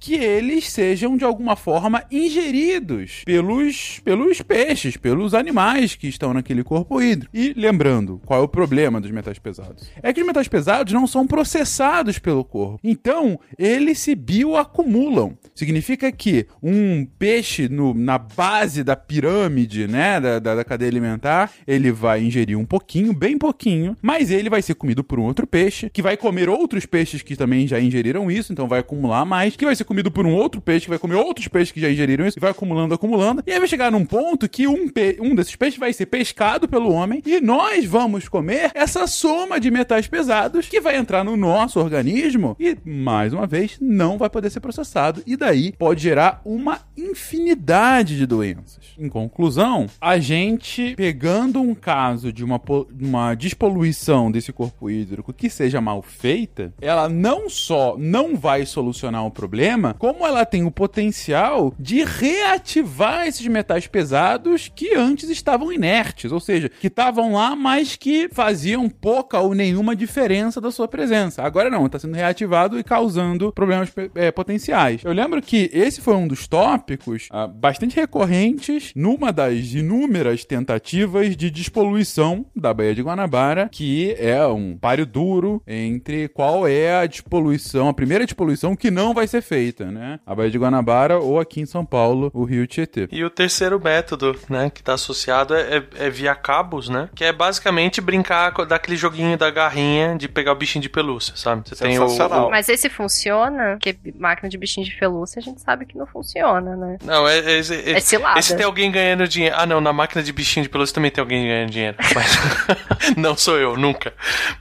que eles sejam de alguma forma ingeridos pelos, pelos peixes, pelos animais que estão naquele corpo hídrico. E lembrando, qual é o problema dos metais pesados? É que os metais pesados não são processados pelo corpo. Então, eles se bioacumulam. Significa que um peixe no- na base da pirâmide, né, da, da, da cadeia alimentar, ele vai ingerir um pouquinho, bem pouquinho, mas ele vai ser comido por um outro peixe, que vai comer outros peixes que também já ingeriram isso, então vai acumular mais, que vai ser comido por um outro peixe, que vai comer outros peixes que já ingeriram isso, e vai acumulando, acumulando, e aí vai chegar num ponto que um, pe- um desses peixes vai ser pescado pelo homem, e nós vamos comer essa soma de metais pesados que vai entrar no nosso organismo e, mais uma vez, não vai poder ser processado. E daí pode gerar uma infinidade de doenças. Em conclusão, a gente pegando um caso de uma, uma despoluição desse corpo hídrico que seja mal feita, ela não só não vai solucionar o problema, como ela tem o potencial de reativar esses metais pesados que antes estavam inertes, ou seja, que estavam lá, mas que faziam pouca ou nenhuma diferença da sua presença. Agora não, está sendo reativado e causando problemas eh, potenciais. Eu lembro que esse foi um dos tópicos ah, bastante recorrentes numa das inúmeras tentativas de despoluição da Baía de Guanabara, que é um páreo duro entre qual é a despoluição, a primeira despoluição que não vai ser feita, né? A Baía de Guanabara ou aqui em São Paulo, o Rio Tietê. E o terceiro método, né, que tá associado é, é- é via cabos, né? Que é basicamente brincar com- daquele joguinho da garrinha de pegar o bichinho de pelúcia, sabe? Você tem o, o- Mas esse funciona? Porque máquina de bichinho de pelúcia a gente sabe que não funciona, né? Não, é, é, é, É cilada. Esse tem alguém ganhando dinheiro. Ah, não, na máquina de bichinho de pelúcia também tem alguém ganhando dinheiro. Mas... não sou eu, nunca.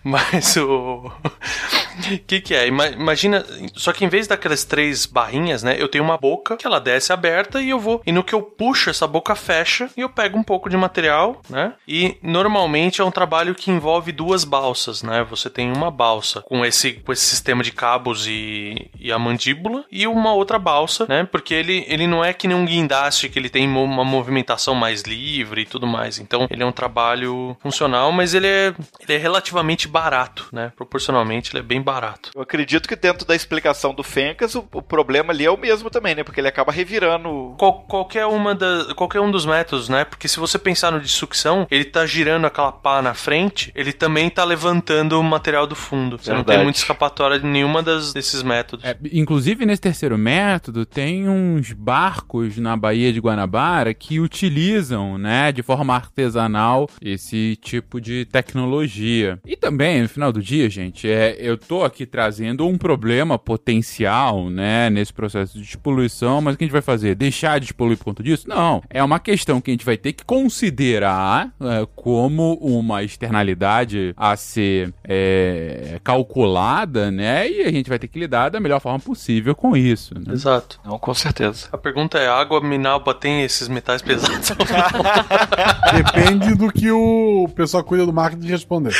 Mas o. O que, que é? Ima- Imagina. Só que em vez daquelas três barrinhas, né? Eu tenho uma boca que ela desce aberta e eu vou. E no que eu puxo, essa boca fecha e eu pego um pouco de material, né? E normalmente é um trabalho que envolve duas balsas, né? Você tem uma balsa com esse, com esse sistema de cabos e, e a mandíbula e uma outra balsa, né? Porque ele, ele não é que nem um guindaste que ele tem uma movimentação mais livre e tudo mais. Então ele é um trabalho funcional, mas ele é, ele é relativamente barato, né? Proporcionalmente ele é bem barato. Eu acredito que dentro da explicação do Fencas, o, o problema ali é o mesmo também, né? Porque ele acaba revirando. Qual- qualquer, uma da, qualquer um dos métodos, né? Porque se você pensar no de sucção, ele tá girando aquela pá na frente, ele também tá levantando o material do fundo. Você não Verdade. tem muita escapatória de nenhuma das, desses métodos. É, inclusive, nesse terceiro método, tem uns barcos na Baía de Guanabara que utilizam, né, de forma artesanal esse tipo de tecnologia. E também, no final do dia, gente, é, eu tô tô aqui trazendo um problema potencial, né, nesse processo de poluição, mas o que a gente vai fazer? Deixar de poluir por conta disso? Não. É uma questão que a gente vai ter que considerar é, como uma externalidade a ser é, calculada, né, e a gente vai ter que lidar da melhor forma possível com isso. Né? Exato. Não, com certeza. A pergunta é: a água mineral tem esses metais pesados? Depende do que o pessoal cuida do marketing responder.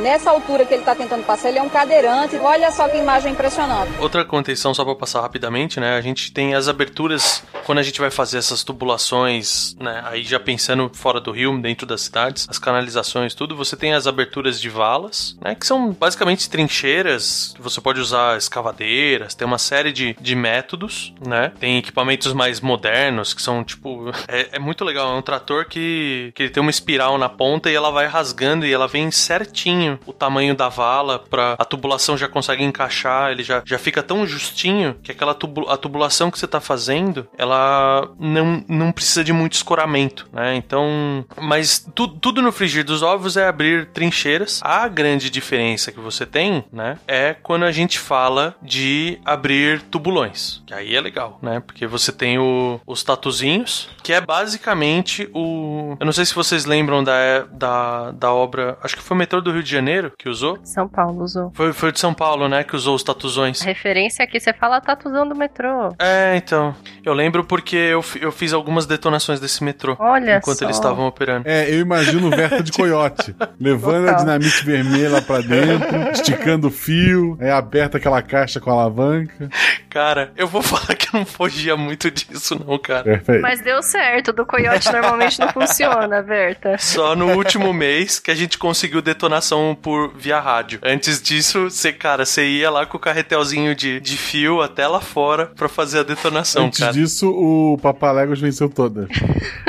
Nessa altura que ele tá tentando passar, ele é um cadeirante. Olha só que imagem impressionante. Outra contenção, só pra passar rapidamente, né? A gente tem as aberturas quando a gente vai fazer essas tubulações, né? Aí já pensando fora do rio, dentro das cidades, as canalizações, tudo, você tem as aberturas de valas, né? Que são basicamente trincheiras. Você pode usar escavadeiras, tem uma série de, de métodos, né? Tem equipamentos mais modernos que são tipo. É, é muito legal. É um trator que, que ele tem uma espiral na ponta e ela vai rasgando e ela vem certinho o tamanho da vala para a tubulação já consegue encaixar, ele já, já fica tão justinho que aquela tubu, a tubulação que você tá fazendo, ela não, não precisa de muito escoramento, né? Então, mas tu, tudo no frigir dos ovos é abrir trincheiras. A grande diferença que você tem, né, é quando a gente fala de abrir tubulões, que aí é legal, né? Porque você tem o, os tatuzinhos, que é basicamente o. Eu não sei se vocês lembram da, da, da obra, acho que foi o metrô do Rio de Janeiro que usou. São Paulo usou. Foi, foi de São Paulo, né, que usou os tatuzões. A referência aqui, você fala tatuzão do metrô. É, então. Eu lembro porque eu, eu fiz algumas detonações desse metrô. Olha Enquanto só. eles estavam operando. É, eu imagino o Verta de coiote, levando a Total. dinamite vermelha lá pra dentro, esticando o fio, aí aberta aquela caixa com a alavanca. Cara, eu vou falar que eu não fugia muito disso, não, cara. Perfeito. Mas deu certo, do coiote normalmente não funciona, Berta. Só no último mês que a gente conseguiu detonação por via rádio. Antes disso, você, cara, você ia lá com o carretelzinho de, de fio até lá fora pra fazer a detonação, Antes cara. disso, o Papaléguas venceu todas.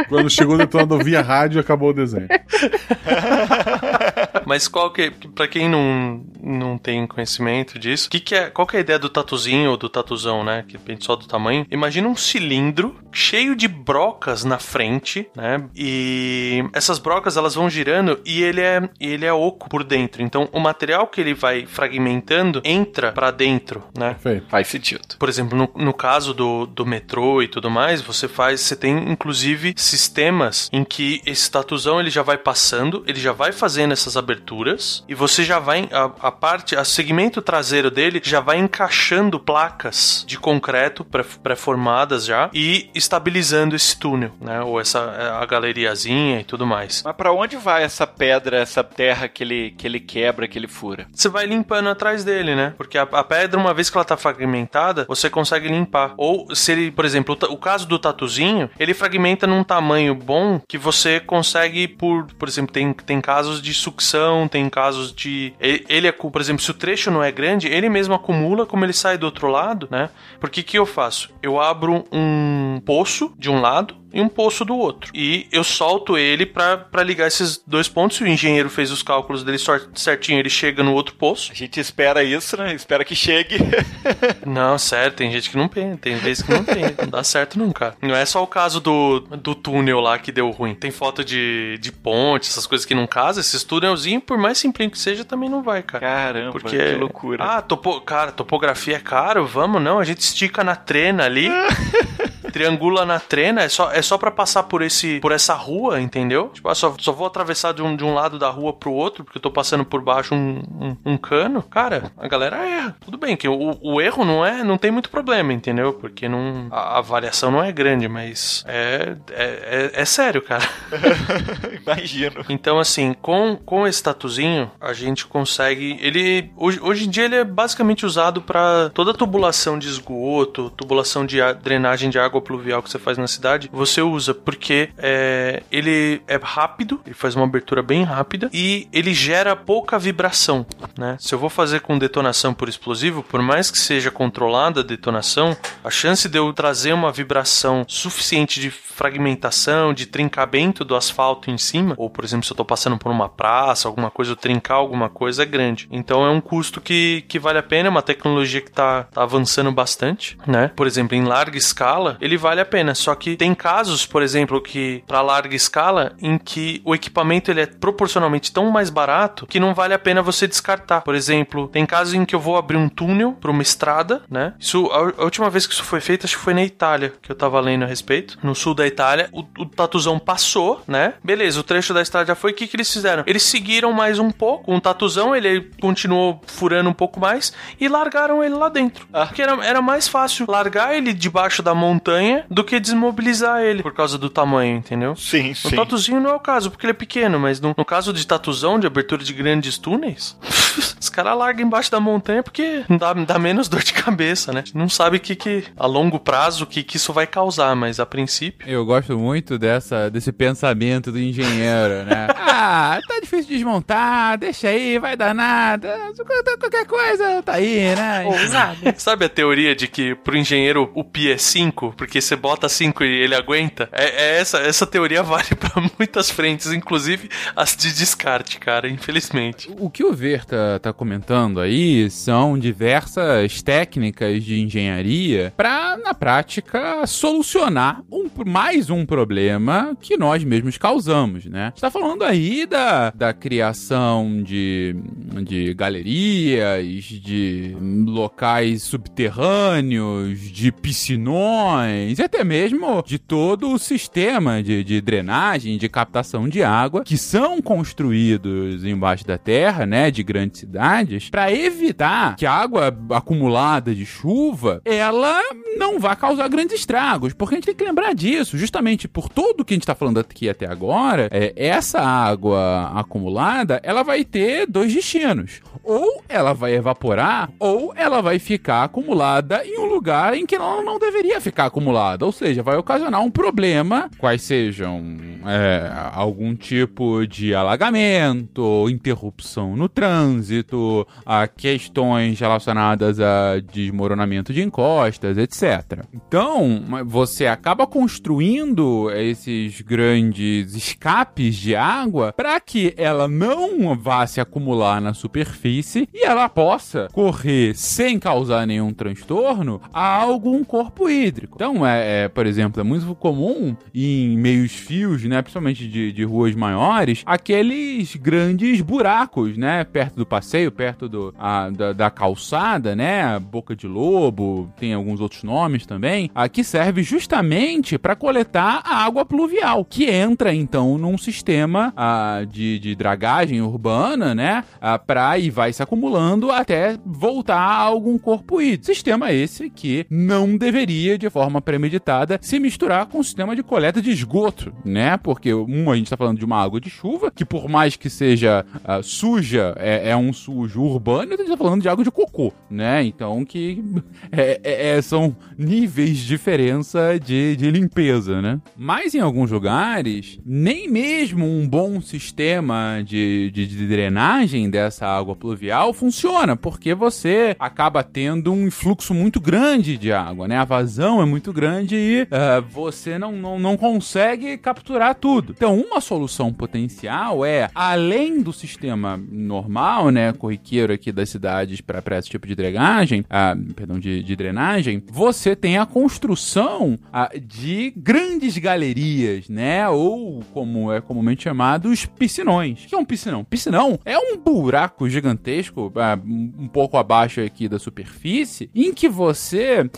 Quando chegou o detonador via rádio, acabou o desenho. Mas qual que, pra quem não, não tem conhecimento disso, que que é, qual que é a ideia do tatuzinho ou do tatuzão, né? Que depende só do tamanho. Imagina um cilindro cheio de brocas na frente, né? E essas brocas elas vão girando e ele é, ele é oco por dentro. Então o material que ele vai fragmentando entra pra dentro, né? Perfeito. Faz sentido. Por exemplo, no, no caso do, do metrô e tudo mais, você faz, você tem inclusive sistemas em que esse tatuzão ele já vai passando, ele já vai fazendo essas aberturas e você já vai a, a parte, a segmento traseiro dele já vai encaixando placas de concreto pré- pré-formadas já e estabilizando esse túnel, né? Ou essa a galeriazinha e tudo mais. Mas pra onde vai essa pedra, essa terra que ele, que ele quebra, que ele fura? Você vai limpando atrás dele, né? Porque a, a pedra, uma vez que ela tá fragmentada, você consegue limpar. Ou se ele, por exemplo, o, o caso do tatuzinho, ele fragmenta num tamanho bom que você consegue por, por exemplo, tem, tem casos de sucção, tem casos de ele, ele por exemplo, se o trecho não é grande, ele mesmo acumula como ele sai do outro lado, né? Porque que eu faço? Eu abro um poço de um lado e um poço do outro. E eu solto ele pra pra ligar esses dois pontos. Se o engenheiro fez os cálculos dele certinho, ele chega no outro poço. A gente espera isso, né? Espera que chegue. Não, sério, tem gente que não tem, tem vezes que não tem. Não dá certo nunca. Não é só o caso do, do túnel lá que deu ruim. Tem foto de, de ponte, essas coisas que não casam. Esses túnelzinhos, por mais simplinho que seja, também não vai, cara. Caramba, Porque, que loucura. Ah, topo, cara, topografia é caro, vamos não, a gente estica na trena ali. triangula na trena, é só, é só para passar por esse por essa rua, entendeu? Tipo, ah, só, só vou atravessar de um, de um lado da rua pro outro, porque eu tô passando por baixo um, um, um cano. Cara, a galera erra. Tudo bem, que o, o erro não é, não tem muito problema, entendeu? Porque não, a, a variação não é grande, mas é, é, é, é sério, cara. Imagino. Então, assim, com, com esse tatuzinho, a gente consegue. Ele. Hoje, hoje em dia ele é basicamente usado para toda tubulação de esgoto, tubulação de a- drenagem de água pluvial que você faz na cidade. Você usa porque é, ele é rápido, ele faz uma abertura bem rápida e ele gera pouca vibração, né? Se eu vou fazer com detonação por explosivo, por mais que seja controlada a detonação, a chance de eu trazer uma vibração suficiente de fragmentação, de trincamento do asfalto em cima, ou por exemplo, se eu tô passando por uma praça, alguma coisa, eu trincar alguma coisa, é grande. Então é um custo que, que vale a pena, é uma tecnologia que tá, tá avançando bastante, né? Por exemplo, em larga escala, ele ele vale a pena. Só que tem casos, por exemplo, que para larga escala, em que o equipamento ele é proporcionalmente tão mais barato que não vale a pena você descartar. Por exemplo, tem casos em que eu vou abrir um túnel para uma estrada, né? Isso, a, última vez que isso foi feito, acho que foi na Itália, que eu tava lendo a respeito. No sul da Itália, o, o tatuzão passou, né? Beleza, o trecho da estrada já foi. O que, que eles fizeram? Eles seguiram mais um pouco. Um tatuzão, ele continuou furando um pouco mais e largaram ele lá dentro. Ah. Porque era, era mais fácil largar ele debaixo da montanha do que desmobilizar ele por causa do tamanho, entendeu? Sim, sim. O tatuzinho não é o caso, porque ele é pequeno, mas no, no caso de tatuzão, de abertura de grandes túneis, os caras largam embaixo da montanha porque dá, dá menos dor de cabeça, né? Não sabe que, que a longo prazo que, que isso vai causar, mas a princípio. Eu gosto muito dessa, desse pensamento do engenheiro, né? ah, tá difícil de desmontar, deixa aí, vai dar nada. Qualquer coisa tá aí, né? Ousado. Sabe a teoria de que pro engenheiro o pi é 5, porque você bota 5 e ele aguenta? É, é, essa, essa teoria vale para muitas frentes, inclusive as de descarte, cara, infelizmente. O que o Verta tá comentando aí são diversas técnicas de engenharia para, na prática, solucionar um, mais um problema que nós mesmos causamos, né? Está falando aí da, da criação de, de galerias, de locais subterrâneos, de piscinões, e até mesmo de todo o sistema de, de drenagem, de captação de água, que são construídos embaixo da terra, né, de grandes cidades, para evitar que a água acumulada de chuva, ela não vá causar grandes estragos, porque a gente tem que lembrar disso, justamente por tudo que a gente está falando aqui até agora, é, essa água acumulada, ela vai ter dois destinos. Ou ela vai evaporar, ou ela vai ficar acumulada em um lugar em que ela não deveria ficar acumulada. Ou seja, vai ocasionar um problema, quais sejam é, algum tipo de alagamento, interrupção no trânsito, a questões relacionadas a desmoronamento de encostas, etc. Então, você acaba construindo esses grandes escapes de água para que ela não vá se acumular na superfície e ela possa correr sem causar nenhum transtorno a algum corpo hídrico. Então, é, é por exemplo, é muito comum em meios fios, né, principalmente de, de ruas maiores, aqueles grandes buracos, né, perto do passeio, perto do, a, da, da, calçada, né, boca de lobo, tem alguns outros nomes também, a, que serve justamente para coletar a água pluvial, que entra então num sistema a, de, de dragagem urbana, né, para e vai se acumulando até voltar a algum corpo hídrico. Sistema esse que não deveria, de forma premeditada, se misturar com o sistema de coleta de esgoto, né? Porque, um, a gente está falando de uma água de chuva, que por mais que seja uh, suja, é, é, um sujo urbano, a gente está falando de água de cocô, né? Então, que é, é, é, são níveis de diferença de, de limpeza, né? Mas em alguns lugares, nem mesmo um bom sistema de, de, de drenagem dessa água pluvial funciona, porque você acaba tendo um influxo muito grande de água, né? A vazão é muito grande e uh, você não, não, não consegue capturar tudo. Então, uma solução potencial é, além do sistema normal, né, corriqueiro aqui das cidades para esse tipo de drenagem, uh, perdão, de, de, drenagem, você tem a construção uh, de grandes galerias, né, ou como é comumente chamado, os piscinões. O que é um piscinão? Piscinão é um buraco gigantesco, um pouco abaixo aqui da superfície, em que você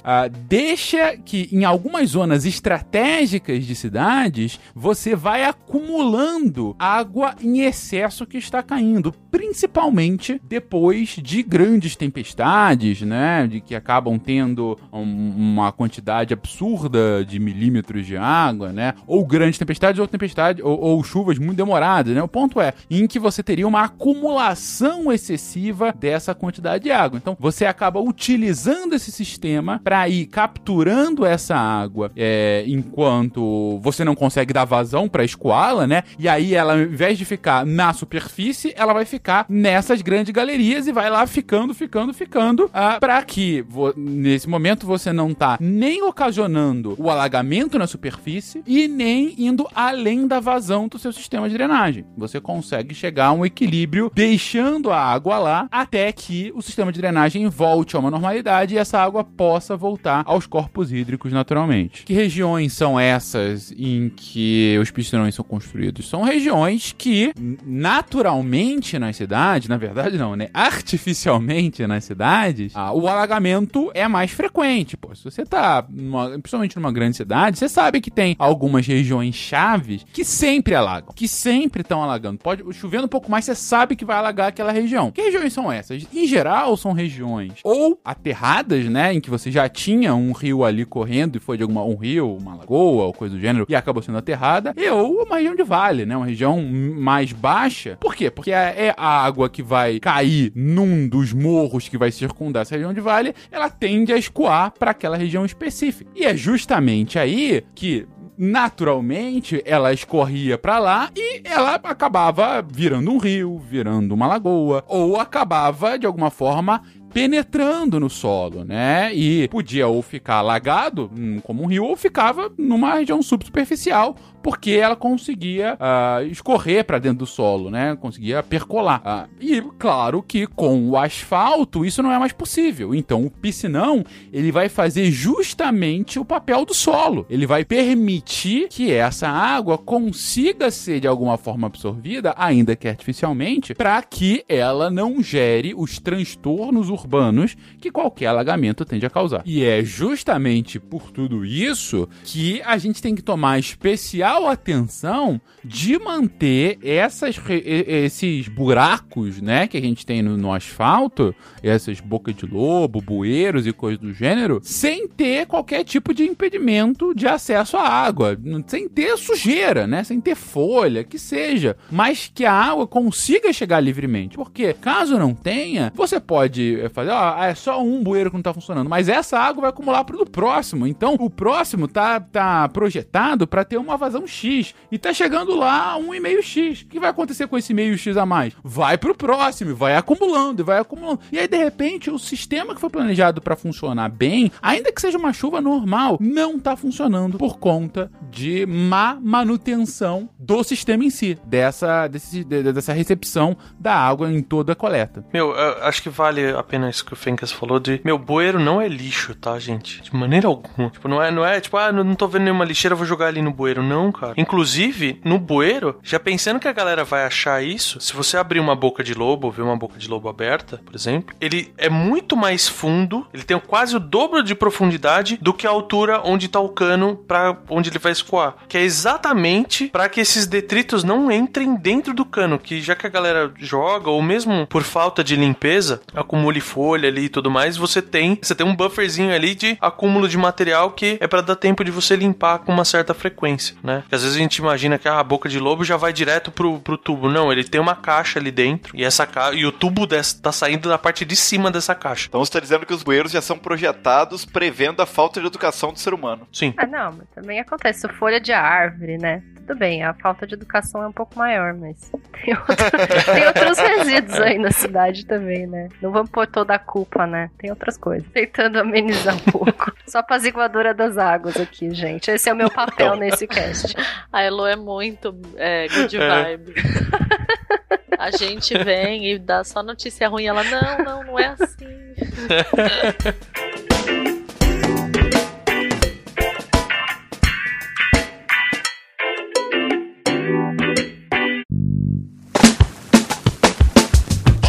deixa que em algumas zonas estratégicas de cidades você vai acumulando água em excesso que está caindo, principalmente depois de grandes tempestades, né, de que acabam tendo um, uma quantidade absurda de milímetros de água, né, ou grandes tempestades ou tempestades ou, ou chuvas muito demoradas, né. O ponto é em que você teria uma acumulação excessiva dessa quantidade de água. Então você acaba utilizando esse sistema para ir capturando essa água é, enquanto você não consegue dar vazão para escoá-la, né? E aí ela, ao invés de ficar na superfície, ela vai ficar nessas grandes galerias e vai lá ficando, ficando, ficando, uh, que nesse momento você não tá nem ocasionando o alagamento na superfície e nem indo além da vazão do seu sistema de drenagem. Você consegue chegar a um equilíbrio deixando a água lá até que o sistema de drenagem volte a uma normalidade e essa água possa voltar aos corpos hídricos naturalmente. Que regiões são essas em que os piscinões são construídos? São regiões que naturalmente nas cidades, na verdade não, né? Artificialmente nas cidades, ah, o alagamento é mais frequente. Pô, se você tá, numa, principalmente numa grande cidade, você sabe que tem algumas regiões chaves que sempre alagam, que sempre estão alagando. Pode chovendo um pouco mais, você sabe que vai alagar aquela região. Que regiões são essas? Em geral, são regiões ou aterradas, né, em que você já tinha um rio ali correndo e foi de alguma um rio, uma lagoa ou coisa do gênero e acabou sendo aterrada, e ou uma região de vale, né, uma região mais baixa. Por quê? Porque é a água que vai cair num dos morros que vai circundar essa região de vale, ela tende a escoar para aquela região específica. E é justamente aí que naturalmente ela escorria para lá e ela acabava virando um rio, virando uma lagoa, ou acabava de alguma forma penetrando no solo, né? E podia ou ficar alagado, hum, como um rio, ou ficava numa região subsuperficial, porque ela conseguia uh, escorrer para dentro do solo, né? Conseguia percolar. Uh, e claro que com o asfalto isso não é mais possível. Então o piscinão ele vai fazer justamente o papel do solo. Ele vai permitir que essa água consiga ser de alguma forma absorvida, ainda que artificialmente, para que ela não gere os transtornos urbanos que qualquer alagamento tende a causar. E é justamente por tudo isso que a gente tem que tomar especial atenção de manter essas, esses buracos, né, que a gente tem no, no asfalto, essas bocas de lobo, bueiros e coisas do gênero, sem ter qualquer tipo de impedimento de acesso à água, sem ter sujeira, né, sem ter folha, que seja, mas que a água consiga chegar livremente, porque caso não tenha, você pode fazer, ó, é só um bueiro que não tá funcionando, mas essa água vai acumular pro próximo, então o próximo tá, tá projetado para ter uma vazão X e tá chegando lá a 1,5X. O que vai acontecer com esse meio X a mais? Vai pro próximo, vai acumulando, vai acumulando. E aí, de repente, o sistema que foi planejado para funcionar bem, ainda que seja uma chuva normal, não tá funcionando por conta de má manutenção do sistema em si, dessa, desse, dessa recepção da água em toda a coleta. Meu, acho que vale a pena isso que o Fencas falou de, meu, bueiro não é lixo, tá, gente? De maneira alguma. Tipo, não é, não é tipo, ah, não tô vendo nenhuma lixeira, vou jogar ali no bueiro. Não, cara. Inclusive, no bueiro, já pensando que a galera vai achar isso, se você abrir uma boca de lobo, ver uma boca de lobo aberta, por exemplo, ele é muito mais fundo, ele tem quase o dobro de profundidade do que a altura onde tá o cano para onde ele vai escoar, que é exatamente para que esses detritos não entrem dentro do cano, que já que a galera joga ou mesmo por falta de limpeza, acumule folha ali e tudo mais, você tem, você tem um bufferzinho ali de acúmulo de material que é para dar tempo de você limpar com uma certa frequência, né? Porque às vezes a gente imagina que a boca de lobo já vai direto pro, pro tubo. Não, ele tem uma caixa ali dentro e essa ca... e o tubo dessa, tá saindo da parte de cima dessa caixa. Então você tá dizendo que os bueiros já são projetados prevendo a falta de educação do ser humano. Sim. Ah, não, mas também acontece. Folha de árvore, né? tudo bem, a falta de educação é um pouco maior, mas tem, outro, tem outros resíduos aí na cidade também, né? Não vamos pôr toda a culpa, né? Tem outras coisas. Tentando amenizar um pouco. Só apaziguadora das águas aqui, gente. Esse é o meu papel nesse cast. A Elo é muito é, good é. vibe. É. A gente vem e dá só notícia ruim. Ela, não, não, não é assim.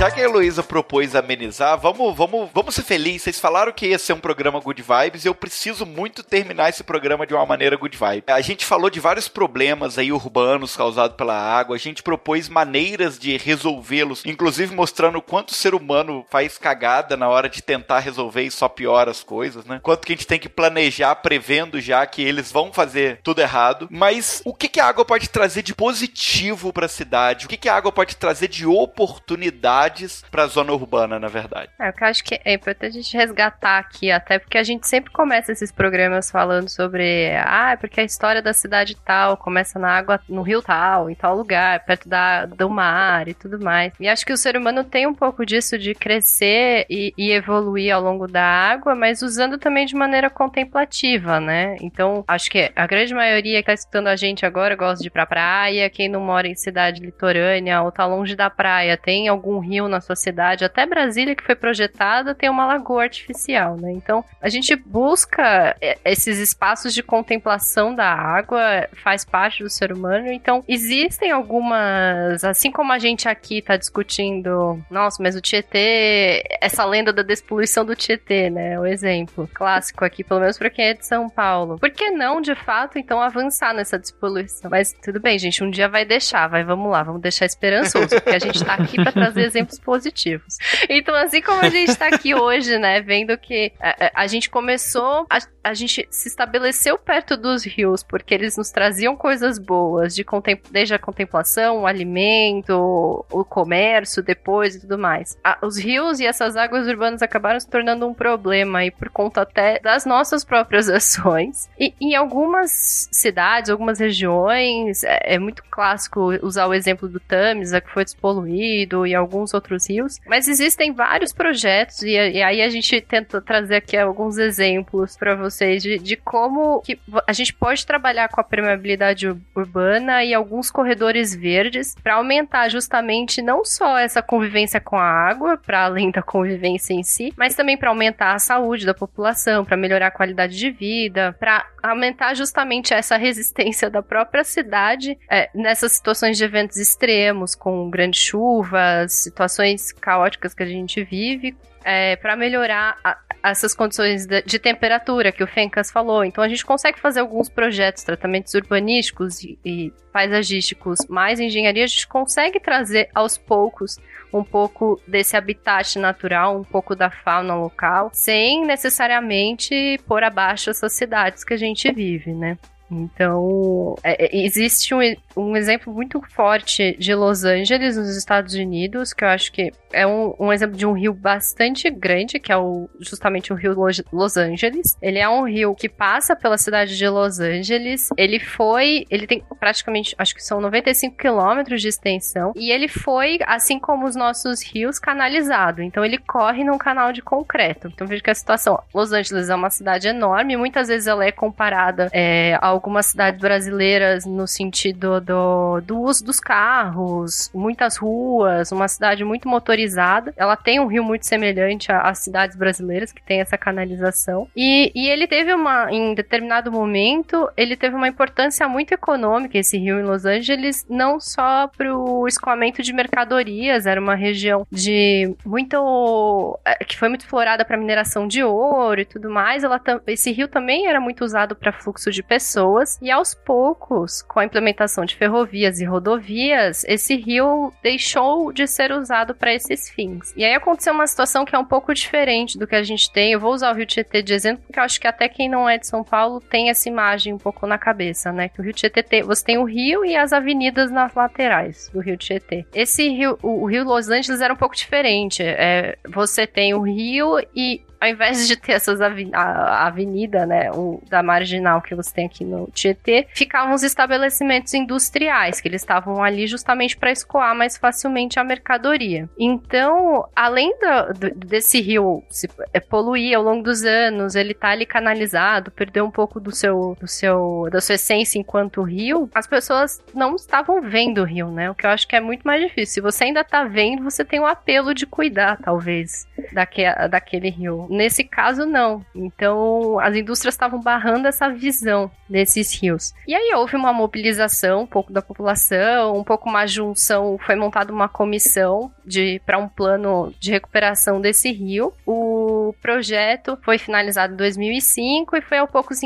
já que a Heloísa propôs amenizar, vamos, vamos, vamos ser felizes. Vocês falaram que ia ser um programa good vibes e eu preciso muito terminar esse programa de uma maneira good vibe. A gente falou de vários problemas aí urbanos causados pela água, a gente propôs maneiras de resolvê-los, inclusive mostrando o quanto o ser humano faz cagada na hora de tentar resolver e só piora as coisas, né? Quanto que a gente tem que planejar prevendo já que eles vão fazer tudo errado. Mas o que, que a água pode trazer de positivo para a cidade? O que, que a água pode trazer de oportunidade cidades para a zona urbana, na verdade. É, o que eu acho que é importante a gente resgatar aqui, até porque a gente sempre começa esses programas falando sobre, ah, é porque a história da cidade tal começa na água, no rio tal, em tal lugar, perto da, do mar e tudo mais. E acho que o ser humano tem um pouco disso de crescer e, e evoluir ao longo da água, mas usando também de maneira contemplativa, né? Então, acho que a grande maioria que está escutando a gente agora gosta de ir pra praia, quem não mora em cidade litorânea ou tá longe da praia, tem algum rio rio na sua cidade. Até Brasília, que foi projetada, tem uma lagoa artificial, né? Então, a gente busca é, esses espaços de contemplação da água, faz parte do ser humano. Então, existem algumas. Assim como a gente aqui tá discutindo, nossa, mas o Tietê, essa lenda da despoluição do Tietê, né? O exemplo clássico aqui, pelo menos para quem é de São Paulo. Por que não, de fato, então, avançar nessa despoluição? Mas tudo bem, gente, um dia vai deixar, vai, vamos lá, vamos deixar esperançoso, porque a gente tá aqui para trazer exemplos positivos. Então, assim como a gente tá aqui hoje, né, vendo que a, a gente começou, a, a, gente se estabeleceu perto dos rios, porque eles nos traziam coisas boas, de desde a contemplação, o alimento, o comércio depois e tudo mais. A, os rios e essas águas urbanas acabaram se tornando um problema e por conta até das nossas próprias ações. E em algumas cidades, algumas regiões, é, é muito clássico usar o exemplo do Tamisa, que foi despoluído, e alguns outros rios. Mas existem vários projetos, e, e aí a gente tenta trazer aqui alguns exemplos para vocês de, de como a gente pode trabalhar com a permeabilidade urbana e alguns corredores verdes para aumentar justamente não só essa convivência com a água, para além da convivência em si, mas também para aumentar a saúde da população, para melhorar a qualidade de vida, para aumentar justamente essa resistência da própria cidade é, nessas situações de eventos extremos, com grandes chuvas, situações caóticas que a gente vive, é, para melhorar a, essas condições de, de, temperatura que o Fencas falou. Então a gente consegue fazer alguns projetos, tratamentos urbanísticos e, e paisagísticos, mais engenharia, a gente consegue trazer aos poucos um pouco desse habitat natural, um pouco da fauna local, sem necessariamente pôr abaixo essas cidades que a gente vive, né? Então, é, é, existe um, um, exemplo muito forte de Los Angeles, nos Estados Unidos, que eu acho que é um, um, exemplo de um rio bastante grande, que é o, justamente o rio Los Angeles. Ele é um rio que passa pela cidade de Los Angeles. Ele foi, ele tem praticamente, acho que são 95 quilômetros de extensão, e ele foi, assim como os nossos rios, canalizado. Então, ele corre num canal de concreto. Então, veja que a situação, Los Angeles é uma cidade enorme, muitas vezes ela é comparada é, ao algumas cidades brasileiras no sentido do, do uso dos carros, muitas ruas, uma cidade muito motorizada. Ela tem um rio muito semelhante às cidades brasileiras que tem essa canalização. E, e ele teve uma, em determinado momento, ele teve uma importância muito econômica, esse rio em Los Angeles, não só para o escoamento de mercadorias, era uma região de muito. Eh, que foi muito explorada para mineração de ouro e tudo mais. Ela, esse rio também era muito usado para fluxo de pessoas pessoas, e aos poucos, com a implementação de ferrovias e rodovias, esse rio deixou de ser usado para esses fins. E aí aconteceu uma situação que é um pouco diferente do que a gente tem. Eu vou usar o Rio Tietê de exemplo, porque eu acho que até quem não é de São Paulo tem essa imagem um pouco na cabeça, né? Que o Rio Tietê tem, você tem o rio e as avenidas nas laterais do Rio Tietê. Esse rio, o, o Rio Los Angeles era um pouco diferente. É, você tem o rio e ao invés de ter essas a avenida, né, o, da marginal que você tem aqui no Tietê, ficavam os estabelecimentos industriais, que eles estavam ali justamente para escoar mais facilmente a mercadoria. Então, além do, do, desse rio se poluir ao longo dos anos, ele tá ali canalizado, perdeu um pouco do seu, do seu, da sua essência enquanto rio, as pessoas não estavam vendo o rio, né? O que eu acho que é muito mais difícil. Se você ainda tá vendo, você tem o apelo de cuidar, talvez, daque, daquele rio. Nesse caso, não. Então, as indústrias estavam barrando essa visão desses rios. E aí houve uma mobilização um pouco da população, um pouco uma junção, foi montada uma comissão de para um plano de recuperação desse rio. O projeto foi finalizado em 2005 e foi aos poucos,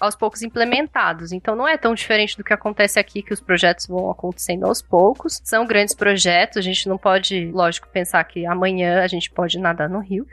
aos poucos implementados. Então não é tão diferente do que acontece aqui, que os projetos vão acontecendo aos poucos. São grandes projetos, a gente não pode, lógico, pensar que amanhã a gente pode nadar no rio.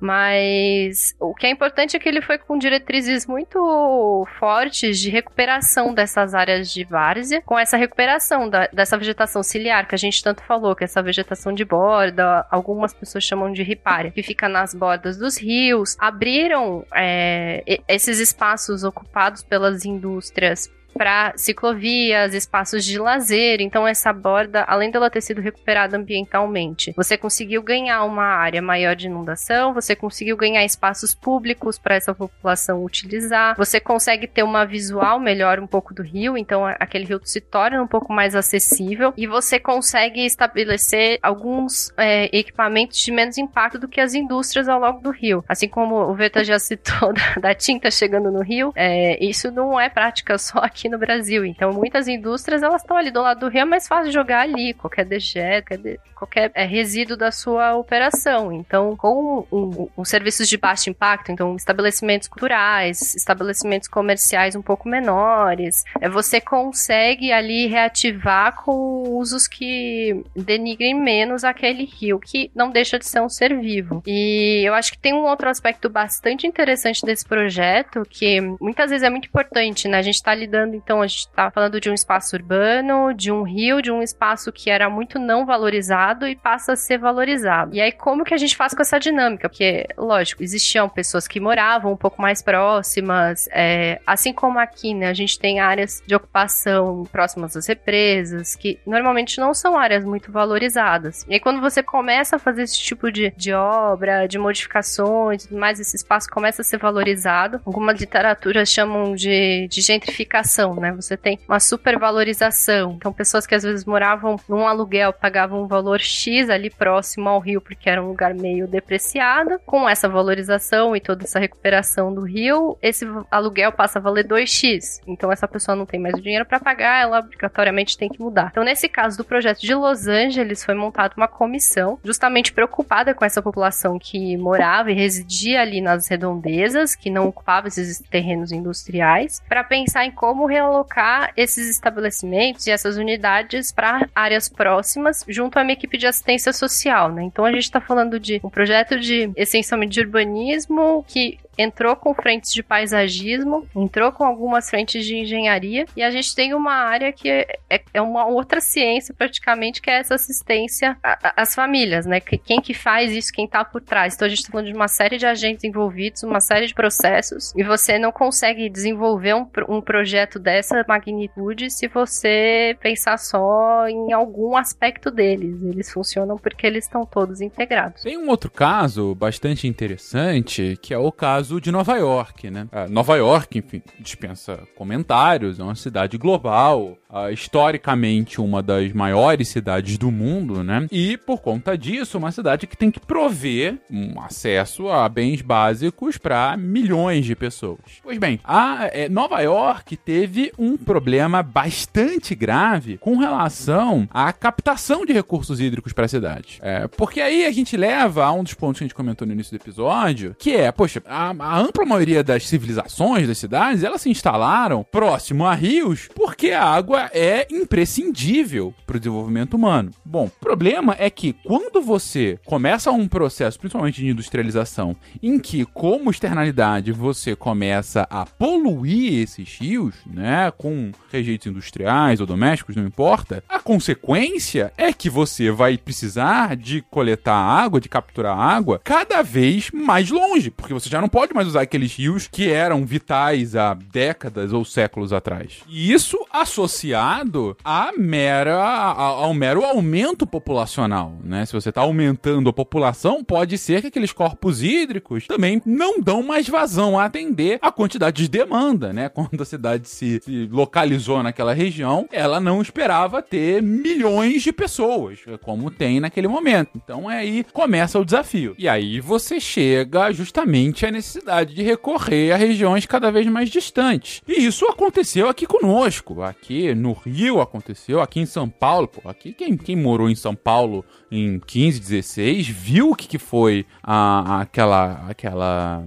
Mas o que é importante é que ele foi com diretrizes muito fortes de recuperação dessas áreas de várzea, com essa recuperação da, dessa vegetação ciliar que a gente tanto falou, que é essa vegetação de borda, algumas pessoas chamam de ripária, que fica nas bordas dos rios, abriram é, esses espaços ocupados pelas indústrias para ciclovias, espaços de lazer. Então essa borda, além dela ter sido recuperada ambientalmente, você conseguiu ganhar uma área maior de inundação, você conseguiu ganhar espaços públicos para essa população utilizar, você consegue ter uma visual melhor um pouco do rio, então aquele rio se torna um pouco mais acessível e você consegue estabelecer alguns é, equipamentos de menos impacto do que as indústrias ao longo do rio. Assim como o Veta já citou da, da tinta chegando no rio, é, isso não é prática só aqui no Brasil. Então, muitas indústrias elas estão ali do lado do rio, é mais fácil jogar ali qualquer dejeto, qualquer, é, resíduo da sua operação. Então, com um, um, serviços de baixo impacto, então estabelecimentos culturais, estabelecimentos comerciais um pouco menores, é, você consegue ali reativar com usos que denigrem menos aquele rio, que não deixa de ser um ser vivo. E eu acho que tem um outro aspecto bastante interessante desse projeto, que muitas vezes é muito importante, né? A gente está lidando, então, a gente está falando de um espaço urbano, de um rio, de um espaço que era muito não valorizado e passa a ser valorizado. E aí, como que a gente faz com essa dinâmica? Porque, lógico, existiam pessoas que moravam um pouco mais próximas, é, assim como aqui, né? A gente tem áreas de ocupação próximas às represas, que normalmente não são áreas muito valorizadas. E aí, quando você começa a fazer esse tipo de, de obra, de modificações e tudo mais, esse espaço começa a ser valorizado. Algumas literaturas chamam de, de gentrificação, né? Você tem uma supervalorização. Então, pessoas que às vezes moravam num aluguel pagavam um valor X ali próximo ao rio, porque era um lugar meio depreciado. Com essa valorização e toda essa recuperação do rio, esse aluguel passa a valer 2x. Então, essa pessoa não tem mais o dinheiro para pagar, ela obrigatoriamente tem que mudar. Então, nesse caso do projeto de Los Angeles, foi montada uma comissão justamente preocupada com essa população que morava e residia ali nas redondezas, que não ocupava esses terrenos industriais, para pensar em como realocar esses estabelecimentos e essas unidades para áreas próximas, junto a uma equipe de assistência social, né? Então a gente está falando de um projeto de essencialmente de urbanismo que entrou com frentes de paisagismo, entrou com algumas frentes de engenharia, e a gente tem uma área que é, é, é uma outra ciência praticamente, que é essa assistência às famílias, né? Quem que faz isso, quem tá por trás. Então a gente tá falando de uma série de agentes envolvidos, uma série de processos, e você não consegue desenvolver um, um projeto dessa magnitude se você pensar só em algum aspecto deles. Eles funcionam porque eles estão todos integrados. Tem um outro caso bastante interessante, que é o caso caso de Nova York, né? Ah, Nova York, enfim, dispensa comentários, é uma cidade global, uh, historicamente uma das maiores cidades do mundo, né? E por conta disso, uma cidade que tem que prover um acesso a bens básicos para milhões de pessoas. Pois bem, a é, Nova York teve um problema bastante grave com relação à captação de recursos hídricos para a cidade. É, porque aí a gente leva a um dos pontos que a gente comentou no início do episódio, que é, poxa, a, a ampla maioria das civilizações, das cidades, elas se instalaram próximo a rios porque a água é imprescindível para o desenvolvimento humano. Bom, o problema é que quando você começa um processo, principalmente de industrialização, em que, como externalidade, você começa a poluir esses rios, né, com rejeitos industriais ou domésticos, não importa, a consequência é que você vai precisar de coletar água, de capturar água, cada vez mais longe, porque você já não pode mais usar aqueles rios que eram vitais há décadas ou séculos atrás. E isso associado a mera, a, ao mero aumento populacional, né? Se você está aumentando a população, pode ser que aqueles corpos hídricos também não dão mais vazão a atender a quantidade de demanda, né? Quando a cidade se, se localizou naquela região, ela não esperava ter milhões de pessoas, como tem naquele momento. Então aí começa o desafio. E aí você chega justamente à necessidade de recorrer a regiões cada vez mais distantes. E isso aconteceu aqui conosco. Aqui no Rio aconteceu, aqui em São Paulo. Pô, aqui quem, quem morou em São Paulo em 15, 16, viu o que, que foi a, aquela, aquela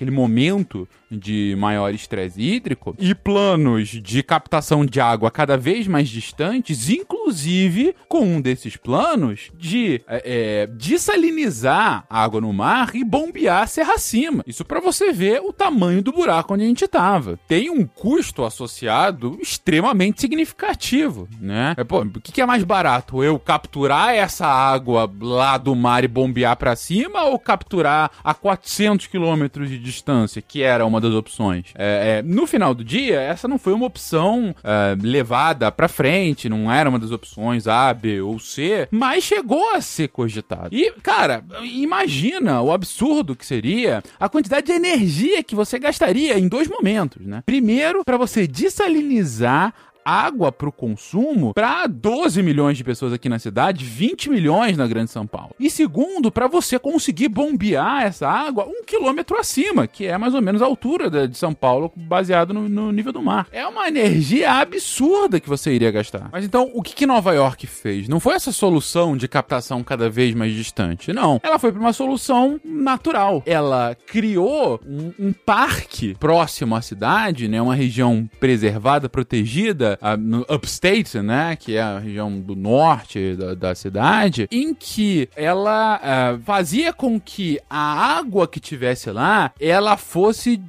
aquele momento de maior estresse hídrico e planos de captação de água cada vez mais distantes, inclusive com um desses planos de é, é desalinizar a água no mar e bombear a serra acima. Isso para você ver o tamanho do buraco onde a gente estava. Tem um custo associado extremamente significativo, né? É, pô, o que é mais barato? Eu capturar essa água lá do mar e bombear para cima ou capturar a 400 quilômetros de distância, que era uma das opções. É, é, no final do dia, essa não foi uma opção é, levada pra frente, não era uma das opções A, B ou C, mas chegou a ser cogitado. E, cara, imagina o absurdo que seria a quantidade de energia que você gastaria em dois momentos, né? Primeiro, para você desalinizar água para o consumo para 12 milhões de pessoas aqui na cidade, 20 milhões na Grande São Paulo. E segundo, para você conseguir bombear essa água um quilômetro acima, que é mais ou menos a altura de São Paulo, baseado no, no nível do mar. É uma energia absurda que você iria gastar. Mas então, o que, que Nova York fez? Não foi essa solução de captação cada vez mais distante, não. Ela foi para uma solução natural. Ela criou um, um parque próximo à cidade, né, uma região preservada, protegida, no upstate, né, que é a região do norte da, da cidade, em que ela uh, fazia com que a água que tivesse lá, ela fosse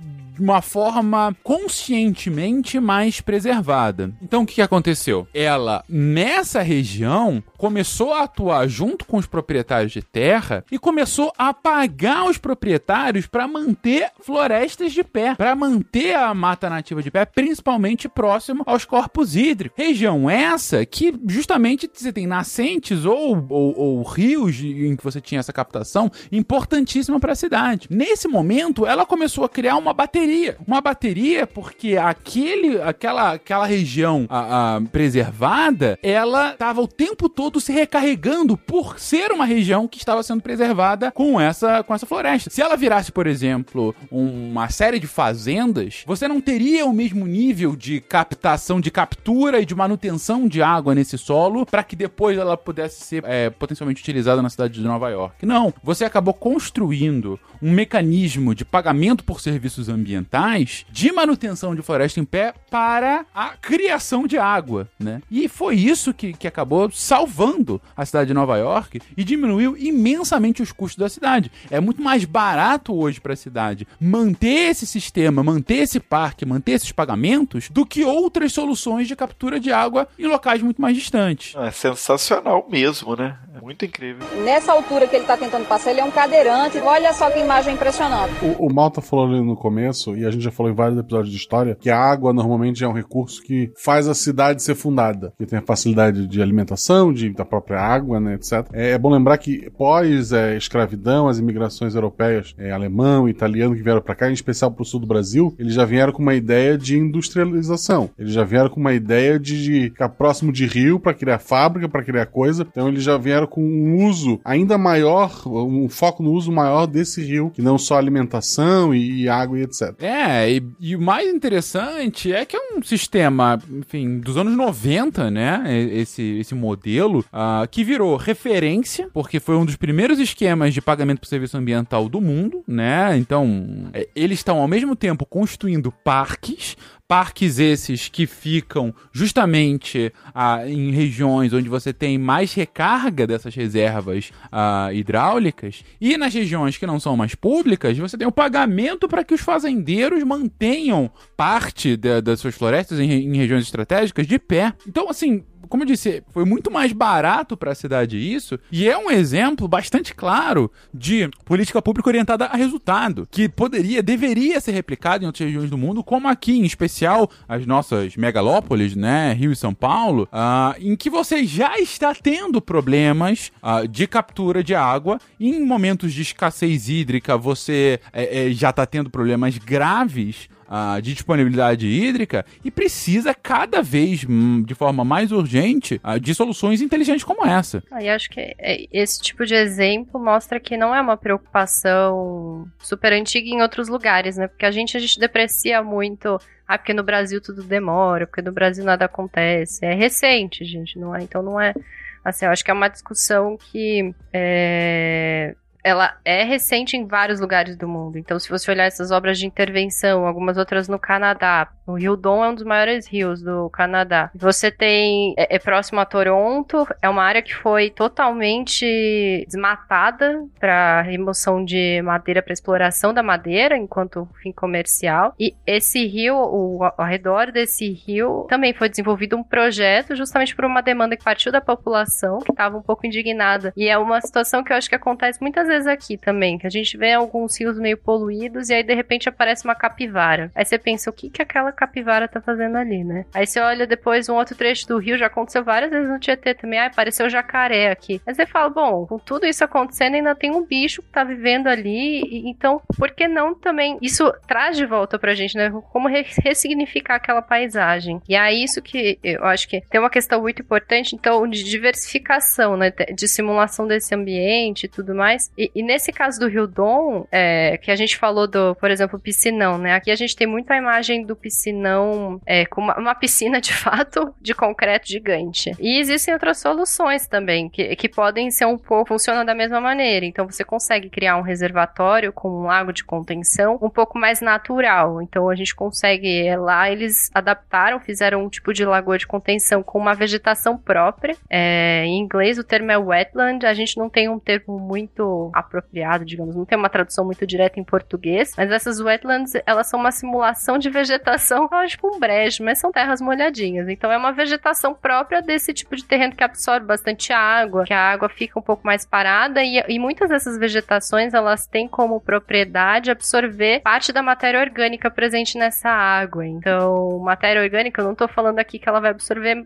de uma forma conscientemente mais preservada. Então o que, aconteceu? Ela, nessa região, começou a atuar junto com os proprietários de terra e começou a pagar os proprietários para manter florestas de pé, para manter a mata nativa de pé, principalmente próximo aos corpos hídricos. Região essa que justamente você tem nascentes ou, ou, ou rios em que você tinha essa captação importantíssima para a cidade. Nesse momento, ela começou a criar uma bateria bateria. Uma bateria porque aquele, aquela, aquela região a, a, preservada, ela estava o tempo todo se recarregando por ser uma região que estava sendo preservada com essa, com essa floresta. Se ela virasse, por exemplo, uma série de fazendas, você não teria o mesmo nível de captação, de captura e de manutenção de água nesse solo para que depois ela pudesse ser é, potencialmente utilizada na cidade de Nova York. Não, você acabou construindo um mecanismo de pagamento por serviços ambientais ambientais de manutenção de floresta em pé para a criação de água, né? E foi isso que, que acabou salvando a cidade de Nova York e diminuiu imensamente os custos da cidade. É muito mais barato hoje para a cidade manter esse sistema, manter esse parque, manter esses pagamentos do que outras soluções de captura de água em locais muito mais distantes. É sensacional mesmo, né? É muito incrível. Nessa altura que ele está tentando passar, ele é um cadeirante. Olha só que imagem impressionante. O, o Malta falou ali no começo, e a gente já falou em vários episódios de história, que a água normalmente é um recurso que faz a cidade ser fundada, que tem a facilidade de alimentação, de, da própria água, né, etc. É, é bom lembrar que pós é, escravidão, as imigrações europeias, é, alemão italiano que vieram para cá, em especial para o sul do Brasil, eles já vieram com uma ideia de industrialização. Eles já vieram com uma ideia de, de ficar próximo de rio para criar fábrica, para criar coisa. Então eles já vieram com um uso ainda maior, um foco no uso maior desse rio, que não só alimentação e, e água e etc. É, e, e, o mais interessante é que é um sistema, enfim, dos anos 90, né? Esse, esse modelo, uh, que virou referência, porque foi um dos primeiros esquemas de pagamento por serviço ambiental do mundo, né? Então, é, eles estão ao mesmo tempo construindo parques Parques esses que ficam justamente ah, em regiões onde você tem mais recarga dessas reservas ah, hidráulicas. E nas regiões que não são mais públicas, você tem o pagamento para que os fazendeiros mantenham parte de, das suas florestas em, em regiões estratégicas de pé. Então, assim, como eu disse, foi muito mais barato para a cidade isso, e é um exemplo bastante claro de política pública orientada a resultado, que poderia, deveria ser replicado em outras regiões do mundo, como aqui, em especial as nossas megalópolis, né, Rio e São Paulo, uh, em que você já está tendo problemas uh, de captura de água, em momentos de escassez hídrica você é, é, já está tendo problemas graves uh, de disponibilidade hídrica e precisa cada vez hum, de forma mais urgente uh, de soluções inteligentes como essa. E acho que é, esse tipo de exemplo mostra que não é uma preocupação super antiga em outros lugares, né? Porque a gente a gente deprecia muito ah, porque no Brasil tudo demora, porque no Brasil nada acontece. É recente, gente, não é? Então não é. Assim, eu acho que é uma discussão que é, ela é recente em vários lugares do mundo. Então, se você olhar essas obras de intervenção, algumas outras no Canadá, o Rio Don é um dos maiores rios do Canadá. Você tem é, é próximo a Toronto, é uma área que foi totalmente desmatada para remoção de madeira para exploração da madeira enquanto fim comercial. E esse rio, o, ao redor desse rio, também foi desenvolvido um projeto justamente por uma demanda que partiu da população que estava um pouco indignada. E é uma situação que eu acho que acontece muitas vezes aqui também, que a gente vê alguns rios meio poluídos e aí de repente aparece uma capivara. Aí você pensa, o que que aquela capivara tá fazendo ali, né? Aí você olha depois um outro trecho do rio, já aconteceu várias vezes no Tietê também, ah, apareceu jacaré aqui. Aí você fala, bom, com tudo isso acontecendo, ainda tem um bicho que tá vivendo ali, e, então por que não também? Isso traz de volta pra gente, né? Como re ressignificar aquela paisagem. E é isso que eu acho que tem uma questão muito importante, então, de diversificação, né? De simulação desse ambiente e tudo mais. E, e nesse caso do Rio Dom, é, que a gente falou do, por exemplo, piscinão, né? Aqui a gente tem muito a imagem do piscinão é, com uma, uma piscina de fato de concreto gigante. E existem outras soluções também, que, que podem ser um pouco, funcionam da mesma maneira. Então você consegue criar um reservatório com um lago de contenção um pouco mais natural. Então a gente consegue, é, lá eles adaptaram, fizeram um tipo de lagoa de contenção com uma vegetação própria. É, em inglês o termo é wetland, a gente não tem um termo muito apropriado, digamos, não tem uma tradução muito direta em português, mas essas wetlands, elas são uma simulação de vegetação, tipo um brejo, mas são terras molhadinhas. Então é uma vegetação própria desse tipo de terreno que absorve bastante água, que a água fica um pouco mais parada e, e muitas dessas vegetações, elas têm como propriedade absorver parte da matéria orgânica presente nessa água. Então, matéria orgânica, eu não estou falando aqui que ela vai absorver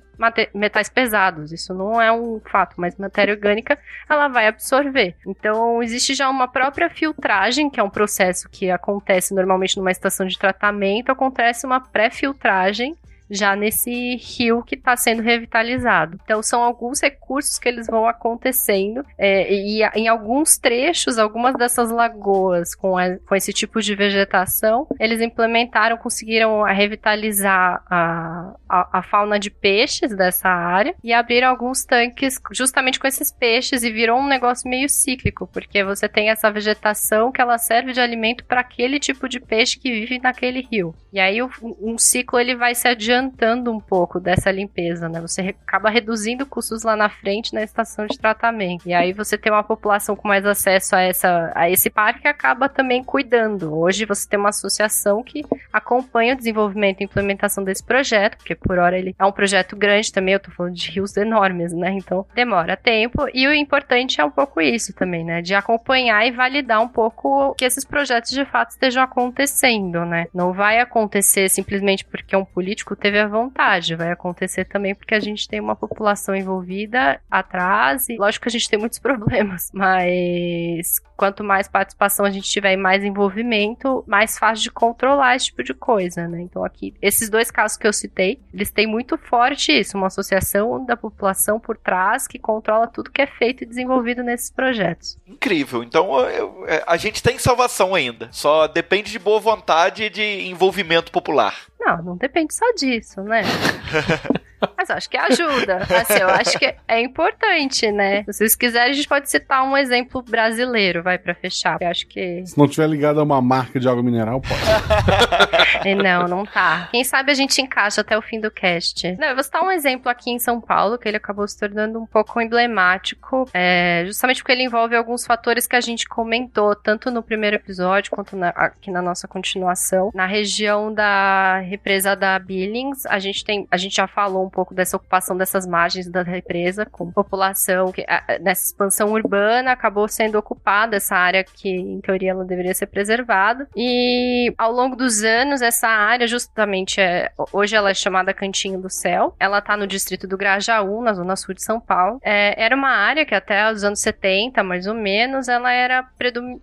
metais pesados, isso não é um fato, mas matéria orgânica ela vai absorver. Então, existe já uma própria filtragem, que é um processo que acontece normalmente numa estação de tratamento, acontece uma pré-filtragem já nesse rio que está sendo revitalizado. Então são alguns recursos que eles vão acontecendo é, e em alguns trechos, algumas dessas lagoas com, a, com esse tipo de vegetação, eles implementaram, conseguiram revitalizar a, a, a, fauna de peixes dessa área e abriram alguns tanques justamente com esses peixes e virou um negócio meio cíclico, porque você tem essa vegetação que ela serve de alimento para aquele tipo de peixe que vive naquele rio. E aí o, um ciclo ele vai se adiantando adiantando um pouco dessa limpeza, né? Você acaba reduzindo custos lá na frente na estação de tratamento. E aí você tem uma população com mais acesso a, essa, a esse parque que acaba também cuidando. Hoje você tem uma associação que acompanha o desenvolvimento e implementação desse projeto, porque por hora ele é um projeto grande também, eu tô falando de rios enormes, né? Então demora tempo. E o importante é um pouco isso também, né? De acompanhar e validar um pouco que esses projetos de fato estejam acontecendo, né? Não vai acontecer simplesmente porque um político teve a vontade. Vai acontecer também porque a gente tem uma população envolvida atrás e lógico que a gente tem muitos problemas, mas quanto mais participação a gente tiver e mais envolvimento, mais fácil de controlar esse tipo de coisa, né? Então aqui, esses dois casos que eu citei, eles têm muito forte isso, uma associação da população por trás que controla tudo que é feito e desenvolvido nesses projetos. Incrível. Então eu, é, a gente tem salvação ainda. Só depende de boa vontade e de envolvimento popular. Não, não depende só disso, né? Mas acho que ajuda. Assim, eu acho que é importante, né? Se vocês quiserem, a gente pode citar um exemplo brasileiro, vai, para fechar. Eu acho que. Se não tiver ligado a uma marca de água mineral, pode. não, não tá. Quem sabe a gente encaixa até o fim do cast. Não, eu vou citar um exemplo aqui em São Paulo, que ele acabou se tornando um pouco emblemático, é, justamente porque ele envolve alguns fatores que a gente comentou, tanto no primeiro episódio quanto na, aqui na nossa continuação. Na região da represa da Billings, a gente tem, a gente já falou um pouco dessa ocupação dessas margens da represa com população que nessa expansão urbana acabou sendo ocupada essa área que em teoria ela deveria ser preservada. E ao longo dos anos essa área justamente é hoje ela é chamada Cantinho do Céu. Ela está no distrito do Grajaú na zona sul de São Paulo. É, era uma área que até os anos 70 mais ou menos ela era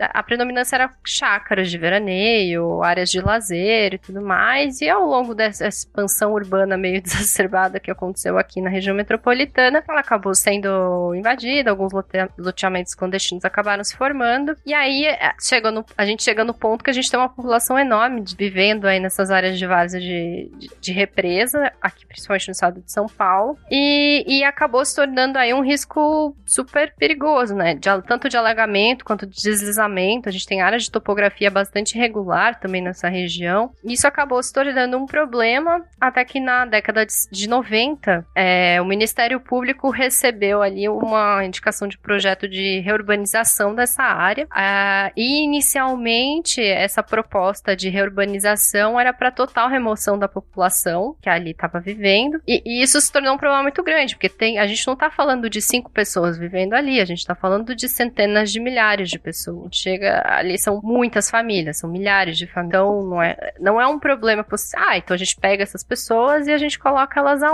a predominância era chácaras de veraneio áreas de lazer e tudo mais. E ao longo dessa expansão urbana meio exacerbada que aconteceu aqui na região metropolitana, ela acabou sendo invadida, alguns loteamentos clandestinos acabaram se formando, e aí é, chegou no, a gente chega no ponto que a gente tem uma população enorme de, vivendo aí nessas áreas de várzea de, de, de, represa, aqui principalmente no estado de São Paulo, e, e acabou se tornando aí um risco super perigoso, né? De, tanto de alagamento quanto de deslizamento, a gente tem áreas de topografia bastante irregular também nessa região, isso acabou se tornando um problema até que na década de 90 90, é, o Ministério Público recebeu ali uma indicação de projeto de reurbanização dessa área. Ah, e inicialmente essa proposta de reurbanização era para total remoção da população que ali estava vivendo. E, e, isso se tornou um problema muito grande, porque tem, a gente não está falando de cinco pessoas vivendo ali, a gente está falando de centenas de milhares de pessoas. Chega ali, são muitas famílias, são milhares de famílias. Então não é, não é um problema. Ah, então a gente pega essas pessoas e a gente coloca elas aonde,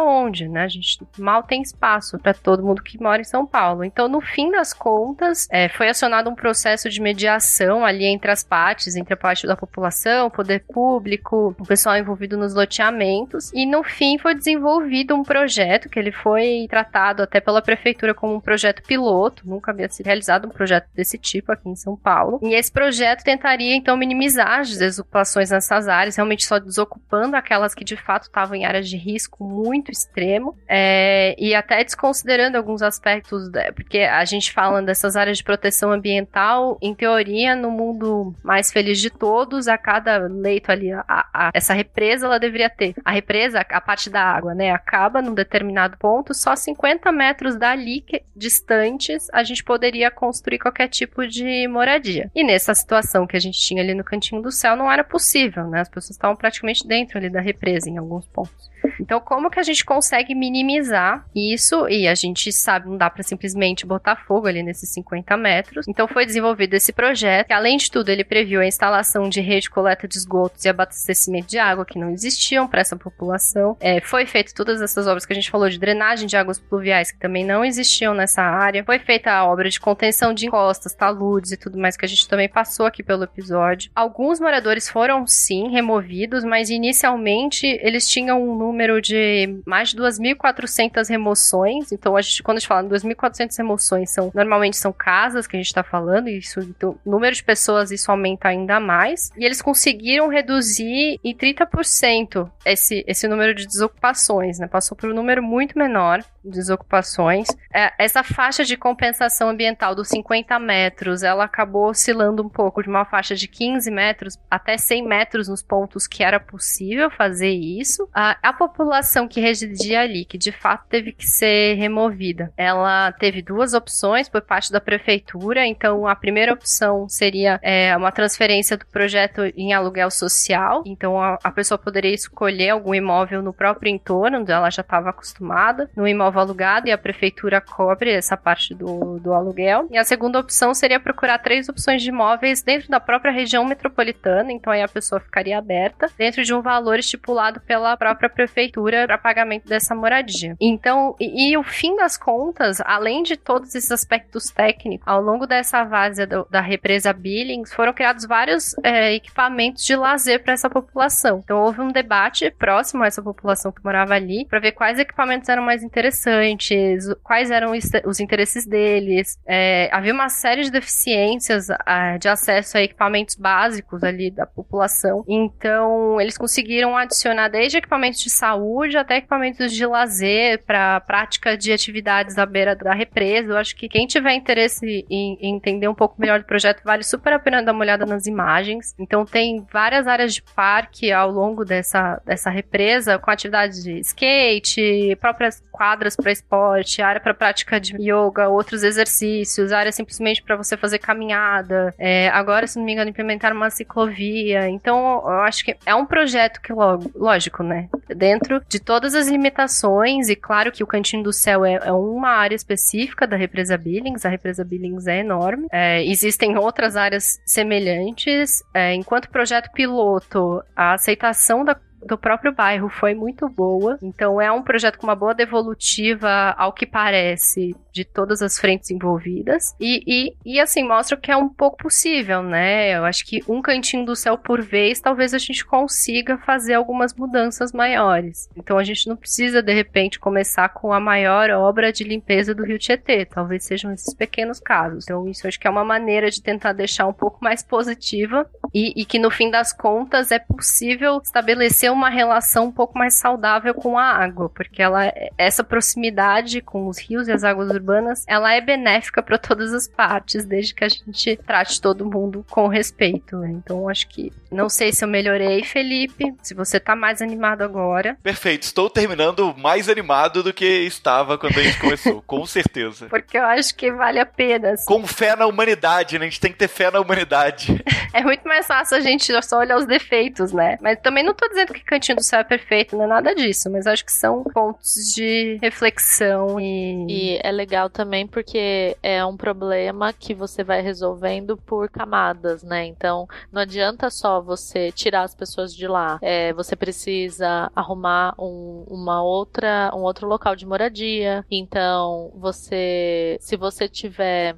né? A gente mal tem espaço para todo mundo que mora em São Paulo. Então, no fim das contas, é, foi acionado um processo de mediação ali entre as partes, entre a parte da população, o poder público, o pessoal envolvido nos loteamentos, e no fim foi desenvolvido um projeto que ele foi tratado até pela prefeitura como um projeto piloto, nunca havia sido realizado um projeto desse tipo aqui em São Paulo. E esse projeto tentaria então minimizar as desocupações nessas áreas, realmente só desocupando aquelas que de fato estavam em áreas de risco muito extremo, é, e até desconsiderando alguns aspectos, porque a gente fala dessas áreas de proteção ambiental, em teoria, no mundo mais feliz de todos, a cada leito ali, a, a, essa represa ela deveria ter. A represa, a parte da água, né, acaba num determinado ponto, só 50 metros dali que, distantes a gente poderia construir qualquer tipo de moradia. E nessa situação que a gente tinha ali no cantinho do céu, não era possível, né? As pessoas estavam praticamente dentro ali da represa em alguns pontos. Então, como que a gente consegue minimizar isso? E a gente sabe, não dá para simplesmente botar fogo ali nesses 50 metros. Então, foi desenvolvido esse projeto. Que, além de tudo, ele previu a instalação de rede de coleta de esgotos e abastecimento de água que não existiam para essa população. É, foi feito todas essas obras que a gente falou de drenagem de águas pluviais que também não existiam nessa área. Foi feita a obra de contenção de encostas, taludes e tudo mais que a gente também passou aqui pelo episódio. Alguns moradores foram sim removidos, mas inicialmente eles tinham um número de mais de 2.400 remoções. Então, a gente, quando a gente fala em 2.400 remoções, são, normalmente são casas que a gente está falando, e isso, então, número de pessoas, isso aumenta ainda mais. E eles conseguiram reduzir em 30% esse, esse número de desocupações, né? Passou por um número muito menor de desocupações. É, essa faixa de compensação ambiental dos 50 metros, ela acabou oscilando um pouco de uma faixa de 15 metros até 100 metros nos pontos que era possível fazer isso. A, a população que residia ali, que de fato teve que ser removida, ela teve duas opções por parte da prefeitura. Então, a primeira opção seria é, uma transferência do projeto em aluguel social. Então, a, a pessoa poderia escolher algum imóvel no próprio entorno, onde ela já estava acostumada, no imóvel alugado, e a prefeitura cobre essa parte do, do aluguel. E a segunda opção seria procurar três opções de imóveis dentro da própria região metropolitana. Então, aí a pessoa ficaria aberta dentro de um valor estipulado pela própria prefeitura para pagamento dessa moradia. Então, e, e, o fim das contas, além de todos esses aspectos técnicos, ao longo dessa várzea da represa Billings, foram criados vários é, equipamentos de lazer para essa população. Então, houve um debate próximo a essa população que morava ali para ver quais equipamentos eram mais interessantes, quais eram os interesses deles. É, havia uma série de deficiências é, de acesso a equipamentos básicos ali da população. Então, eles conseguiram adicionar desde equipamentos de saúde até equipamentos de lazer para prática de atividades à beira da represa. Eu acho que quem tiver interesse em, em, entender um pouco melhor do projeto vale super a pena dar uma olhada nas imagens. Então tem várias áreas de parque ao longo dessa, dessa represa com atividades de skate, próprias quadras para esporte, área para prática de yoga, outros exercícios, área simplesmente para você fazer caminhada. É, agora, se não me engano, implementaram uma ciclovia. Então, eu acho que é um projeto que, lógico, né? Dentro de todas as limitações, e claro que o Cantinho do Céu é, é uma área específica da represa Billings, a represa Billings é enorme. É, existem outras áreas semelhantes. É, enquanto projeto piloto, a aceitação da do próprio bairro foi muito boa. Então é um projeto com uma boa devolutiva, ao que parece, de todas as frentes envolvidas. E, e, e assim, mostra que é um pouco possível, né? Eu acho que um cantinho do céu por vez, talvez a gente consiga fazer algumas mudanças maiores. Então a gente não precisa, de repente, começar com a maior obra de limpeza do Rio Tietê. Talvez sejam esses pequenos casos. Então, isso acho que é uma maneira de tentar deixar um pouco mais positiva e, e que no fim das contas é possível estabelecer uma relação um pouco mais saudável com a água, porque ela essa proximidade com os rios e as águas urbanas, ela é benéfica para todas as partes, desde que a gente trate todo mundo com respeito. Né? Então acho que não sei se eu melhorei, Felipe, se você tá mais animado agora. Perfeito, estou terminando mais animado do que estava quando a gente começou, com certeza. Porque eu acho que vale a pena. Assim. Com fé na humanidade, né? A gente tem que ter fé na humanidade. é muito mais fácil a gente só olhar os defeitos, né? Mas também não tô dizendo que Cantinho do Céu é perfeito, não é nada disso, mas acho que são pontos de reflexão e... E é legal também porque é um problema que você vai resolvendo por camadas, né? Então, não adianta só você tirar as pessoas de lá. É, você precisa arrumar um, uma outra, um outro local de moradia. Então, você, se você tiver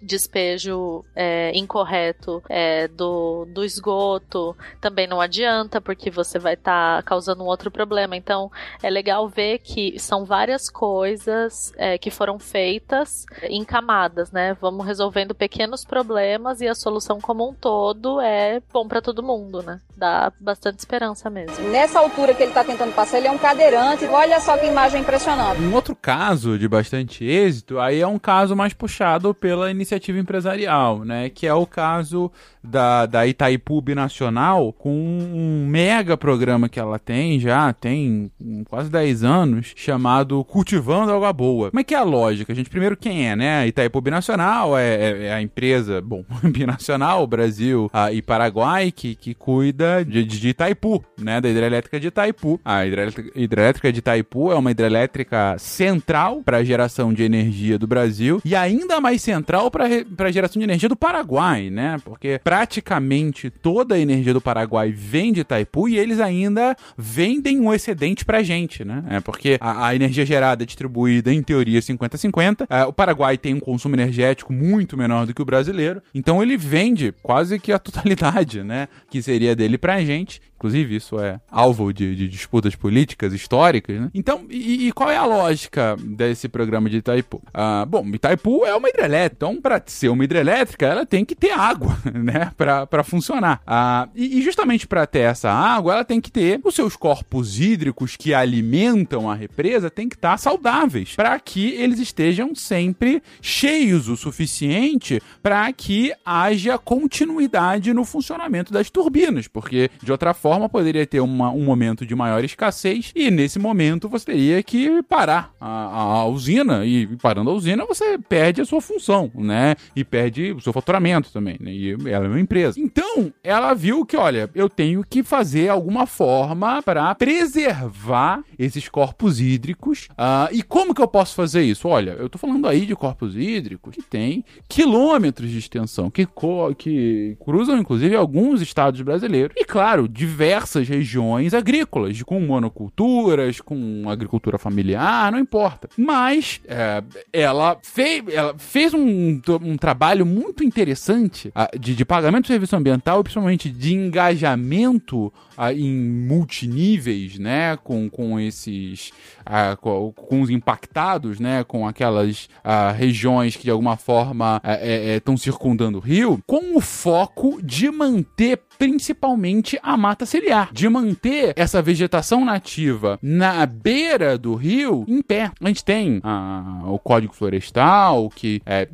despejo é, incorreto é, do, do esgoto também não adianta, porque você vai estar tá causando um outro problema. Então, é legal ver que são várias coisas é, que foram feitas em camadas, né? Vamos resolvendo pequenos problemas e a solução como um todo é bom para todo mundo, né? Dá bastante esperança mesmo. Nessa altura que ele está tentando passar, ele é um cadeirante. Olha só que imagem impressionante. Um outro caso de bastante êxito, aí é um caso mais puxado pela iniciativa iniciativa empresarial, né? Que é o caso da, da Itaipu Binacional, com um mega programa que ela tem já, tem quase 10 anos, chamado Cultivando Água Boa. Como é que é a lógica? A gente, primeiro, quem é, né? Itaipu Binacional é, é, é a empresa, bom, binacional, Brasil a, e Paraguai, que, que cuida de, de Itaipu, né? Da hidrelétrica de Itaipu. A hidrelétrica, hidrelétrica de Itaipu é uma hidrelétrica central para a geração de energia do Brasil e ainda mais central para a geração de energia do Paraguai, né? Porque praticamente toda a energia do Paraguai vem de Itaipu e eles ainda vendem um excedente pra gente, né? É porque a, a energia gerada é distribuída em teoria 50-50. É, o Paraguai tem um consumo energético muito menor do que o brasileiro, então ele vende quase que a totalidade, né? Que seria dele pra gente. Inclusive, isso é alvo de, de disputas políticas históricas, né? Então, e, e, qual é a lógica desse programa de Itaipu? Ah, bom, Itaipu é uma hidrelétrica, então, para ser uma hidrelétrica, ela tem que ter água, né? Para funcionar. Ah, e, e justamente para ter essa água, ela tem que ter os seus corpos hídricos que alimentam a represa, tem que estar tá saudáveis, para que eles estejam sempre cheios o suficiente para que haja continuidade no funcionamento das turbinas, porque de outra forma, poderia ter uma, um momento de maior escassez e nesse momento você teria que parar a, a, a usina e parando a usina você perde a sua função, né? E perde o seu faturamento também, né? E ela é uma empresa. Então, ela viu que, olha, eu tenho que fazer alguma forma para preservar esses corpos hídricos. Uh, e como que eu posso fazer isso? Olha, eu tô falando aí de corpos hídricos que tem quilômetros de extensão, que, que cruzam inclusive alguns estados brasileiros. E claro, diversas regiões agrícolas, com monoculturas, com agricultura familiar, não importa. Mas é, ela, fei, ela fez um, um trabalho muito interessante de, de pagamento de serviço ambiental principalmente de engajamento em multiníveis, né, com, com esses, com, com, os impactados, né, com aquelas regiões que de alguma forma estão é, é, circundando o rio, com o foco de manter principalmente a mata ciliar, de manter essa vegetação nativa na beira do rio em pé. A gente tem a, o Código Florestal, que é,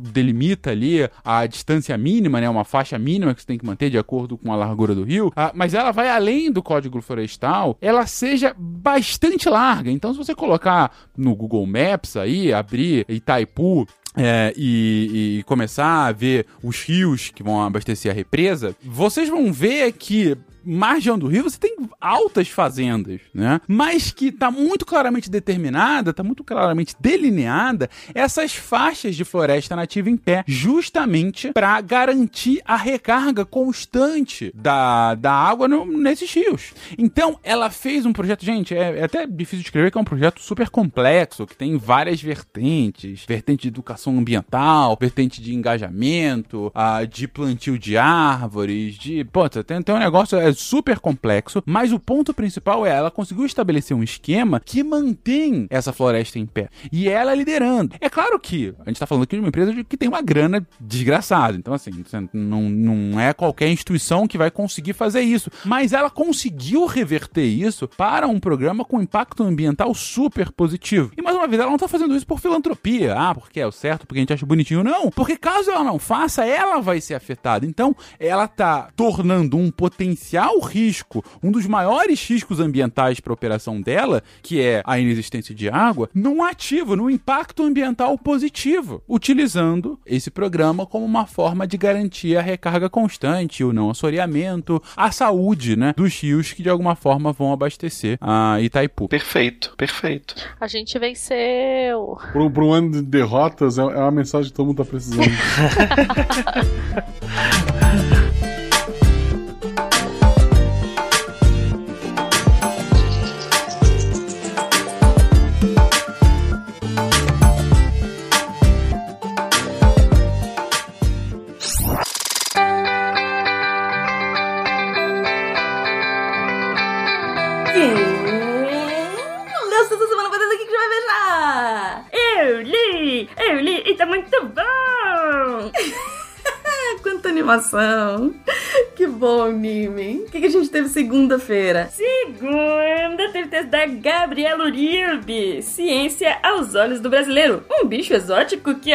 delimita ali a distância mínima, né, uma faixa mínima que você tem que manter de acordo com a largura do rio, a, mas ela vai além do Código Florestal, ela seja bastante larga. Então, se você colocar no Google Maps aí, abrir Itaipu é, e, e, começar a ver os rios que vão abastecer a represa, vocês vão ver que margem do rio você tem altas fazendas, né? Mas que está muito claramente determinada, está muito claramente delineada essas faixas de floresta nativa em pé, justamente para garantir a recarga constante da, da água no, nesses rios. Então, ela fez um projeto, gente, é, é, até difícil de escrever, que é um projeto super complexo, que tem várias vertentes, vertente de educação ambiental, vertente de engajamento, uh, de plantio de árvores, de, pô, tem, tem um negócio, é é super complexo, mas o ponto principal é ela conseguiu estabelecer um esquema que mantém essa floresta em pé. E ela liderando. É claro que a gente tá falando aqui de uma empresa que tem uma grana desgraçada. Então, assim, não, não é qualquer instituição que vai conseguir fazer isso. Mas ela conseguiu reverter isso para um programa com impacto ambiental super positivo. E mais uma vez, ela não tá fazendo isso por filantropia. Ah, porque é o certo, porque a gente acha bonitinho. Não. Porque caso ela não faça, ela vai ser afetada. Então, ela tá tornando um potencial risco, um dos maiores riscos ambientais para a operação dela, que é a inexistência de água, num ativo, num impacto ambiental positivo, utilizando esse programa como uma forma de garantir a recarga constante, o não assoreamento, a saúde, né, dos rios que de alguma forma vão abastecer a Itaipu. Perfeito, perfeito. A gente venceu. Para um ano de derrotas, é, é uma mensagem que todo mundo tá precisando. segunda-feira? Segunda teve texto da Gabriela Uribe. Ciência aos olhos do brasileiro. Um bicho exótico que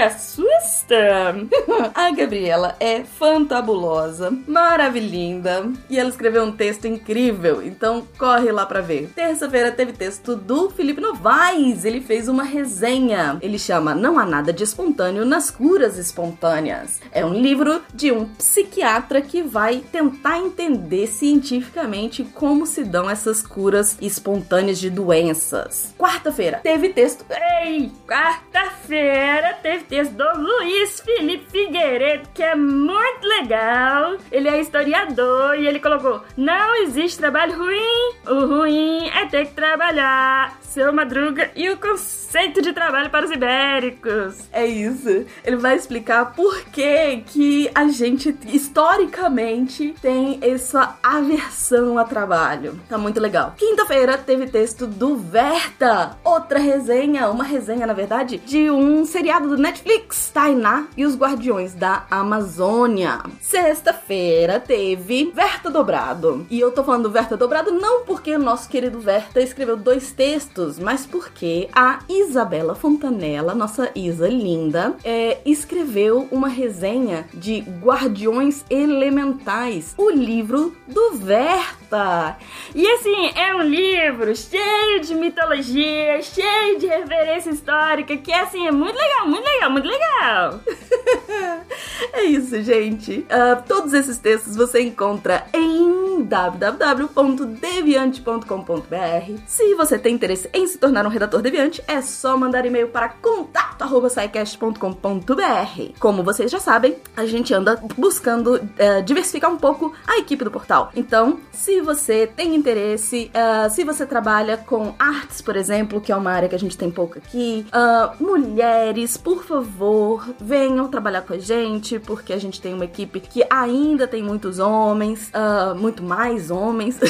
assusta. a Gabriela é fantabulosa, maravilhinda e ela escreveu um texto incrível. Então corre lá pra ver. Terça-feira teve texto do Felipe Novaes. Ele fez uma resenha. Ele chama Não há nada de espontâneo nas curas espontâneas. É um livro de um psiquiatra que vai tentar entender cientificamente como se dão essas curas espontâneas de doenças. Quarta-feira teve texto. Ei! Quarta-feira teve texto do Luiz Felipe Figueiredo, que é muito legal. Ele é historiador e ele colocou: Não existe trabalho ruim. O ruim é ter que trabalhar. Seu Madruga e o conceito de trabalho para os ibéricos. É isso. Ele vai explicar por que que a gente historicamente tem essa aversão a trabalho. Tá muito legal. Quinta-feira teve texto do Verta, outra resenha, uma resenha na verdade, de um seriado do Netflix, Tainá e os Guardiões da Amazônia. Sexta-feira teve Verta Dobrado. E eu tô falando Verta Dobrado não porque o nosso querido Verta escreveu dois textos, mas porque a Isabela Fontanella, nossa Isa linda, é, escreveu uma resenha de Guardiões Elementais, o livro do Verta. E assim, é um livro cheio de mitologia, cheio de referência histórica, que assim, é muito legal, muito legal, muito legal. é isso, gente. Uh, todos esses textos você encontra em www.deviante.com.br. Se você tem interesse em se tornar um redator deviante, é só mandar e-mail para contato@saicast.com.br. Como vocês já sabem, a gente anda buscando uh, diversificar um pouco a equipe do portal. Então, se você tem interesse, uh, se você trabalha com artes, por exemplo, que é uma área que a gente tem pouco aqui, uh, mulheres, por favor, venham trabalhar com a gente, porque a gente tem uma equipe que ainda tem muitos homens, uh, muito mais homens.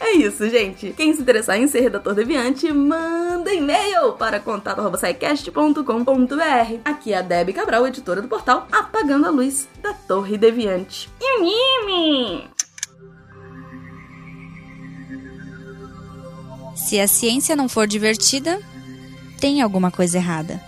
É isso, gente. Quem se interessar em ser redator deviante, manda e-mail para contato.sicast.com.br. Aqui é a Debbie Cabral, editora do portal Apagando a Luz da Torre Deviante. E o Nime! Se a ciência não for divertida, tem alguma coisa errada.